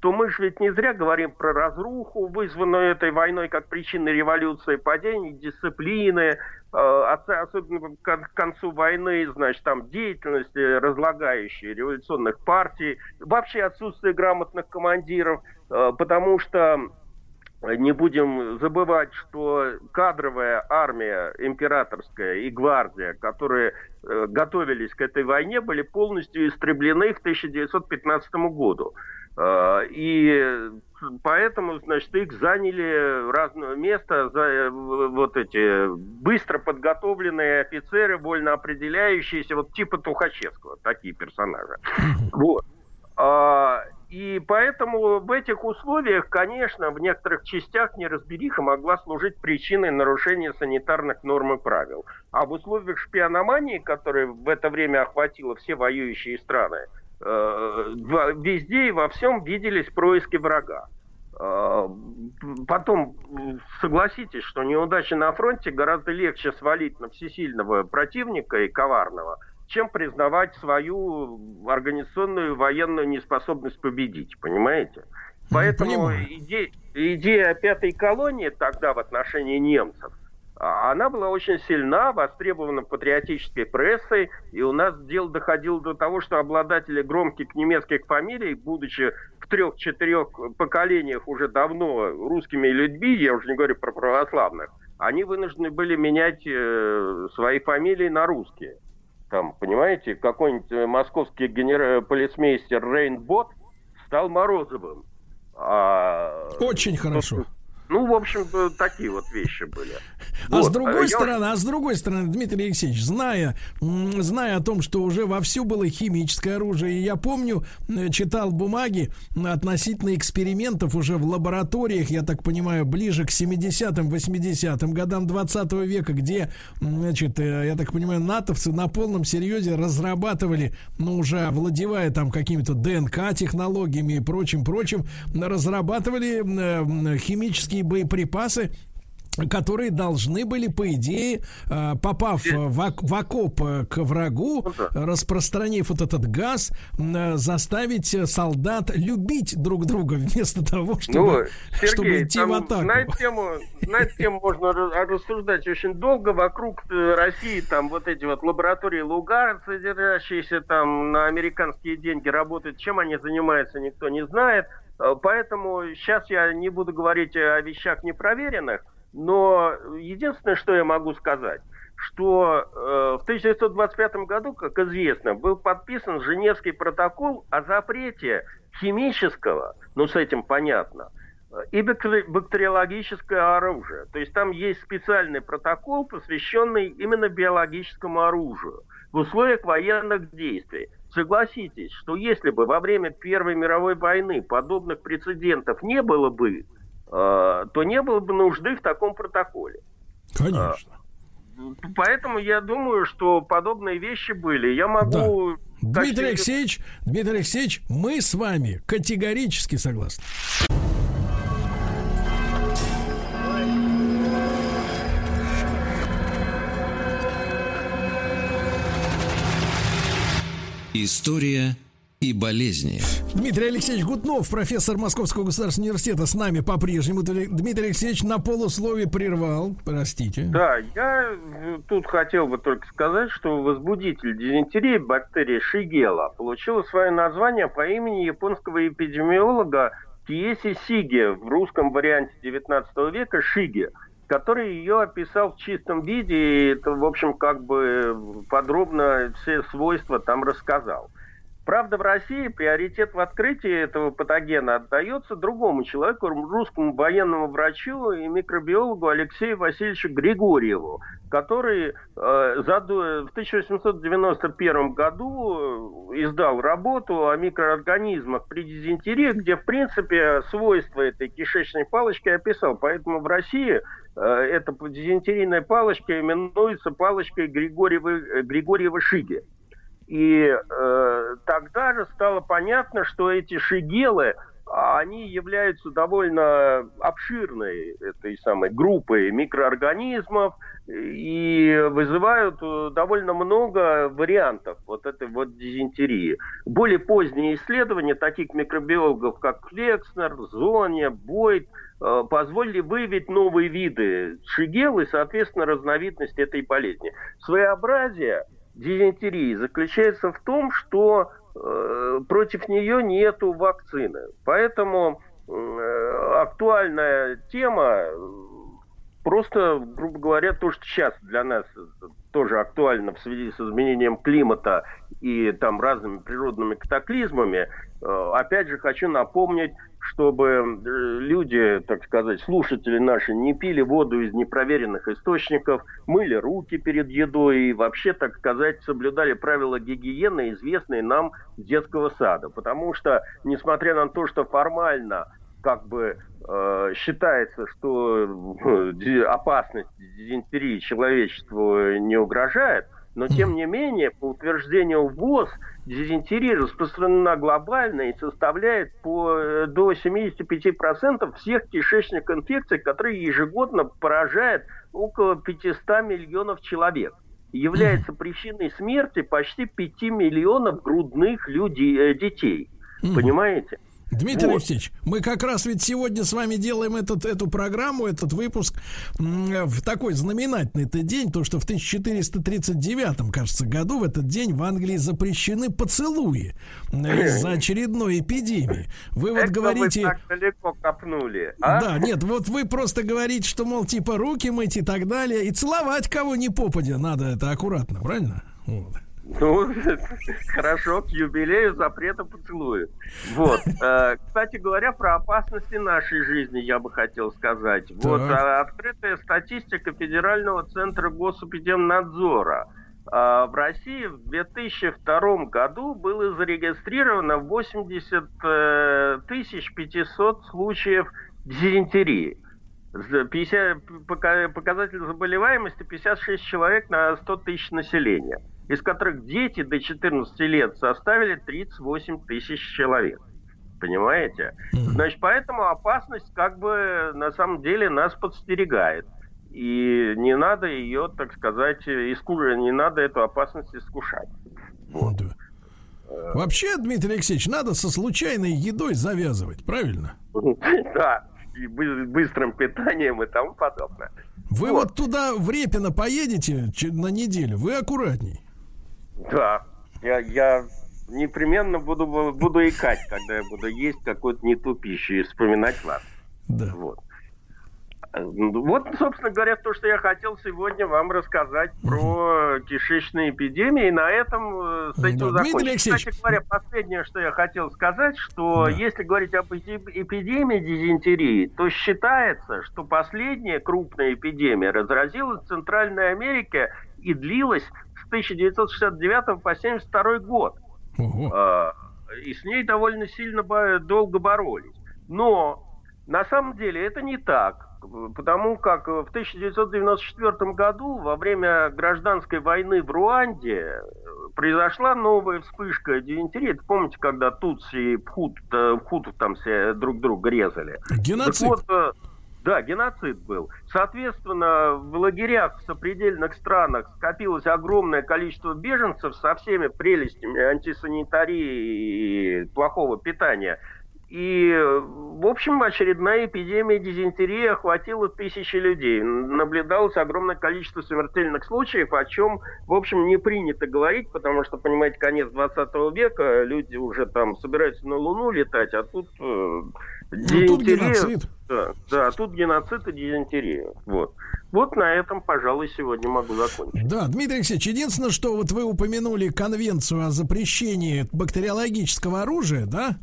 то мы же ведь не зря говорим про разруху, вызванную этой войной как причиной революции, падения дисциплины, э, ос- особенно к кон- к концу войны, значит, там деятельности разлагающей революционных партий, вообще отсутствие грамотных командиров, э, потому что не будем забывать, что кадровая армия императорская и гвардия, которые э, готовились к этой войне, были полностью истреблены к 1915 году. Э, и поэтому, значит, их заняли разное место, за, э, вот эти быстро подготовленные офицеры, вольно определяющиеся, вот типа Тухачевского, такие персонажи. [laughs] Вот. И поэтому в этих условиях, конечно, в некоторых частях неразбериха могла служить причиной нарушения санитарных норм и правил. А в условиях шпиономании, которая в это время охватила все воюющие страны, э, везде и во всем виделись происки врага. Э, Потом, согласитесь, что неудачи на фронте гораздо легче свалить на всесильного противника и коварного, чем признавать свою организационную военную неспособность победить, понимаете? Поэтому понимаю. иде- идея пятой колонии тогда в отношении немцев, а, она была очень сильна, востребована патриотической прессой, и у нас дело доходило до того, что обладатели громких немецких фамилий, будучи в трех-четырех поколениях уже давно русскими людьми, я уже не говорю про православных, они вынуждены были менять э, свои фамилии на русские. Там, понимаете, какой-нибудь э, московский генера- полицмейстер Рейнбот стал Морозовым. А, Очень хорошо. Ну, в общем, такие вот вещи были. А Вот, с э, другой я- стороны, а с другой стороны, Дмитрий Алексеевич, зная, зная о том, что уже вовсю было химическое оружие, и я помню, читал бумаги относительно экспериментов уже в лабораториях, я так понимаю, ближе к 70-м, 80-м годам 20 века, где, значит, э, я так понимаю, натовцы на полном серьезе разрабатывали, ну, уже овладевая там какими-то ДНК-технологиями и прочим-прочим, разрабатывали э, химические боеприпасы, которые должны были, по идее, э, попав в, ок- в окоп э, к врагу, распространив вот этот газ, э, заставить солдат любить друг друга вместо того, чтобы, ну, чтобы Сергей, идти там в атаку. На эту, тему, на эту тему можно ра- рассуждать очень долго. Вокруг России там вот эти вот лаборатории Лугар, содержащиеся там на американские деньги, работают. Чем они занимаются, никто не знает. Э, Поэтому сейчас я не буду говорить о вещах непроверенных, но единственное, что я могу сказать, что э, в 1925 году, как известно, был подписан Женевский протокол о запрете химического, ну с этим понятно, э, и бактери- бактериологическое оружие. То есть там есть специальный протокол, посвященный именно биологическому оружию в условиях военных действий. Согласитесь, что если бы во время Первой мировой войны подобных прецедентов не было бы, э, то не было бы нужды в таком протоколе. Конечно. поэтому я думаю, что подобные вещи были. Я могу... Дмитрий качестве- Алексеевич, Дмитрий Алексеевич, мы с вами категорически согласны. История и болезни. Дмитрий Алексеевич Гутнов, профессор Московского государственного университета, с нами по-прежнему. Дмитрий Алексеевич на полусловие прервал. Простите. Да, я э, тут хотел бы только сказать, что возбудитель дизентерии бактерии Шигела получила свое название по имени японского эпидемиолога Киеси Сиге в русском варианте 19 века Шиге, который ее описал в чистом виде и, в общем, как бы подробно все свойства там рассказал. Правда, в России приоритет в открытии этого патогена отдается другому человеку, русскому военному врачу и микробиологу Алексею Васильевичу Григорьеву, который э, в 1891 году э, издал работу о микроорганизмах при дизентерии, где, в принципе, свойства этой кишечной палочки описал. Поэтому в России э, эта дизентерийная палочка именуется палочкой Григорьева, Григорьева Шиги. И э, тогда же стало понятно, что эти шигелы, они являются довольно обширной этой самой группой микроорганизмов и вызывают э, довольно много вариантов вот этой вот дизентерии. Более поздние исследования таких микробиологов, как Флекснер, Зоня, Бойт, э, позволили выявить новые виды шигел и, соответственно, разновидность этой болезни. Своеобразие дизентерии заключается в том, что э, против нее нету вакцины. Поэтому э, актуальная тема э, просто, грубо говоря, то, что сейчас для нас тоже актуально в связи с изменением климата и там разными природными катаклизмами. Э, Опять же, хочу напомнить, чтобы э, люди, так сказать, слушатели наши, не пили воду из непроверенных источников, мыли руки перед едой и вообще, так сказать, соблюдали правила гигиены, известные нам с детского сада. Потому что, несмотря на то, что формально как бы э, считается, что э, опасность дизентерии человечеству не угрожает, но тем не менее, по утверждению ВОЗ, дизентерия распространена глобально и составляет по, э, до 75% всех кишечных инфекций, которые ежегодно поражают около 500 миллионов человек. Является причиной смерти почти 5 миллионов грудных людей, детей. Понимаете? Дмитрий Вот. Алексеевич, мы как раз ведь сегодня с вами делаем этот, эту программу, этот выпуск в такой знаменательный-то день, то что в 1439, кажется, году в этот день в Англии запрещены поцелуи из-за [laughs] очередной эпидемии. Вы вот Это говорите... вы так далеко копнули, а? Да, нет, вот вы просто говорите, что, мол, типа руки мыть и так далее, и целовать кого не попадя надо, это аккуратно, правильно? Вот. Ну, [laughs] хорошо, к юбилею запрета поцелуев. Вот. Э, Кстати говоря, про опасности нашей жизни я бы хотел сказать. Вот Так. а, открытая статистика Федерального центра госэпидемнадзора. А, В России в 2002 году было зарегистрировано 80 э, тысяч 500 случаев дизентерии. За 50 пока- показатель заболеваемости 56 человек на 100 тысяч населения, из которых дети до 14 лет составили 38 тысяч человек. Понимаете? Значит, поэтому опасность как бы на самом деле нас подстерегает. И не надо ее, так сказать, иску- не надо эту опасность искушать. Вообще, Дмитрий Алексеевич, надо со случайной едой завязывать, правильно? [laughs] Да, и бы- быстрым питанием и тому подобное. Вы вот, туда в Репино поедете на неделю, вы аккуратней. Да, я, я непременно буду, буду икать, когда я буду есть какую-то не ту пищу и вспоминать вас. Да. Вот. Вот, собственно говоря, то, что я хотел сегодня вам рассказать про кишечные эпидемии. И на этом э, с этим Да, закончим. Кстати говоря, последнее, что я хотел сказать, что если говорить об эпидемии дизентерии, то считается, что последняя крупная эпидемия разразилась в Центральной Америке и длилась 1969 по 1972 год. А, И с ней довольно сильно долго боролись. Но на самом деле это не так. Потому как в 1994 году во время гражданской войны в Руанде произошла новая вспышка дизентерии. Помните, когда Тутси и Пхут, Пхут там все друг друга резали? Геноцид. Так вот, да, геноцид был. Соответственно, в лагерях в сопредельных странах скопилось огромное количество беженцев со всеми прелестями антисанитарии и плохого питания. И, в общем, очередная эпидемия дизентерии охватила тысячи людей. Наблюдалось огромное количество смертельных случаев, о чем, в общем, не принято говорить, потому что, понимаете, конец 20 века, люди уже там собираются на Луну летать, а тут э, ну, тут геноцид. Да, да, тут геноцид и дизентерия. Вот. Вот на этом, пожалуй, сегодня могу закончить. Да, Дмитрий Алексеевич, единственное, что вот вы упомянули конвенцию о запрещении бактериологического оружия, да?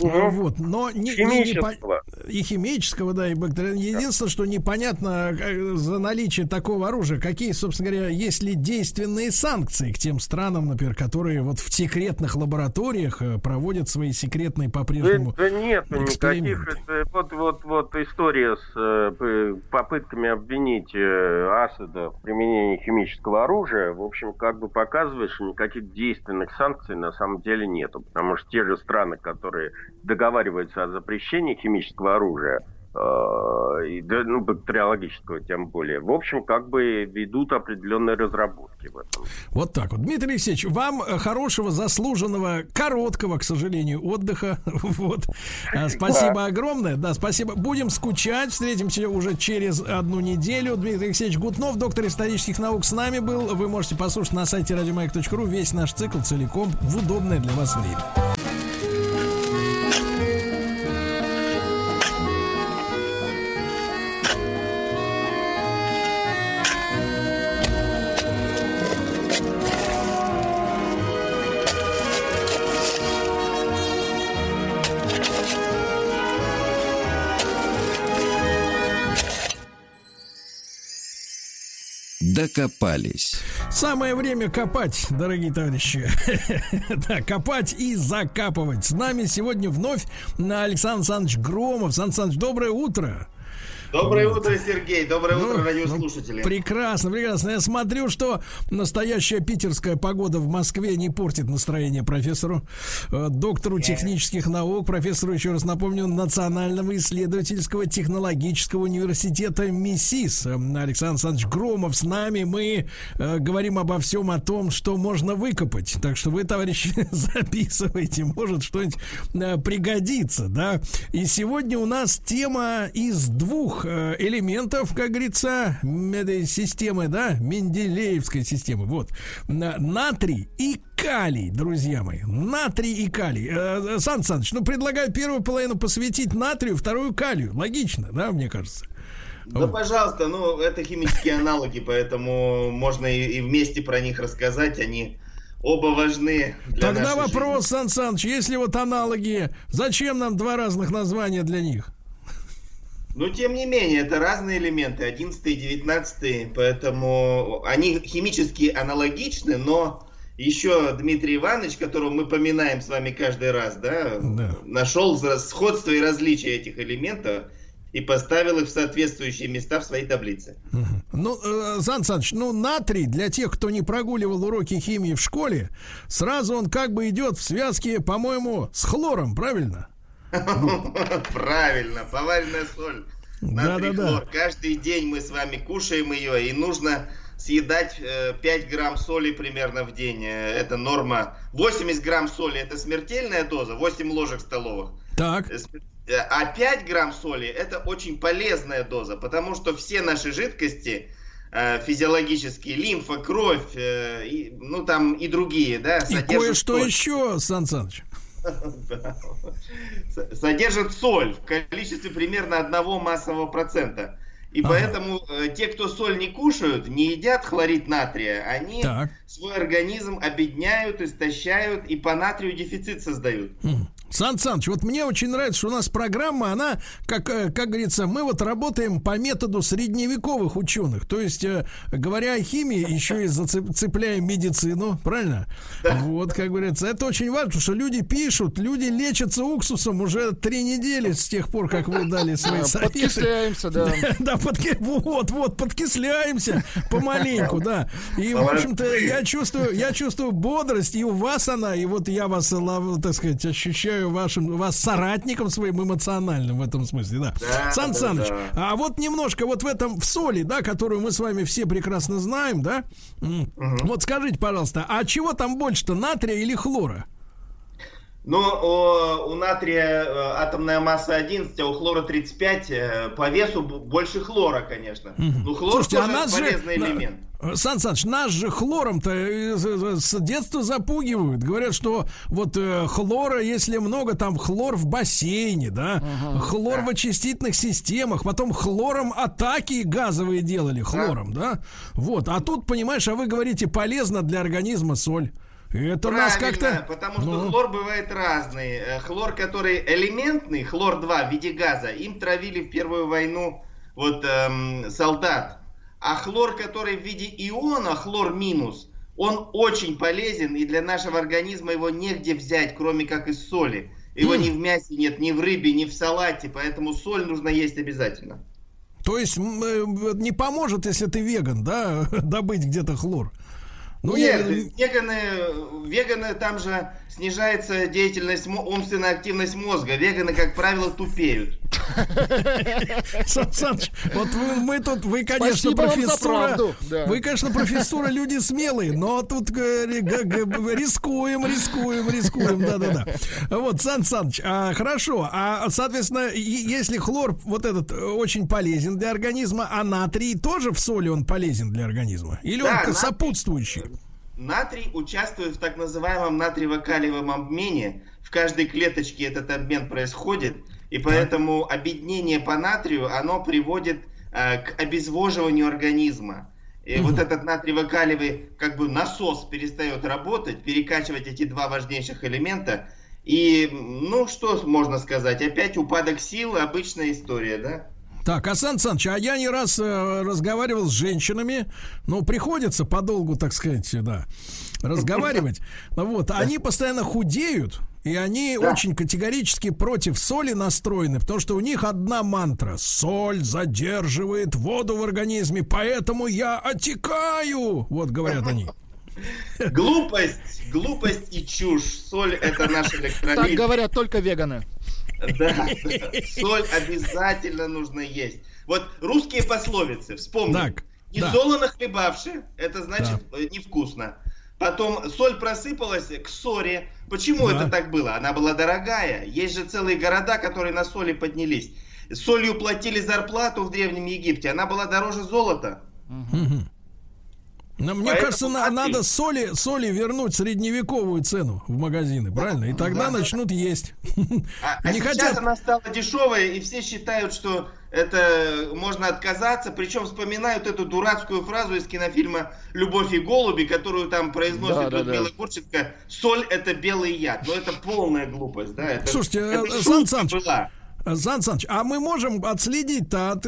Угу. Вот, но не, химического. Не, не, и химического, да, и бактериального. Единственное, что непонятно э, за наличие такого оружия, какие, собственно говоря, есть ли действенные санкции к тем странам, например, которые вот в секретных лабораториях э, проводят свои секретные по-прежнему Да, да нет никаких. Это, вот, вот, вот история с э, попытками обвинить э, Асада в применении химического оружия, в общем, как бы показывает, что никаких действенных санкций на самом деле нету, потому что те же страны, которые договариваются о запрещении химического оружия, э, и, ну, бактериологического тем более. В общем, как бы ведут определенные разработки в этом. Вот так вот. Дмитрий Алексеевич, вам хорошего, заслуженного, короткого, к сожалению, отдыха. [laughs] Вот. А, спасибо да. огромное. Да, спасибо. Будем скучать. Встретимся уже через одну неделю. Дмитрий Алексеевич Гутнов, доктор исторических наук, с нами был. Вы можете послушать на сайте радиомаяк.ру весь наш цикл целиком в удобное для вас время. Докопались. Самое время копать, дорогие товарищи. [laughs] да, копать и закапывать. С нами сегодня вновь Александр Александрович Громов. Сан Саныч, доброе утро. Доброе утро, Сергей. Доброе ну, утро, радиослушатели. Ну, прекрасно, прекрасно. Я смотрю, что настоящая питерская погода в Москве не портит настроение профессору, э, доктору технических наук, профессору, еще раз напомню, Национального исследовательского технологического университета МИСИС. Александр Александрович Громов с нами. Мы э, говорим обо всем о том, что можно выкопать. Так что вы, товарищи, [laughs] записывайте. Может, что-нибудь э, пригодится, да? И сегодня у нас тема из двух двух э, элементов, как говорится, этой системы, да, Менделеевской системы. Вот. Натрий и калий, друзья мои. Натрий и калий. Э, э, Сан Саныч, ну, предлагаю первую половину посвятить натрию, вторую калию. Логично, да, мне кажется? Да, вот. пожалуйста, ну, это химические аналоги, поэтому можно и, и вместе про них рассказать, они оба важны для Тогда вопрос, жизни. Сан Саныч, если вот аналоги, зачем нам два разных названия для них? Но тем не менее, это разные элементы, 11 и 19, поэтому они химически аналогичны, но еще Дмитрий Иванович, которого мы поминаем с вами каждый раз, да, да. нашел сходство и различия этих элементов и поставил их в соответствующие места в своей таблице. Ну, э, Сан Саныч, ну, натрий, для тех, кто не прогуливал уроки химии в школе, сразу он как бы идет в связке, по-моему, с хлором, правильно? [laughs] Правильно, поваренная соль. Да, да, да. Каждый день мы с вами кушаем ее, и нужно съедать 5 э, грамм соли примерно в день. Э, это норма. 80 грамм соли это смертельная доза, 8 ложек столовых. Так. Э, а 5 грамм соли это очень полезная доза, потому что все наши жидкости физиологические, лимфа, кровь, и, ну там и другие, да, И кое-что еще, Сан Саныч. [laughs] Содержит соль в количестве примерно одного массового процента. И ага. поэтому э, те, кто соль не кушают, не едят хлорид натрия, они так. свой организм обедняют, истощают и по натрию дефицит создают. Сан Саныч, вот мне очень нравится, что у нас программа, она, как, э, как говорится, мы вот работаем по методу средневековых ученых. То есть, э, говоря о химии, еще и зацепляем медицину, правильно? Да. Вот, как говорится, это очень важно, потому что люди пишут, люди лечатся уксусом уже три недели с тех пор, как вы дали [laughs] свои советы. Подкисляемся, да. [laughs] Да, подки... вот, вот, подкисляемся помаленьку, да. И, в общем-то, я чувствую, я чувствую бодрость, и у вас она, и вот я вас, так сказать, ощущаю считаю вашим, вас соратником своим эмоциональным в этом смысле, да. да Сан да, Саныч, да. а вот немножко вот в этом, в соли, да, которую мы с вами все прекрасно знаем, да, угу. вот скажите, пожалуйста, а чего там больше-то, натрия или хлора? Но о, у натрия э, атомная масса 11, а у хлора 35. Э, по весу больше хлора, конечно. Ну, хлор Слушайте, тоже а полезный же, элемент. Сан Саныч, нас же хлором-то э, с детства запугивают. Говорят, что вот э, хлора, если много, там хлор в бассейне, да, ага, хлор да. в очистительных системах, потом хлором атаки газовые делали, хлором, да. да? Вот, а тут, понимаешь, а вы говорите, полезно для организма соль. Это Правильно, нас как-то... потому что ну... хлор бывает разный. Э, хлор, который элементный, хлор-2 в виде газа, им травили в Первую войну вот эм, солдат. А хлор, который в виде иона, хлор минус, он очень полезен, и для нашего организма его негде взять, кроме как из соли. Его mm. ни в мясе нет, ни в рыбе, ни в салате, поэтому соль нужно есть обязательно. То есть э, не поможет, если ты веган, да, [laughs] добыть где-то хлор? Ну, Нет, я... веганы, веганы, там же снижается деятельность, умственная активность мозга. Веганы, как правило, тупеют. [laughs] Сан Саныч, вот вы, мы тут, вы, конечно, профессура, вы, конечно, профессура, люди смелые, но тут рискуем, рискуем, рискуем, да-да-да. Вот, Сан Саныч, а, хорошо, а, соответственно, если хлор вот этот очень полезен для организма, а натрий тоже в соли он полезен для организма? Или он сопутствующий? Натрий участвует в так называемом натриево-калиевом обмене. В каждой клеточке этот обмен происходит, и поэтому объединение по натрию, оно приводит э, к обезвоживанию организма. И угу. вот этот натриево-калиевый как бы насос перестает работать, перекачивать эти два важнейших элемента. И, ну, что можно сказать? Опять упадок сил, обычная история, да? Так, Асан Саныч, а я не раз э, разговаривал с женщинами, ну, приходится подолгу, так сказать, да, разговаривать. Вот, они постоянно худеют, и они да. очень категорически против соли настроены, потому что у них одна мантра. Соль задерживает воду в организме, поэтому я отекаю. Вот говорят они. Глупость, глупость и чушь. Соль это наш электролит. Так говорят только веганы. Да, соль обязательно нужно есть. Вот русские пословицы, вспомни. Так, не да. солоно хлебавши, это значит да. Э, невкусно. Потом соль просыпалась к ссоре. Почему да. это так было? Она была дорогая. Есть же целые города, которые на соли поднялись. Солью платили зарплату в Древнем Египте. Она была дороже золота. Угу. Но мне Поэтому кажется, на, надо соли, соли вернуть средневековую цену в магазины, правильно? И тогда да, начнут есть. А, [laughs] а Не сейчас хотят... она стала дешевая, и все считают, что это можно отказаться, причем вспоминают эту дурацкую фразу из кинофильма «Любовь и голуби», которую там произносит да, Людмила да, да. Гурченко «Соль – это белый яд». Но это полная глупость, да? Это, Слушайте, это Сан Саныч, была. Сан Саныч, а мы можем отследить-то, от,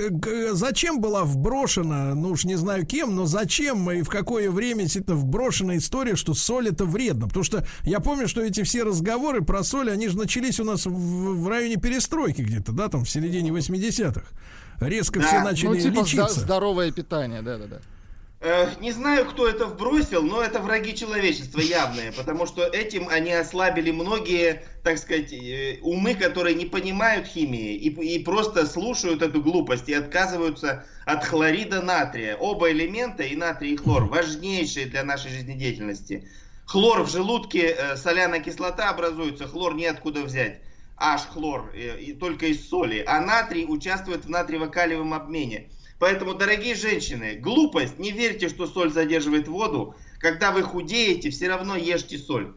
зачем была вброшена, ну уж не знаю кем, но зачем и в какое время действительно вброшена история, что соль это вредно? Потому что я помню, что эти все разговоры про соль, они же начались у нас в, в районе перестройки где-то, да, там в середине 80-х. Резко да. все начали ну, типа лечиться. здоровое питание, да-да-да. Э, не знаю, кто это вбросил, но это враги человечества явные, потому что этим они ослабили многие, так сказать, э, умы, которые не понимают химии и, и просто слушают эту глупость и отказываются от хлорида натрия. Оба элемента, и натрий, и хлор, важнейшие для нашей жизнедеятельности. Хлор в желудке, э, соляная кислота образуется, хлор неоткуда взять. Аж хлор, и только из соли. А натрий участвует в натриево-калиевом обмене. Поэтому, дорогие женщины, глупость, не верьте, что соль задерживает воду. Когда вы худеете, все равно ешьте соль.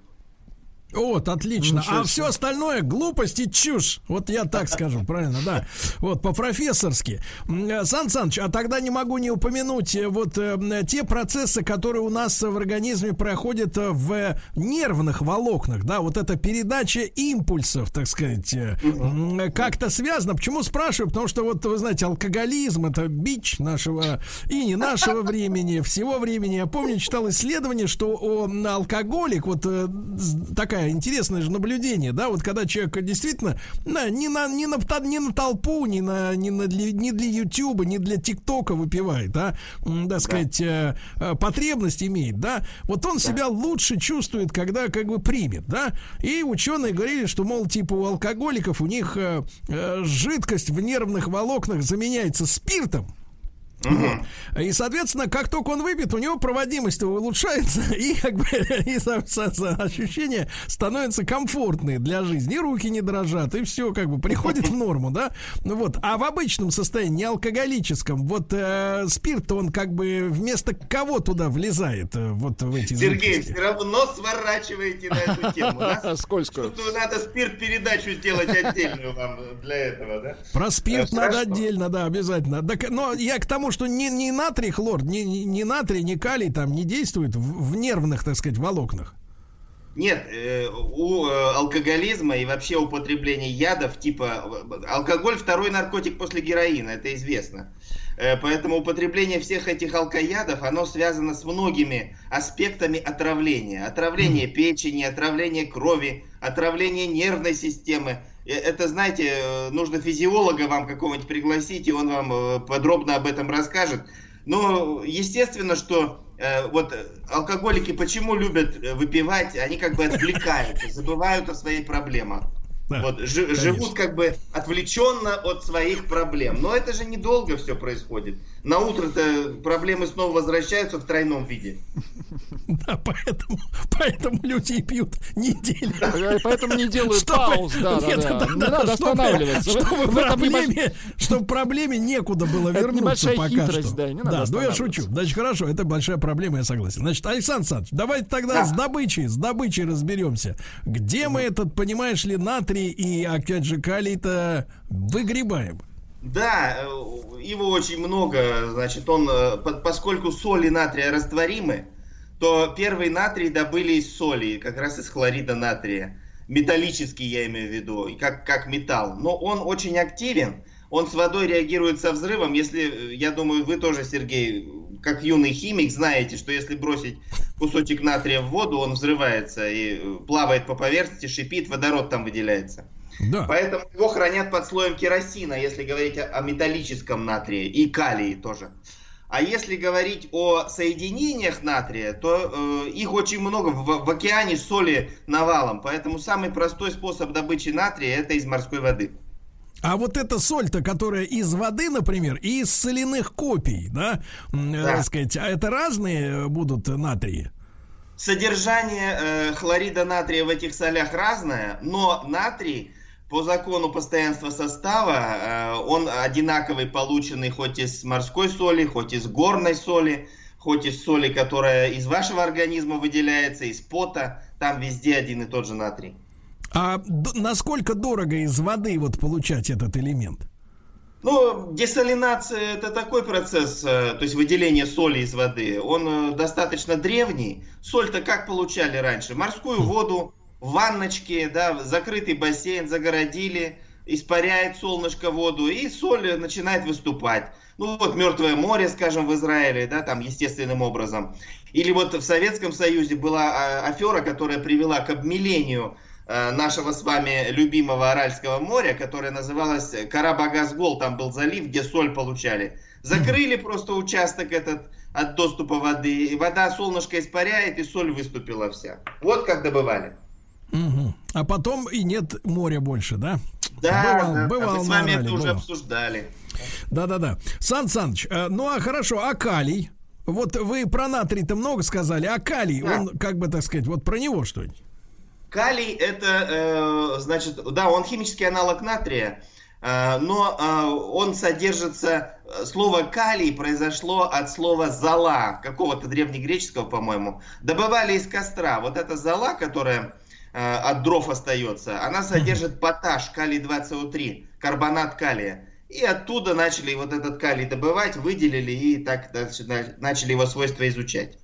Вот, отлично. Ничего А все остальное глупость и чушь. Вот я так скажу, [laughs] правильно, да. Вот, по-профессорски. Э, Сан Саныч, а тогда не могу не упомянуть э, вот э, те процессы, которые у нас в организме проходят э, в нервных волокнах, да, вот эта передача импульсов, так сказать, э, как-то связано. Почему спрашиваю? Потому что вот, вы знаете, алкоголизм это бич нашего и не нашего времени, всего времени. Я помню, читал исследование, что о, алкоголик, вот э, з- такая интересное же наблюдение, да, вот когда человек действительно на, не, на, не, на, не на толпу, не, на, не, на для, не для Ютуба, не для ТикТока выпивает, да, м, так сказать, э, э, потребность имеет, да, вот он себя лучше чувствует, когда как бы примет, да, и ученые говорили, что, мол, типа у алкоголиков у них э, э, жидкость в нервных волокнах заменяется спиртом, вот. И, соответственно, как только он выпьет, у него проводимость улучшается, [laughs] и как бы [laughs] и ощущения становятся комфортные для жизни. И руки не дрожат, и все как бы приходит в норму, да? Ну Вот. А в обычном состоянии, не алкоголическом, вот э, спирт, он как бы вместо кого туда влезает э, вот в эти Сергей, жидкости? все равно сворачиваете на эту тему, да? [laughs] Скользкую. Тут надо спирт-передачу сделать отдельную вам для этого, да? Про спирт Э, надо отдельно, да, обязательно. Но я к тому, что не, не натрий хлор, не, не, натрий, не калий там не действует в, в нервных, так сказать, волокнах. Нет, э, у э, алкоголизма и вообще употребления ядов, типа алкоголь второй наркотик после героина, это известно. Э, Поэтому употребление всех этих алкоядов, оно связано с многими аспектами отравления. Отравление печени, отравление крови, отравление нервной системы. Э, Это, знаете, э, нужно физиолога вам какого-нибудь пригласить, и он вам э, подробно об этом расскажет. Но естественно, что э, вот алкоголики почему любят выпивать, они как бы отвлекаются, забывают о своих проблемах. вот, жи- конечно. живут как бы отвлеченно от своих проблем. Но это же недолго все происходит. На утро-то проблемы снова возвращаются в тройном виде. [laughs] Да, поэтому, поэтому люди и пьют неделю. Э, Поэтому не делают Чтобы- пауз, да, да, Нет, да. Не надо чтобы- останавливаться. Чтобы, В проблеме, чтобы проблеме некуда было Это вернуться пока хитрость, что. да, не надо да, ну я шучу. Значит, хорошо, это большая проблема, я согласен. Значит, Александр Александрович, давайте тогда с добычей, с добычей разберемся. Где мы этот, понимаешь ли, натрий и, опять же, калий-то выгребаем? Да, э, его очень много, значит, он, э, по- поскольку соли натрия растворимы, то первый натрий добыли из соли, как раз из хлорида натрия. Металлический я имею в виду, как, как металл. Но он очень активен, он с водой реагирует со взрывом. Если, э, я думаю, вы тоже, Сергей, как юный химик, знаете, что если бросить кусочек натрия в воду, он взрывается и э, плавает по поверхности, шипит, водород там выделяется. Да. Поэтому его хранят под слоем керосина, если говорить о, о металлическом натрии и калии тоже. А если говорить о соединениях натрия, то э, их очень много в, в океане соли навалом. Поэтому самый простой способ добычи натрия это из морской воды. А вот эта соль-то, которая из воды, например, и из соляных копий, да, э, Да. так сказать, а это разные э, будут натрии? Содержание э, хлорида натрия в этих солях разное, но натрий по закону постоянства состава э, он одинаковый, полученный хоть из морской соли, хоть из горной соли, хоть из соли, которая из вашего организма выделяется, из пота, там везде один и тот же натрий. А насколько дорого из воды вот получать этот элемент? Ну, десалинация это такой процесс, э, то есть выделение соли из воды. Он э, достаточно древний. Соль-то как получали раньше? Морскую воду, в ванночке, да, закрытый бассейн загородили, испаряет солнышко воду, и соль начинает выступать. Ну вот Мертвое море, скажем, в Израиле, да, там естественным образом. Или вот в Советском Союзе была а, афера, которая привела к обмелению нашего с вами любимого Аральского моря, которое называлось Карабагазгол, там был залив, где соль получали. Закрыли [laughs] просто участок этот от доступа воды, и вода солнышко испаряет, и соль выступила вся. Вот как добывали. Мгм. А потом и нет моря больше, да? Да, бывал, да, бывал а мы с вами Урале, это уже бывал. обсуждали. Да-да-да. Сан Саныч, э, ну а хорошо, а калий? Вот вы про натрий-то много сказали, а калий, Да. он, как бы так сказать, вот про него что-нибудь? Калий это, э, значит, да, он химический аналог натрия, э, но э, он содержится, э, слово калий произошло от слова зола, какого-то древнегреческого, по-моему. Добывали из костра. Вот эта зола, которая э, от дров остается, она содержит поташ, калий-2СО3, карбонат калия. И оттуда начали вот этот калий добывать, выделили и так значит, на- начали его свойства изучать.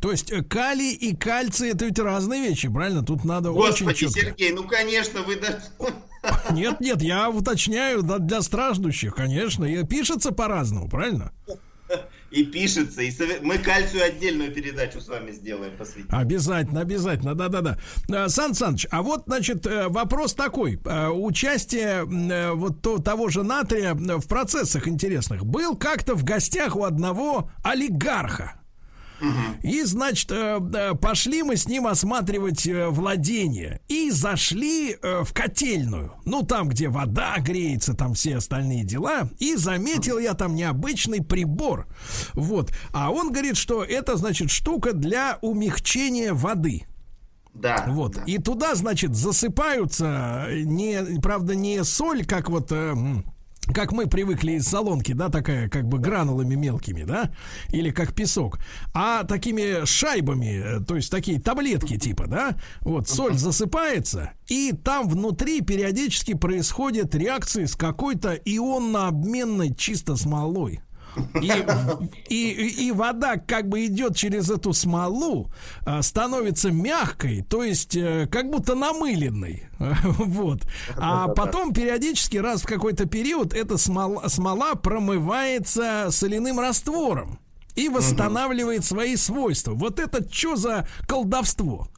То есть э, калий и кальций это ведь разные вещи, правильно? Тут надо очень Господи, четко. Сергей, ну конечно, вы да... [laughs] Нет, нет, я уточняю для страждущих, конечно. И пишется по-разному, правильно? И пишется, и сове- мы кальцию отдельную передачу с вами сделаем посвятим. Обязательно, обязательно, да-да-да. А, Сан Саныч, а вот, значит, э, вопрос такой. Э, Участие вот то- того же натрия в процессах интересных был как-то в гостях у одного олигарха. И, значит, э, пошли мы с ним осматривать э, владение. И зашли э, в котельную. Ну, там, где вода греется, там все остальные дела. И заметил я там необычный прибор. Вот. А он говорит, что это, значит, штука для умягчения воды. Да. Вот. И туда, значит, засыпаются не, правда, не соль, как вот э, как мы привыкли из солонки, да, такая как бы гранулами мелкими, да, или как песок, а такими шайбами, э, то есть такие таблетки типа, да, вот соль засыпается, и там внутри периодически происходят реакции с какой-то ионно-обменной чисто смолой. И, и, и вода как бы идет через эту смолу, а, становится мягкой, то есть э, как будто намыленной. [laughs] Вот. А потом периодически раз в какой-то период эта смола, смола промывается соляным раствором и восстанавливает свои свойства. Вот это что за колдовство?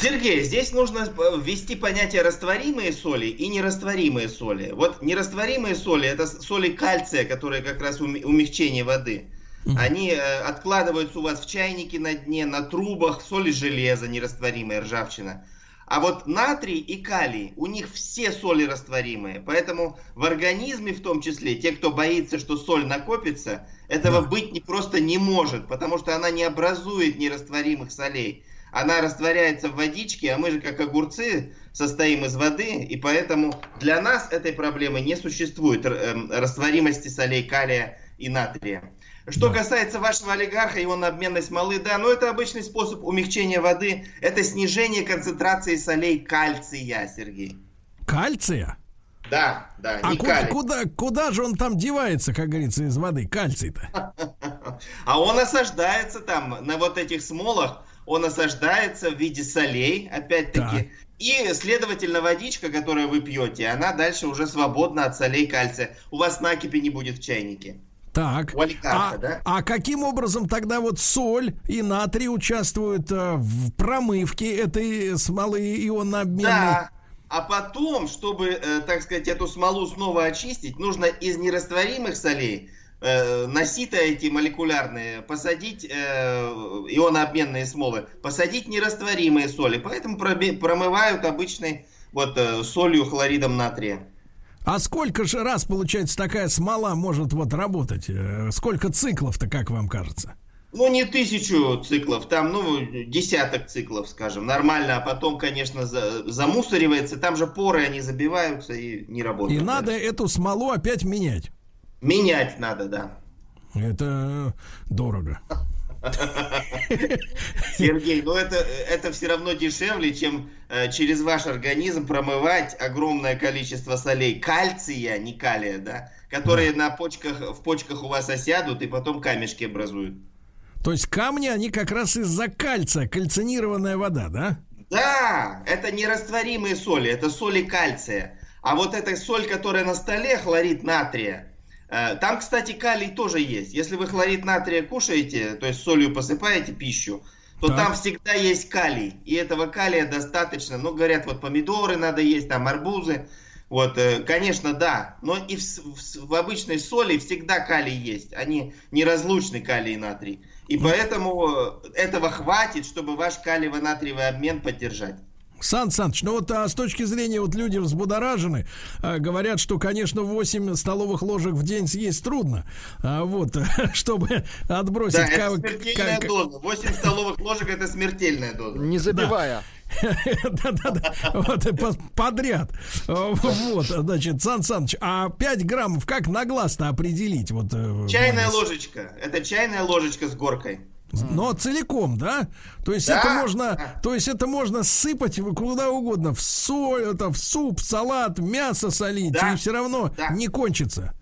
Сергей, здесь нужно э, ввести понятие растворимые соли и нерастворимые соли. Вот нерастворимые соли это соли кальция, которые как раз умягчение воды. Они э, откладываются у вас в чайнике на дне, на трубах, соли железа нерастворимая, ржавчина. А вот натрий и калий, у них все соли растворимые. Поэтому в организме в том числе, те, кто боится, что соль накопится, этого быть не, просто не может, потому что она не образует нерастворимых солей. Она растворяется в водичке, а мы же как огурцы состоим из воды, и поэтому для нас этой проблемы не существует эм, растворимости солей калия и натрия. Что касается вашего олигарха, его обменной смолы, да, но это обычный способ умягчения воды, это снижение концентрации солей кальция, Сергей. Кальция? Да, да, А не куда, куда, куда же он там девается, как говорится, из воды? Кальций-то. [laughs] А он осаждается там на вот этих смолах, он осаждается в виде солей, опять-таки. И, следовательно, водичка, которую вы пьете, она дальше уже свободна от солей кальция. У вас накипи не будет в чайнике. Так. У а, да? а каким образом тогда вот соль и натрий участвуют э, в промывке этой смолы ионно-обменной? Да. А потом, чтобы, э, так сказать, эту смолу снова очистить, нужно из нерастворимых солей на сито эти молекулярные посадить э, ионообменные смолы, посадить нерастворимые соли. Поэтому промывают обычной вот э, солью хлоридом натрия. А сколько же раз, получается, такая смола может вот работать? Э, Сколько циклов-то, как вам кажется? Ну, не тысячу циклов, там, ну, десяток циклов, скажем, нормально, а потом, конечно, за- замусоривается, там же поры, они забиваются и не И работают. надо эту смолу опять менять. Менять надо, да. Это дорого. Сергей, ну это, это все равно дешевле, чем э, через ваш организм промывать огромное количество солей кальция, не калия, да, которые на почках, в почках у вас осядут и потом камешки образуют. То есть камни, они как раз из-за кальция, кальцинированная вода, да? Да, это нерастворимые соли, это соли кальция. А вот эта соль, которая на столе, хлорид натрия, там, кстати, калий тоже есть. Если вы хлорид натрия кушаете, то есть солью посыпаете пищу, то Так. там всегда есть калий. И этого калия достаточно. Ну, говорят, вот помидоры надо есть, там арбузы. Вот, э, конечно, да. Но и в, в в обычной соли всегда калий есть. Они неразлучны, калий и натрий. И поэтому э, этого хватит, чтобы ваш калиево-натриевый обмен поддержать. Сан Саныч, ну вот а с точки зрения вот люди взбудоражены, а, говорят, что, конечно, 8 столовых ложек в день съесть трудно, а, вот, [laughs] чтобы отбросить... Да, это смертельная ка- доза. 8 столовых ложек это смертельная доза. Не забивая. [laughs] Да-да-да, вот, подряд. Вот, значит, Сан Саныч, а 5 граммов как на глаз-то определить? Вот, э, Чайная ложечка. Это чайная ложечка с горкой. Но целиком, да? То есть Да. это можно, то есть это можно сыпать куда угодно, в соль, это в суп, в салат, мясо солить, Да. и все равно Да. не кончится.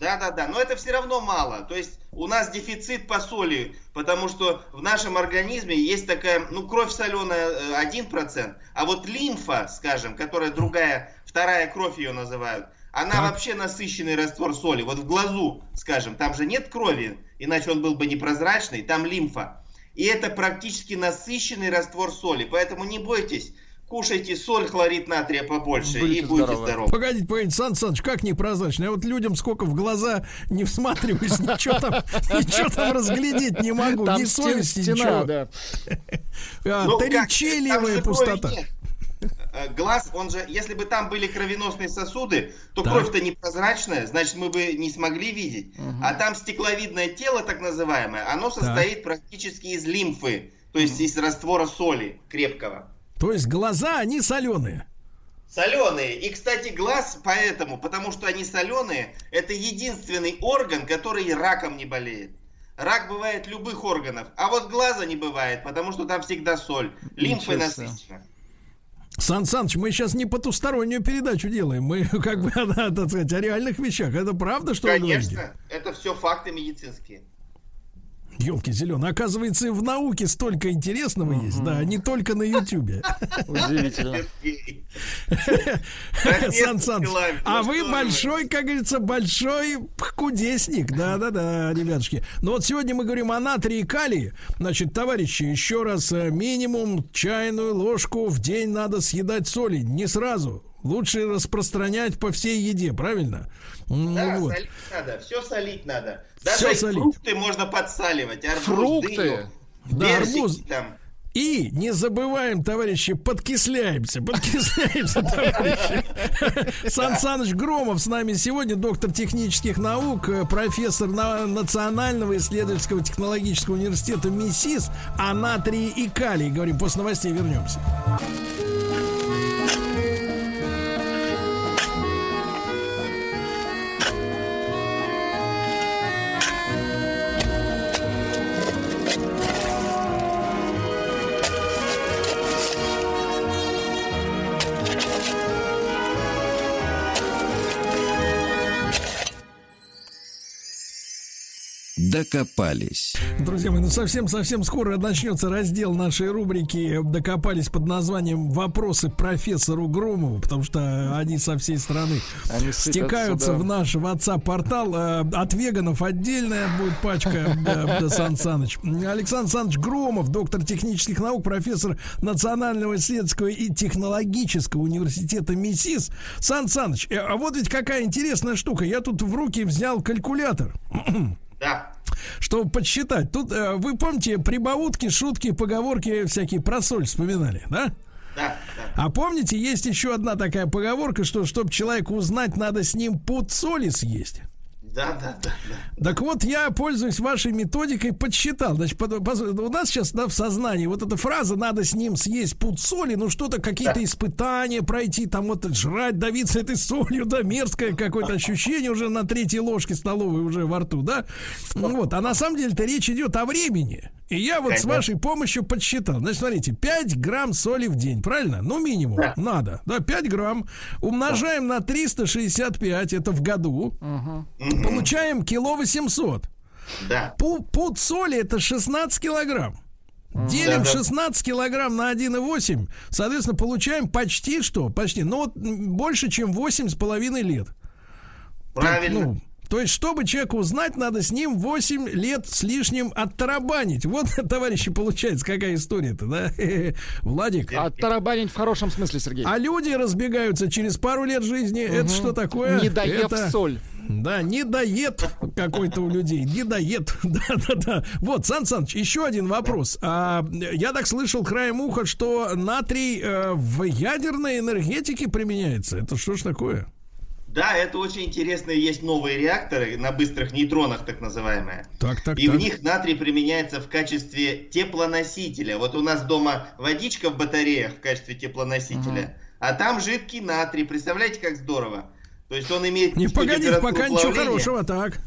Да, да, да, но это все равно мало. То есть у нас дефицит по соли, потому что в нашем организме есть такая, ну, кровь соленая э, 1%, а вот лимфа, скажем, которая другая, вторая кровь ее называют, она вообще насыщенный раствор соли. Вот в глазу, скажем, там же нет крови, иначе он был бы непрозрачный, там лимфа. И это практически насыщенный раствор соли, поэтому не бойтесь, кушайте соль, хлорид натрия побольше и будете здоровы. Погодите, погодите, Сан Саныч, как непрозрачно? Я вот людям сколько в глаза не всматриваюсь, ничего там, [laughs] ничего там разглядеть не могу, Там ни совести, стена, ничего. да. А, Ну, крови пустота. нет. Э, Глаз, он же, если бы там были кровеносные сосуды, то Так. кровь-то непрозрачная, значит мы бы не смогли видеть. А там стекловидное тело, так называемое, оно состоит практически из лимфы, то есть из раствора соли крепкого. То есть глаза, они соленые. Соленые. И, кстати, глаз поэтому, потому что они соленые, это единственный орган, который раком не болеет. Рак бывает любых органов, а вот глаза не бывает, потому что там всегда соль. Себе. насыщена. Сан Саныч, мы сейчас не потустороннюю передачу делаем. Мы как бы, [laughs] да, так сказать, о реальных вещах. Это правда, что вы говорите? Конечно, это все факты медицинские. Елки зеленые. Оказывается, и в науке столько интересного есть, да, не только на Ютубе. Удивительно. Сан Саныч, Силами. а Ну вы большой, как говорится, большой кудесник. Да-да-да, ребятушки. Но вот сегодня мы говорим о натрии и калии. Значит, товарищи, еще раз, э, минимум чайную ложку в день надо съедать соли. Не сразу. Лучше распространять по всей еде, правильно? М, Да, вот. солить надо, все солить надо. Даже и солить. фрукты можно подсаливать. Арбуз, Фрукты? дыню, Да, персики арбуз. там. И не забываем, товарищи, подкисляемся, подкисляемся, товарищи. Сан Саныч Громов с нами сегодня, доктор технических наук, э, профессор на- Национального исследовательского технологического университета МИСИС о натрии и калии. Говорим, после новостей вернемся. Докопались. Друзья мои, ну совсем-совсем скоро начнется раздел нашей рубрики «Докопались» под названием «Вопросы профессору Громову», потому что они со всей страны Они стекаются да. в наш WhatsApp-портал. Э, От веганов отдельная будет пачка, да, да, Сан Саныч. Александр Саныч Громов, доктор технических наук, профессор Национального исследовательского и технологического университета МИСИС. Сан Саныч, э, а вот ведь какая интересная штука. Я тут в руки взял калькулятор. [clears throat] Да. Чтобы подсчитать. Тут, э, вы помните, прибаутки, шутки, поговорки всякие про соль вспоминали, да? Да, А помните, есть еще одна такая поговорка, что чтобы человеку узнать, надо с ним пуд соли съесть. Да, да, да. да. Так вот, я, пользуясь вашей методикой, подсчитал. Значит, под- у нас сейчас да, в сознании вот эта фраза «надо с ним съесть пуд соли», ну что-то, какие-то испытания пройти, там вот жрать, давиться этой солью, да, мерзкое какое-то ощущение уже на третьей ложке столовой уже во рту, да. Ну Вот, а на самом деле-то речь идет о времени. И я вот с Конечно. вашей помощью подсчитал. Значит, смотрите, 5 грамм соли в день, правильно? Ну, минимум. Надо. Да, 5 грамм. Умножаем на 365, это в году. Получаем кило 800. Да. Пу- Пуд соли это 16 килограмм. Делим Да-да. 16 килограмм на 1,8. Соответственно, получаем почти что? Почти. Ну, вот больше, чем 8 с половиной лет. Правильно. Ну, то есть, чтобы человеку узнать, надо с ним 8 лет с лишним оттарабанить. Вот, [laughs] товарищи, получается, какая история-то, да? [laughs] Владик. Оттарабанить в хорошем смысле, Сергей. А люди разбегаются через пару лет жизни. Это что такое? Не доев Это- соль. Да, недоед какой-то у людей, недоед. [laughs] Да, да, да. Вот, Сан Саныч, еще один вопрос. А, я так слышал краем уха, что натрий э, в ядерной энергетике применяется. Это что ж такое? Да, это очень интересные есть новые реакторы на быстрых нейтронах, так называемые. Так, так, И так. в них натрий применяется в качестве теплоносителя. Вот у нас дома водичка в батареях в качестве теплоносителя, а там жидкий натрий. Представляете, как здорово? То есть он имеет Не температуру пока ничего плавления. хорошего, так.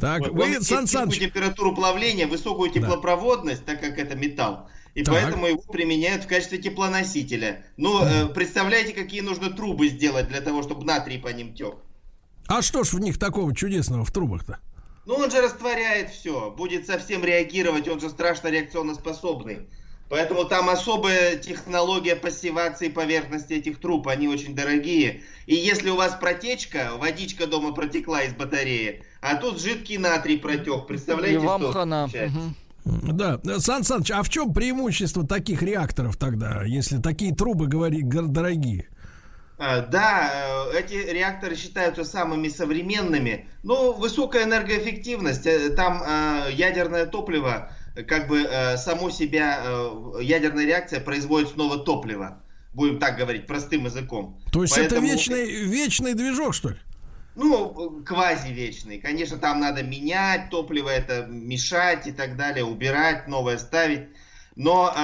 Так, Вот, вы, Сан Саныч, температуру плавления, высокую теплопроводность, так как это металл. И Так. поэтому его применяют в качестве теплоносителя. Ну, э, представляете, какие нужно трубы сделать для того, чтобы натрий по ним тек? а что ж в них такого чудесного в трубах-то? Ну, он же растворяет все, будет совсем реагировать, он же страшно реакционно способный. Поэтому там особая технология пассивации поверхности этих труб, они очень дорогие. И если у вас протечка, водичка дома протекла из батареи, а тут жидкий натрий протек, представляете, И вам что хана. получается? Да, Сан Саныч, а в чем преимущество таких реакторов тогда, если такие трубы, говори, дорогие? А, Да, э, эти реакторы считаются самыми современными. Ну, высокая энергоэффективность. э, Там э, ядерное топливо, э, как бы э, само себя, э, ядерная реакция производит снова топливо. Будем так говорить, простым языком. То есть Поэтому- это вечный, вечный движок, что ли? Ну, квази-вечный. Конечно, там надо менять топливо, это мешать и так далее, убирать, новое ставить. Но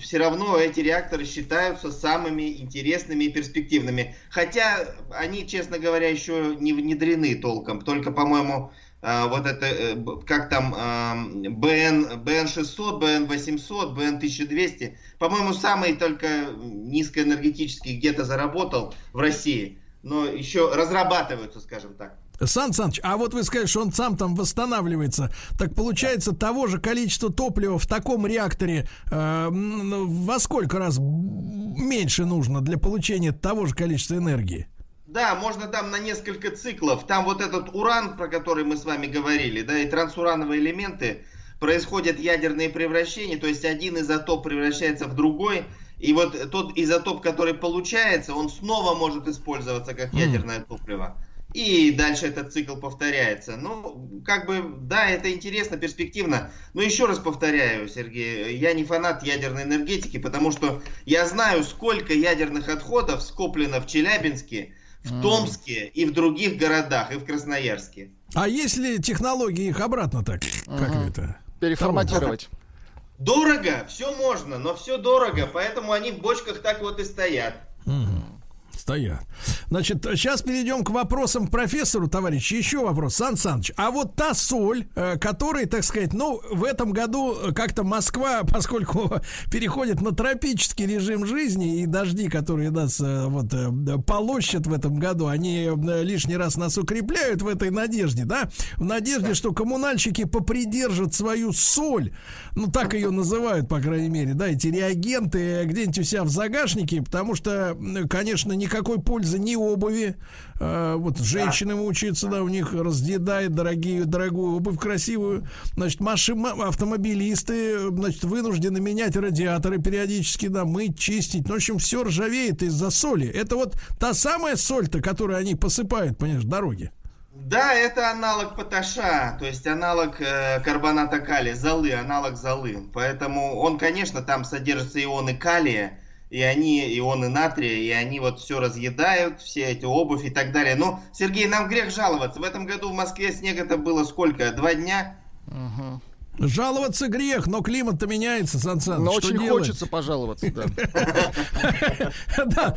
все равно эти реакторы считаются самыми интересными и перспективными. Хотя они, честно говоря, еще не внедрены толком. Только, по-моему, а, вот это, э, как там, а, БН, БН-600, БН-800, БН-1200, по-моему, самый только низкоэнергетический где-то заработал в России. Но еще разрабатываются, скажем так. Сан Саныч, а вот вы сказали, что он сам там восстанавливается. Так получается, того же количества топлива в таком реакторе э, м, во сколько раз меньше нужно для получения того же количества энергии? Да, можно там на несколько циклов. Там вот этот уран, про который мы с вами говорили, да, и трансурановые элементы, происходят ядерные превращения, то есть один изотоп превращается в другой, и вот тот изотоп, который получается, он снова может использоваться как ядерное топливо. И дальше этот цикл повторяется. Ну, как бы, да, это интересно, перспективно. Но еще раз повторяю, Сергей, я не фанат ядерной энергетики, потому что я знаю, сколько ядерных отходов скоплено в Челябинске, в. Томске и в других городах, и в Красноярске. А есть ли технологии их обратно так? Как это? Переформатировать. Дорого, все можно, но все дорого, поэтому они в бочках так вот и стоят. Стоят. Значит, сейчас перейдем к вопросам профессору, товарищи. Еще вопрос, Сан Саныч. А вот та соль, э, которой, так сказать, ну, в этом году как-то Москва, [laughs] поскольку переходит на тропический режим жизни, и дожди, которые нас э, вот э, полощут в этом году, они лишний раз нас укрепляют в этой надежде, да? В надежде, что коммунальщики попридержат свою соль, ну, так ее называют, по крайней мере, да, эти реагенты где-нибудь у себя в загашнике, потому что, конечно, никакой пользы ни обуви, э, вот женщины мучаются, да, у них разъедает дорогие, дорогую обувь красивую, значит, маши, ма- автомобилисты, значит, вынуждены менять радиаторы периодически, да, мыть, чистить, ну, в общем, все ржавеет из-за соли. Это вот та самая соль-то, которую они посыпают, понимаешь, дороги. Да, это аналог поташа, то есть аналог э, карбоната калия, золы, аналог золы. Поэтому он, конечно, там содержатся ионы калия, и они, ионы натрия, и они вот все разъедают, все эти обувь и так далее. Но, Сергей, нам грех жаловаться. В этом году в Москве снега-то было сколько? Два дня? Жаловаться грех, но климат-то меняется, Сан Саныч, Но очень делать? хочется пожаловаться, да. [laughs] Да.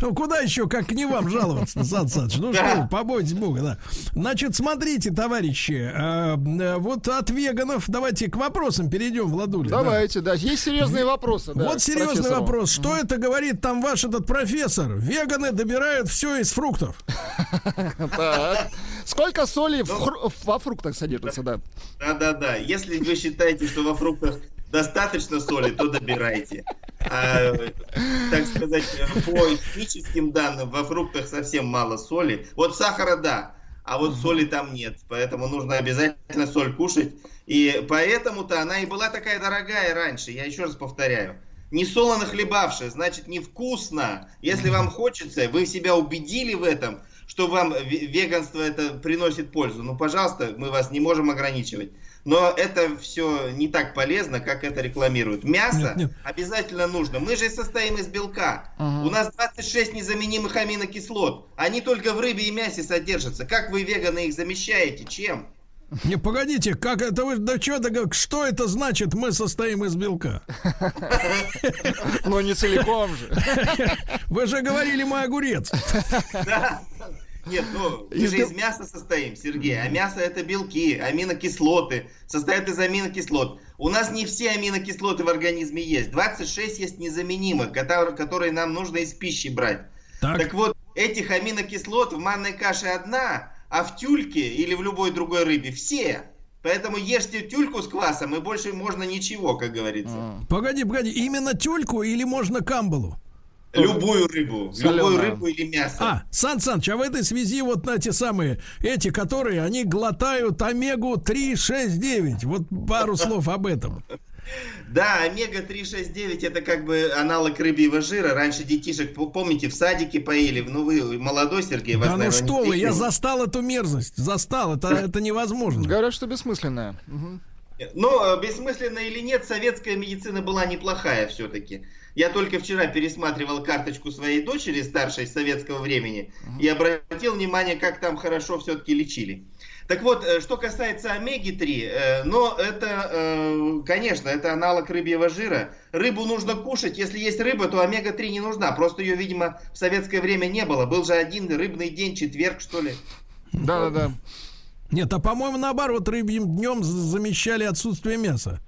Ну, куда еще, как не вам жаловаться, Сан Саныч? Ну что, побойтесь Бога, да. Значит, смотрите, товарищи, э, э, вот от веганов давайте к вопросам перейдем, Владуля. да. Давайте, да. Есть серьезные вопросы. да, Вот серьезный вопрос. Что это говорит там ваш этот профессор? Веганы добирают все из фруктов. [laughs] Сколько соли во фруктах содержится, да? Да-да-да. Если вы считаете, что во фруктах достаточно соли, то добирайте. А, так сказать, по химическим данным, во фруктах совсем мало соли. Вот сахара да, а вот соли там нет. Поэтому нужно обязательно соль кушать. И поэтому-то она и была такая дорогая раньше. Я еще раз повторяю. Не солоно хлебавшая, значит невкусно. Если вам хочется, вы себя убедили в этом, что вам ве- веганство это приносит пользу. Ну, пожалуйста, мы вас не можем ограничивать. Но это все не так полезно, как это рекламируют. Мясо Нет, нет. обязательно нужно. Мы же состоим из белка. Ага. У нас 26 незаменимых аминокислот. Они только в рыбе и мясе содержатся. Как вы, веганы, их замещаете? Чем? Не, погодите, как это вы, да что, да, что это значит, мы состоим из белка? Но не целиком же. Вы же говорили, мы огурец. [laughs] Да. Нет, ну, мы Из же из мяса состоим, Сергей. А мясо это белки, аминокислоты. Состоят из аминокислот. У нас не все аминокислоты в организме есть. 26 есть незаменимых, которые, которые нам нужно из пищи брать. Так. вот, этих аминокислот в манной каше одна, а в тюльке или в любой другой рыбе все. Поэтому ешьте тюльку с квасом, и больше можно ничего, как говорится. Погоди, погоди, именно тюльку или можно камбалу? Любую рыбу, любую Соленую. рыбу или мясо. А, Сан Саныч, а в этой связи вот на те самые, эти, которые, они глотают омегу-3, 6, 9. Вот пару [laughs] слов об этом. Да, омега-369 это как бы аналог рыбьего жира. Раньше детишек, помните, в садике поили. Ну вы молодой, Сергей, вас, Да ну наверное, не что вы, я застал эту мерзость, застал, это, это невозможно. Говорят, что бессмысленная. Но, э, бессмысленно или нет, советская медицина была неплохая все-таки. Я только вчера пересматривал карточку своей дочери, старшей советского времени, и обратил внимание, как там хорошо все-таки лечили. Так вот, э, что касается омеги-3, э, но это, э, конечно, это аналог рыбьего жира. Рыбу нужно кушать. Если есть рыба, то омега-3 не нужна. Просто ее, видимо, в советское время не было. Был же один рыбный день, четверг, что ли. Да-да-да. Нет, а по-моему, наоборот, рыбьим днем замещали отсутствие мяса.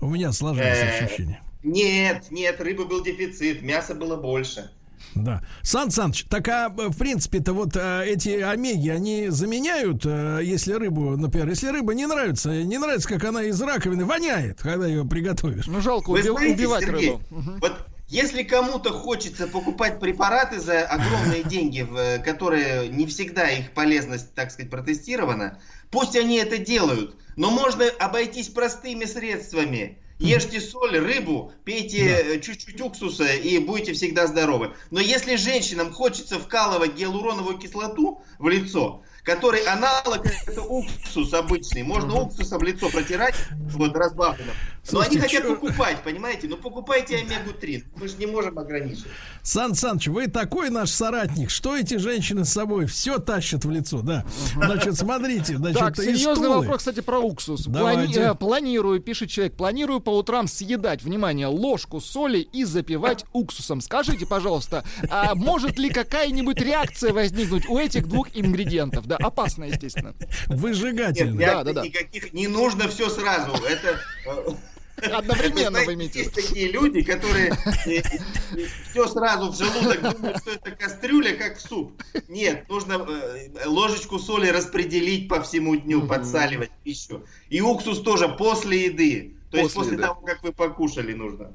У меня сложилось ощущение. Нет, нет, рыбы был дефицит, мяса было больше. Да. Сан Саныч, так а в принципе-то вот э, эти омеги, они заменяют, э, если рыбу, например, если рыба не нравится, не нравится, как она из раковины воняет, когда ее приготовишь. Ну, жалко Вы знаете, Сергей, Вот если кому-то хочется покупать препараты за огромные [laughs] деньги, в, которые не всегда их полезность, так сказать, протестирована, пусть они это делают. Но можно обойтись простыми средствами. Ешьте соль, рыбу, пейте э, чуть-чуть уксуса и будете всегда здоровы. Но если женщинам хочется вкалывать гиалуроновую кислоту в лицо, который аналог это уксус обычный, можно уксусом лицо протирать, вот разбавлено. Но они Слушайте, хотят чё- покупать, понимаете? Ну покупайте омегу-3, мы же не можем ограничить. Сан Саныч, вы такой наш соратник, что эти женщины с собой все тащат в лицо, да. Значит, смотрите, значит, так, серьезный вопрос, кстати, про уксус. Плани- э, планирую, пишет человек, планирую по утрам съедать, внимание, ложку соли и запивать уксусом. Скажите, пожалуйста, а может ли какая-нибудь реакция возникнуть у этих двух ингредиентов? Да, опасно, естественно. Выжигательно. Нет, Да, да, да. никаких не нужно все сразу. Это э, Одновременно вы имеете Есть такие люди, которые все сразу в желудок думают, что это кастрюля, как в суп. Нет, нужно э, ложечку соли распределить по всему дню, подсаливать пищу. И уксус тоже после еды. То есть После после еды. того, как вы покушали, нужно.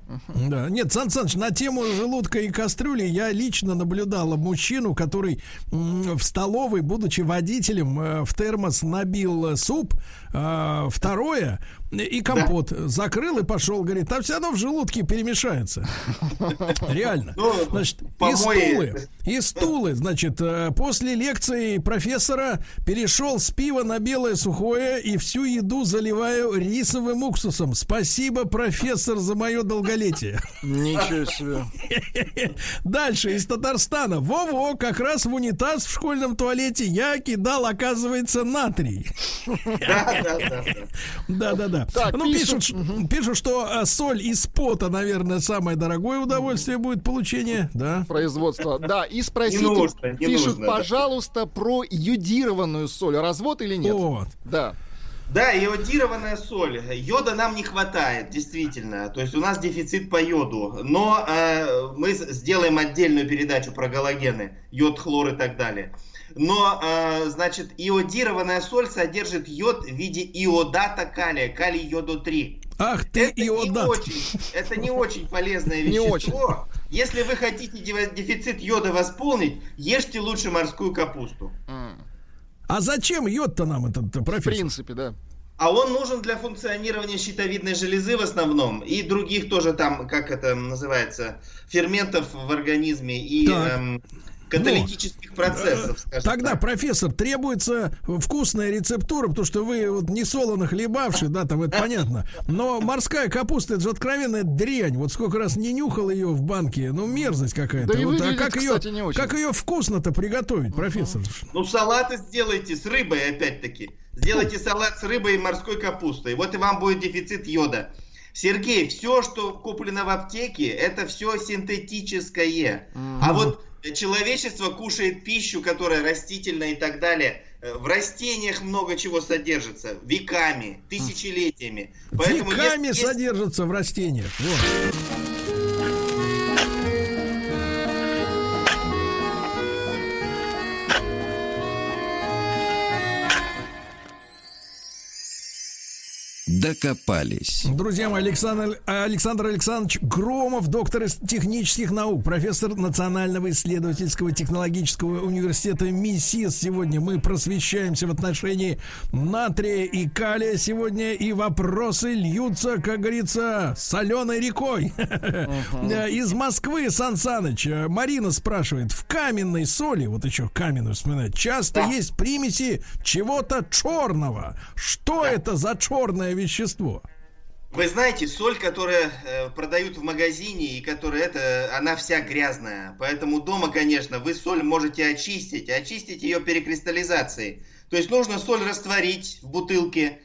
Да, нет, Сан Саныч, на тему желудка и кастрюли я лично наблюдала мужчину, который в столовой, будучи водителем, э, в термос набил э, суп, э, второе и компот закрыл и пошел, говорит, там все равно в желудке перемешается. Реально. Ну, Значит, и стулы, и стулы, значит, после лекции профессора перешел с пива на белое сухое и всю еду заливаю рисовым уксусом. Спасибо, профессор, за мое долголетие. Ничего себе. Дальше из Татарстана. Во-во, как раз в унитаз в школьном туалете я кидал, оказывается, натрий. Да, да, да. Да-да-да. Ну, пишут- пишут, что а, соль из пота, наверное, самое дорогое удовольствие будет получение. Да. Производство. Да, и спросите, пишут, пожалуйста, про йодированную соль. Развод или нет? Вот. Да. Да, йодированная соль. Йода нам не хватает, действительно. То есть у нас дефицит по йоду. Но э, мы сделаем отдельную передачу про галогены, йод, хлор и так далее. Но, э, значит, иодированная соль содержит йод в виде иодата калия, калий йоду 3. Ах ты, Это не иодат. очень, это не очень полезное Не вещество. Если вы хотите деф- дефицит йода восполнить, ешьте лучше морскую капусту. А зачем йод-то нам этот э, В профессор? принципе, да. А он нужен для функционирования щитовидной железы в основном и других тоже там, как это называется, ферментов в организме и Так. эм, каталитических процессов, скажем Тогда, так. профессор, требуется вкусная рецептура, потому что вы вот не солоно хлебавший, да, там это понятно. Но морская капуста, это же откровенная дрянь. Вот сколько раз не нюхал ее в банке, ну мерзость какая-то. Да Вот, а выглядит, как ее, кстати, не очень. как ее вкусно-то приготовить, профессор? Ну, салаты сделайте с рыбой, опять-таки. Сделайте салат с рыбой и морской капустой. Вот и вам будет дефицит йода. Сергей, все, что куплено в аптеке, это все синтетическое. А вот человечество кушает пищу, которая растительная и так далее. Э, В растениях много чего содержится. Веками, тысячелетиями. Поэтому Веками если- содержатся в растениях. Вот. Докопались. Друзья мои, Александр, Александр Александрович Громов, доктор из технических наук, профессор Национального исследовательского технологического университета МИСИС. Сегодня мы просвещаемся в отношении натрия и калия сегодня, и вопросы льются, как говорится, соленой рекой. Из Москвы, Сан Саныч, э, Марина спрашивает, в каменной соли, вот еще каменную вспоминать, часто есть примеси чего-то черного. Что это за черное вещество? Вы знаете, соль, которую э, продают в магазине, и которая это, она вся грязная. Поэтому дома, конечно, вы соль можете очистить, очистить ее перекристаллизацией. То есть нужно соль растворить в бутылке.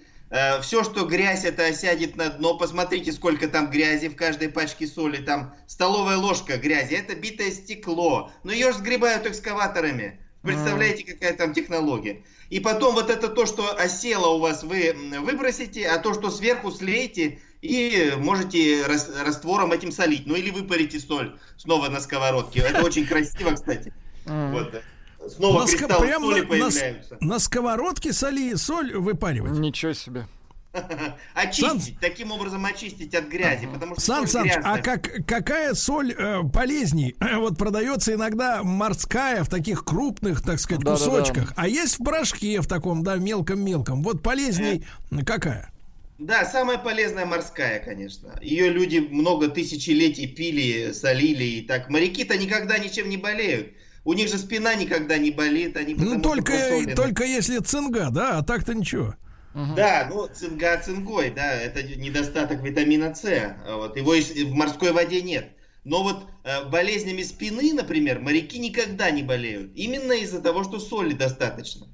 все, что грязь, это осядет на дно. Посмотрите, сколько там грязи в каждой пачке соли. Там столовая ложка грязи. Это битое стекло. Но ее же сгребают экскаваторами. Представляете, какая там технология? И потом вот это то, что осело у вас, вы выбросите, а то, что сверху слейте и можете рас- раствором этим солить. Ну или выпарите соль снова на сковородке. Это очень [laughs] красиво, кстати. Вот. Снова На прям соли появляются. на сковородке соли соль выпаривать. Ничего себе. [laughs] Очистить, таким образом очистить от грязи, потому что Сан Саныч, а как, какая соль э, полезней? [clears throat] Вот продается иногда морская в таких крупных, так сказать, Да-да-да. кусочках, а есть в порошке в таком, да, мелком-мелком. Вот полезней какая? Да, самая полезная морская, конечно. Ее люди много тысячелетий пили, солили и так. Моряки-то никогда ничем не болеют. У них же спина никогда не болит, они Ну, только, только если цинга, да, а так-то ничего. Да, ну цинга цингой, да, это недостаток витамина С. Вот, его в морской воде нет. Но вот э, болезнями спины, например, моряки никогда не болеют. Именно из-за того, что соли достаточно.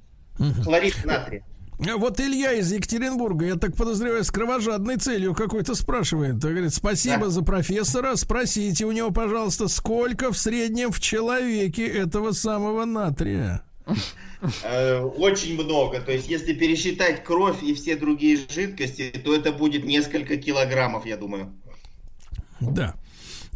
Хлорид натрия. А Вот Илья из Екатеринбурга, я так подозреваю, с кровожадной целью какой-то спрашивает. Говорит, спасибо за профессора. Спросите у него, пожалуйста, сколько в среднем в человеке этого самого натрия? [laughs] Э, Очень много. То есть, если пересчитать кровь и все другие жидкости, то это будет несколько килограммов, я думаю. Да.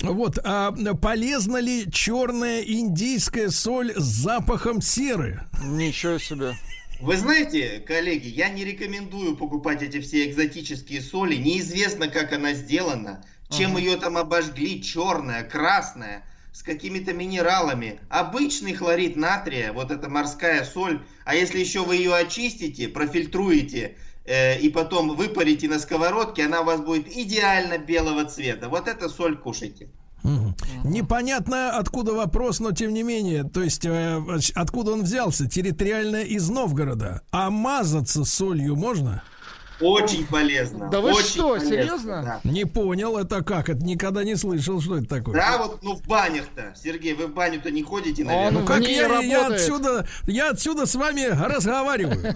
Вот, а полезна ли черная индийская соль с запахом серы? Ничего себе. Вы знаете, коллеги, я не рекомендую покупать эти все экзотические соли. Неизвестно, как она сделана, чем Ага. ее там обожгли, черная, красная, с какими-то минералами. Обычный хлорид натрия, вот эта морская соль, а если еще вы ее очистите, профильтруете э, и потом выпарите на сковородке, она у вас будет идеально белого цвета. Вот это соль кушайте. Непонятно, откуда вопрос, но тем не менее, то есть э, откуда он взялся? Территориально из Новгорода. А мазаться солью можно? Очень полезно. Да вы очень что, полезно, серьезно? да. Не понял, это как? Это никогда не слышал, что это такое. Да, вот, ну в банях-то. Сергей, вы в баню-то не ходите, наверное? Ну как я, я работает. отсюда, я отсюда с вами разговариваю. [laughs]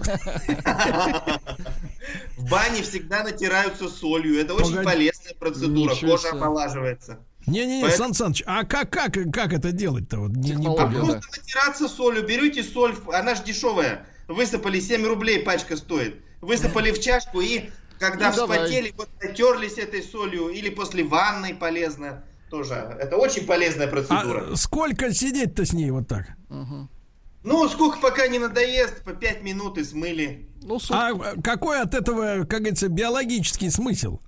В бане всегда натираются солью. Это очень полезная процедура. Кожа омолаживается. Не-не-не, Поэт- Сан Саныч, а как, как, как это делать-то? Вот не, не да. Просто натираться солью. Берете соль, она же дешевая. Высыпали, 7 рублей пачка стоит. Высыпали в чашку и когда давай. вспотели, вот натерлись этой солью. Или после ванной полезно. Тоже. Это очень полезная процедура. А сколько сидеть-то с ней вот так? Ну, сколько пока не надоест, по 5 минут и смыли. Ну, А какой от этого, как говорится, биологический смысл?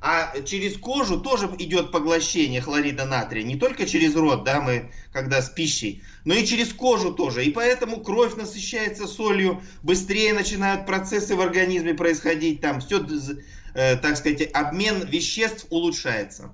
А через кожу тоже идет поглощение хлорида натрия. Не только через рот, да, мы когда с пищей, но и через кожу тоже. И поэтому кровь насыщается солью, быстрее начинают процессы в организме происходить, там все, так сказать, обмен веществ улучшается.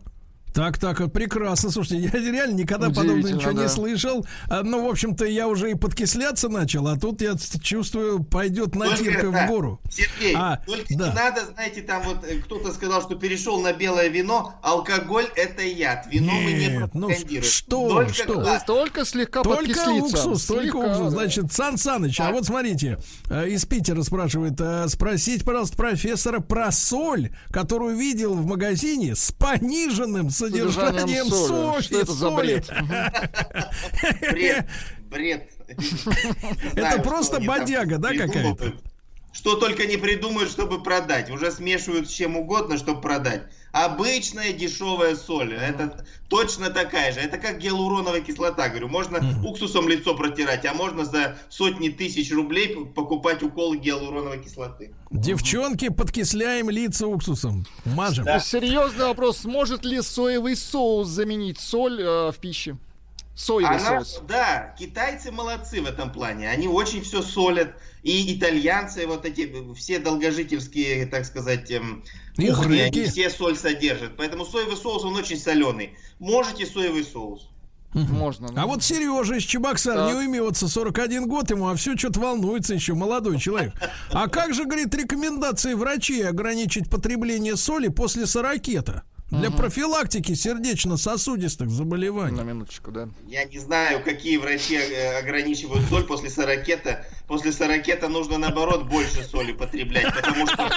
Так, так, вот прекрасно. Слушайте, я реально никогда подобного ничего да. не слышал. А, Ну, в общем-то, я уже и подкисляться начал, а тут я чувствую, пойдет натирка в гору. Сергей, А, только да. не надо, знаете, там вот э, кто-то сказал, что перешел на белое вино. Алкоголь это яд. Вино мы не Нет, ну пропагандируем. что, Только что? квас. Только слегка Только подкислиться. уксус, только Слегка, уксус. да. Значит, Сан Саныч, а вот смотрите, э, из Питера спрашивает, э, спросить, пожалуйста, профессора про соль, которую видел в магазине с пониженным содержанием соли. соли. Что это за. Бред, бред. Знаю, Это просто бодяга, да, какая-то? Что только не придумают, чтобы продать. Уже смешивают с чем угодно, чтобы продать. Обычная дешевая соль. Это точно такая же. Это как гиалуроновая кислота. Говорю, можно уксусом лицо протирать, а можно за сотни тысяч рублей покупать уколы гиалуроновой кислоты. Девчонки, подкисляем лица уксусом. Мажем. Ну, Серьезный вопрос. Сможет ли соевый соус заменить соль э, в пище? Соевый Она- соус. да, китайцы молодцы в этом плане. Они очень все солят. И итальянцы, вот эти все долгожительские, так сказать, эм, И кухни, они все соль содержат. Поэтому соевый соус, он очень соленый. Можете соевый соус. Можно. А вот Сережа из Чебоксар Так. не уймется, 41 год ему, а все что-то волнуется еще, молодой человек. А как же, говорит, рекомендации врачей ограничить потребление соли после 40 для профилактики сердечно-сосудистых заболеваний? На минуточку, да. Я не знаю, какие врачи э, ограничивают соль после 40 После 40 нужно, наоборот, больше соли потреблять, потому что...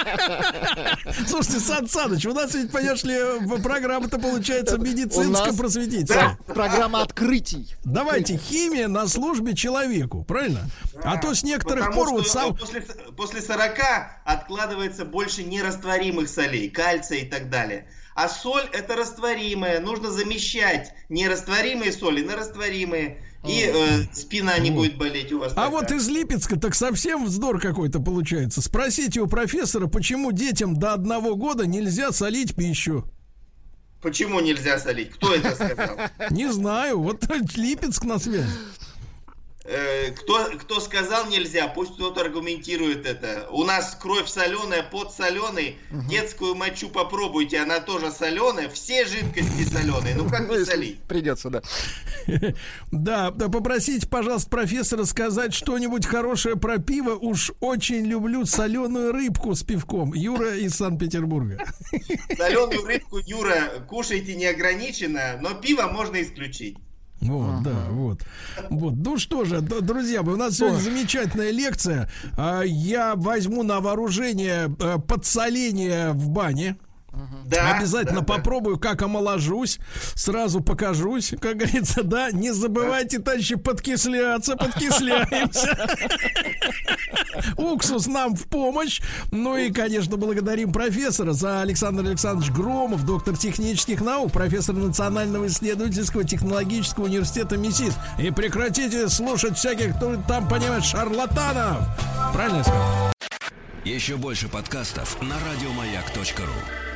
Слушайте, Сан Саныч, у нас ведь, понимаешь ли, программа-то получается медицинско-просветительская. Программа открытий. Давайте, химия на службе человеку, правильно? А то с некоторых Потому пор вот сам... э, после, после 40 откладывается больше нерастворимых солей, кальция и так далее. А соль это растворимая, нужно замещать нерастворимые соли на растворимые, и э, спина не будет болеть у вас. А вот из Липецка так совсем вздор какой-то получается. Спросите у профессора, почему детям до одного года нельзя солить пищу. Почему нельзя солить? Кто это сказал? [laughs] Не знаю, вот [laughs] Липецк на связи. Э, Кто, кто сказал нельзя, пусть кто-то аргументирует это. У нас кровь соленая, пот соленый. Детскую мочу попробуйте, она тоже соленая. Все жидкости соленые. Ну как не солить? Придется, да. [laughs] Да, да, попросите, пожалуйста, профессора сказать что-нибудь хорошее про пиво. Уж очень люблю соленую рыбку с пивком. Юра из Санкт-Петербурга. Соленую рыбку, Юра, кушайте неограниченно, но пиво можно исключить. Вот, да, вот. Вот. Ну что же, д- друзья у нас сегодня замечательная лекция. А, Я возьму на вооружение э, подсоление в бане. Да, Обязательно да, да. попробую, как омоложусь. Сразу покажусь, как говорится, да. Не забывайте, товарищи, подкисляться, подкисляемся. Уксус нам в помощь. Ну и, конечно, благодарим профессора за Александр Александрович Громов, доктор технических наук, профессор Национального исследовательского технологического университета МИСИС. И прекратите слушать всяких, кто там, понимаешь, шарлатанов. Правильно я сказал? Еще больше подкастов на радиомаяк.ру.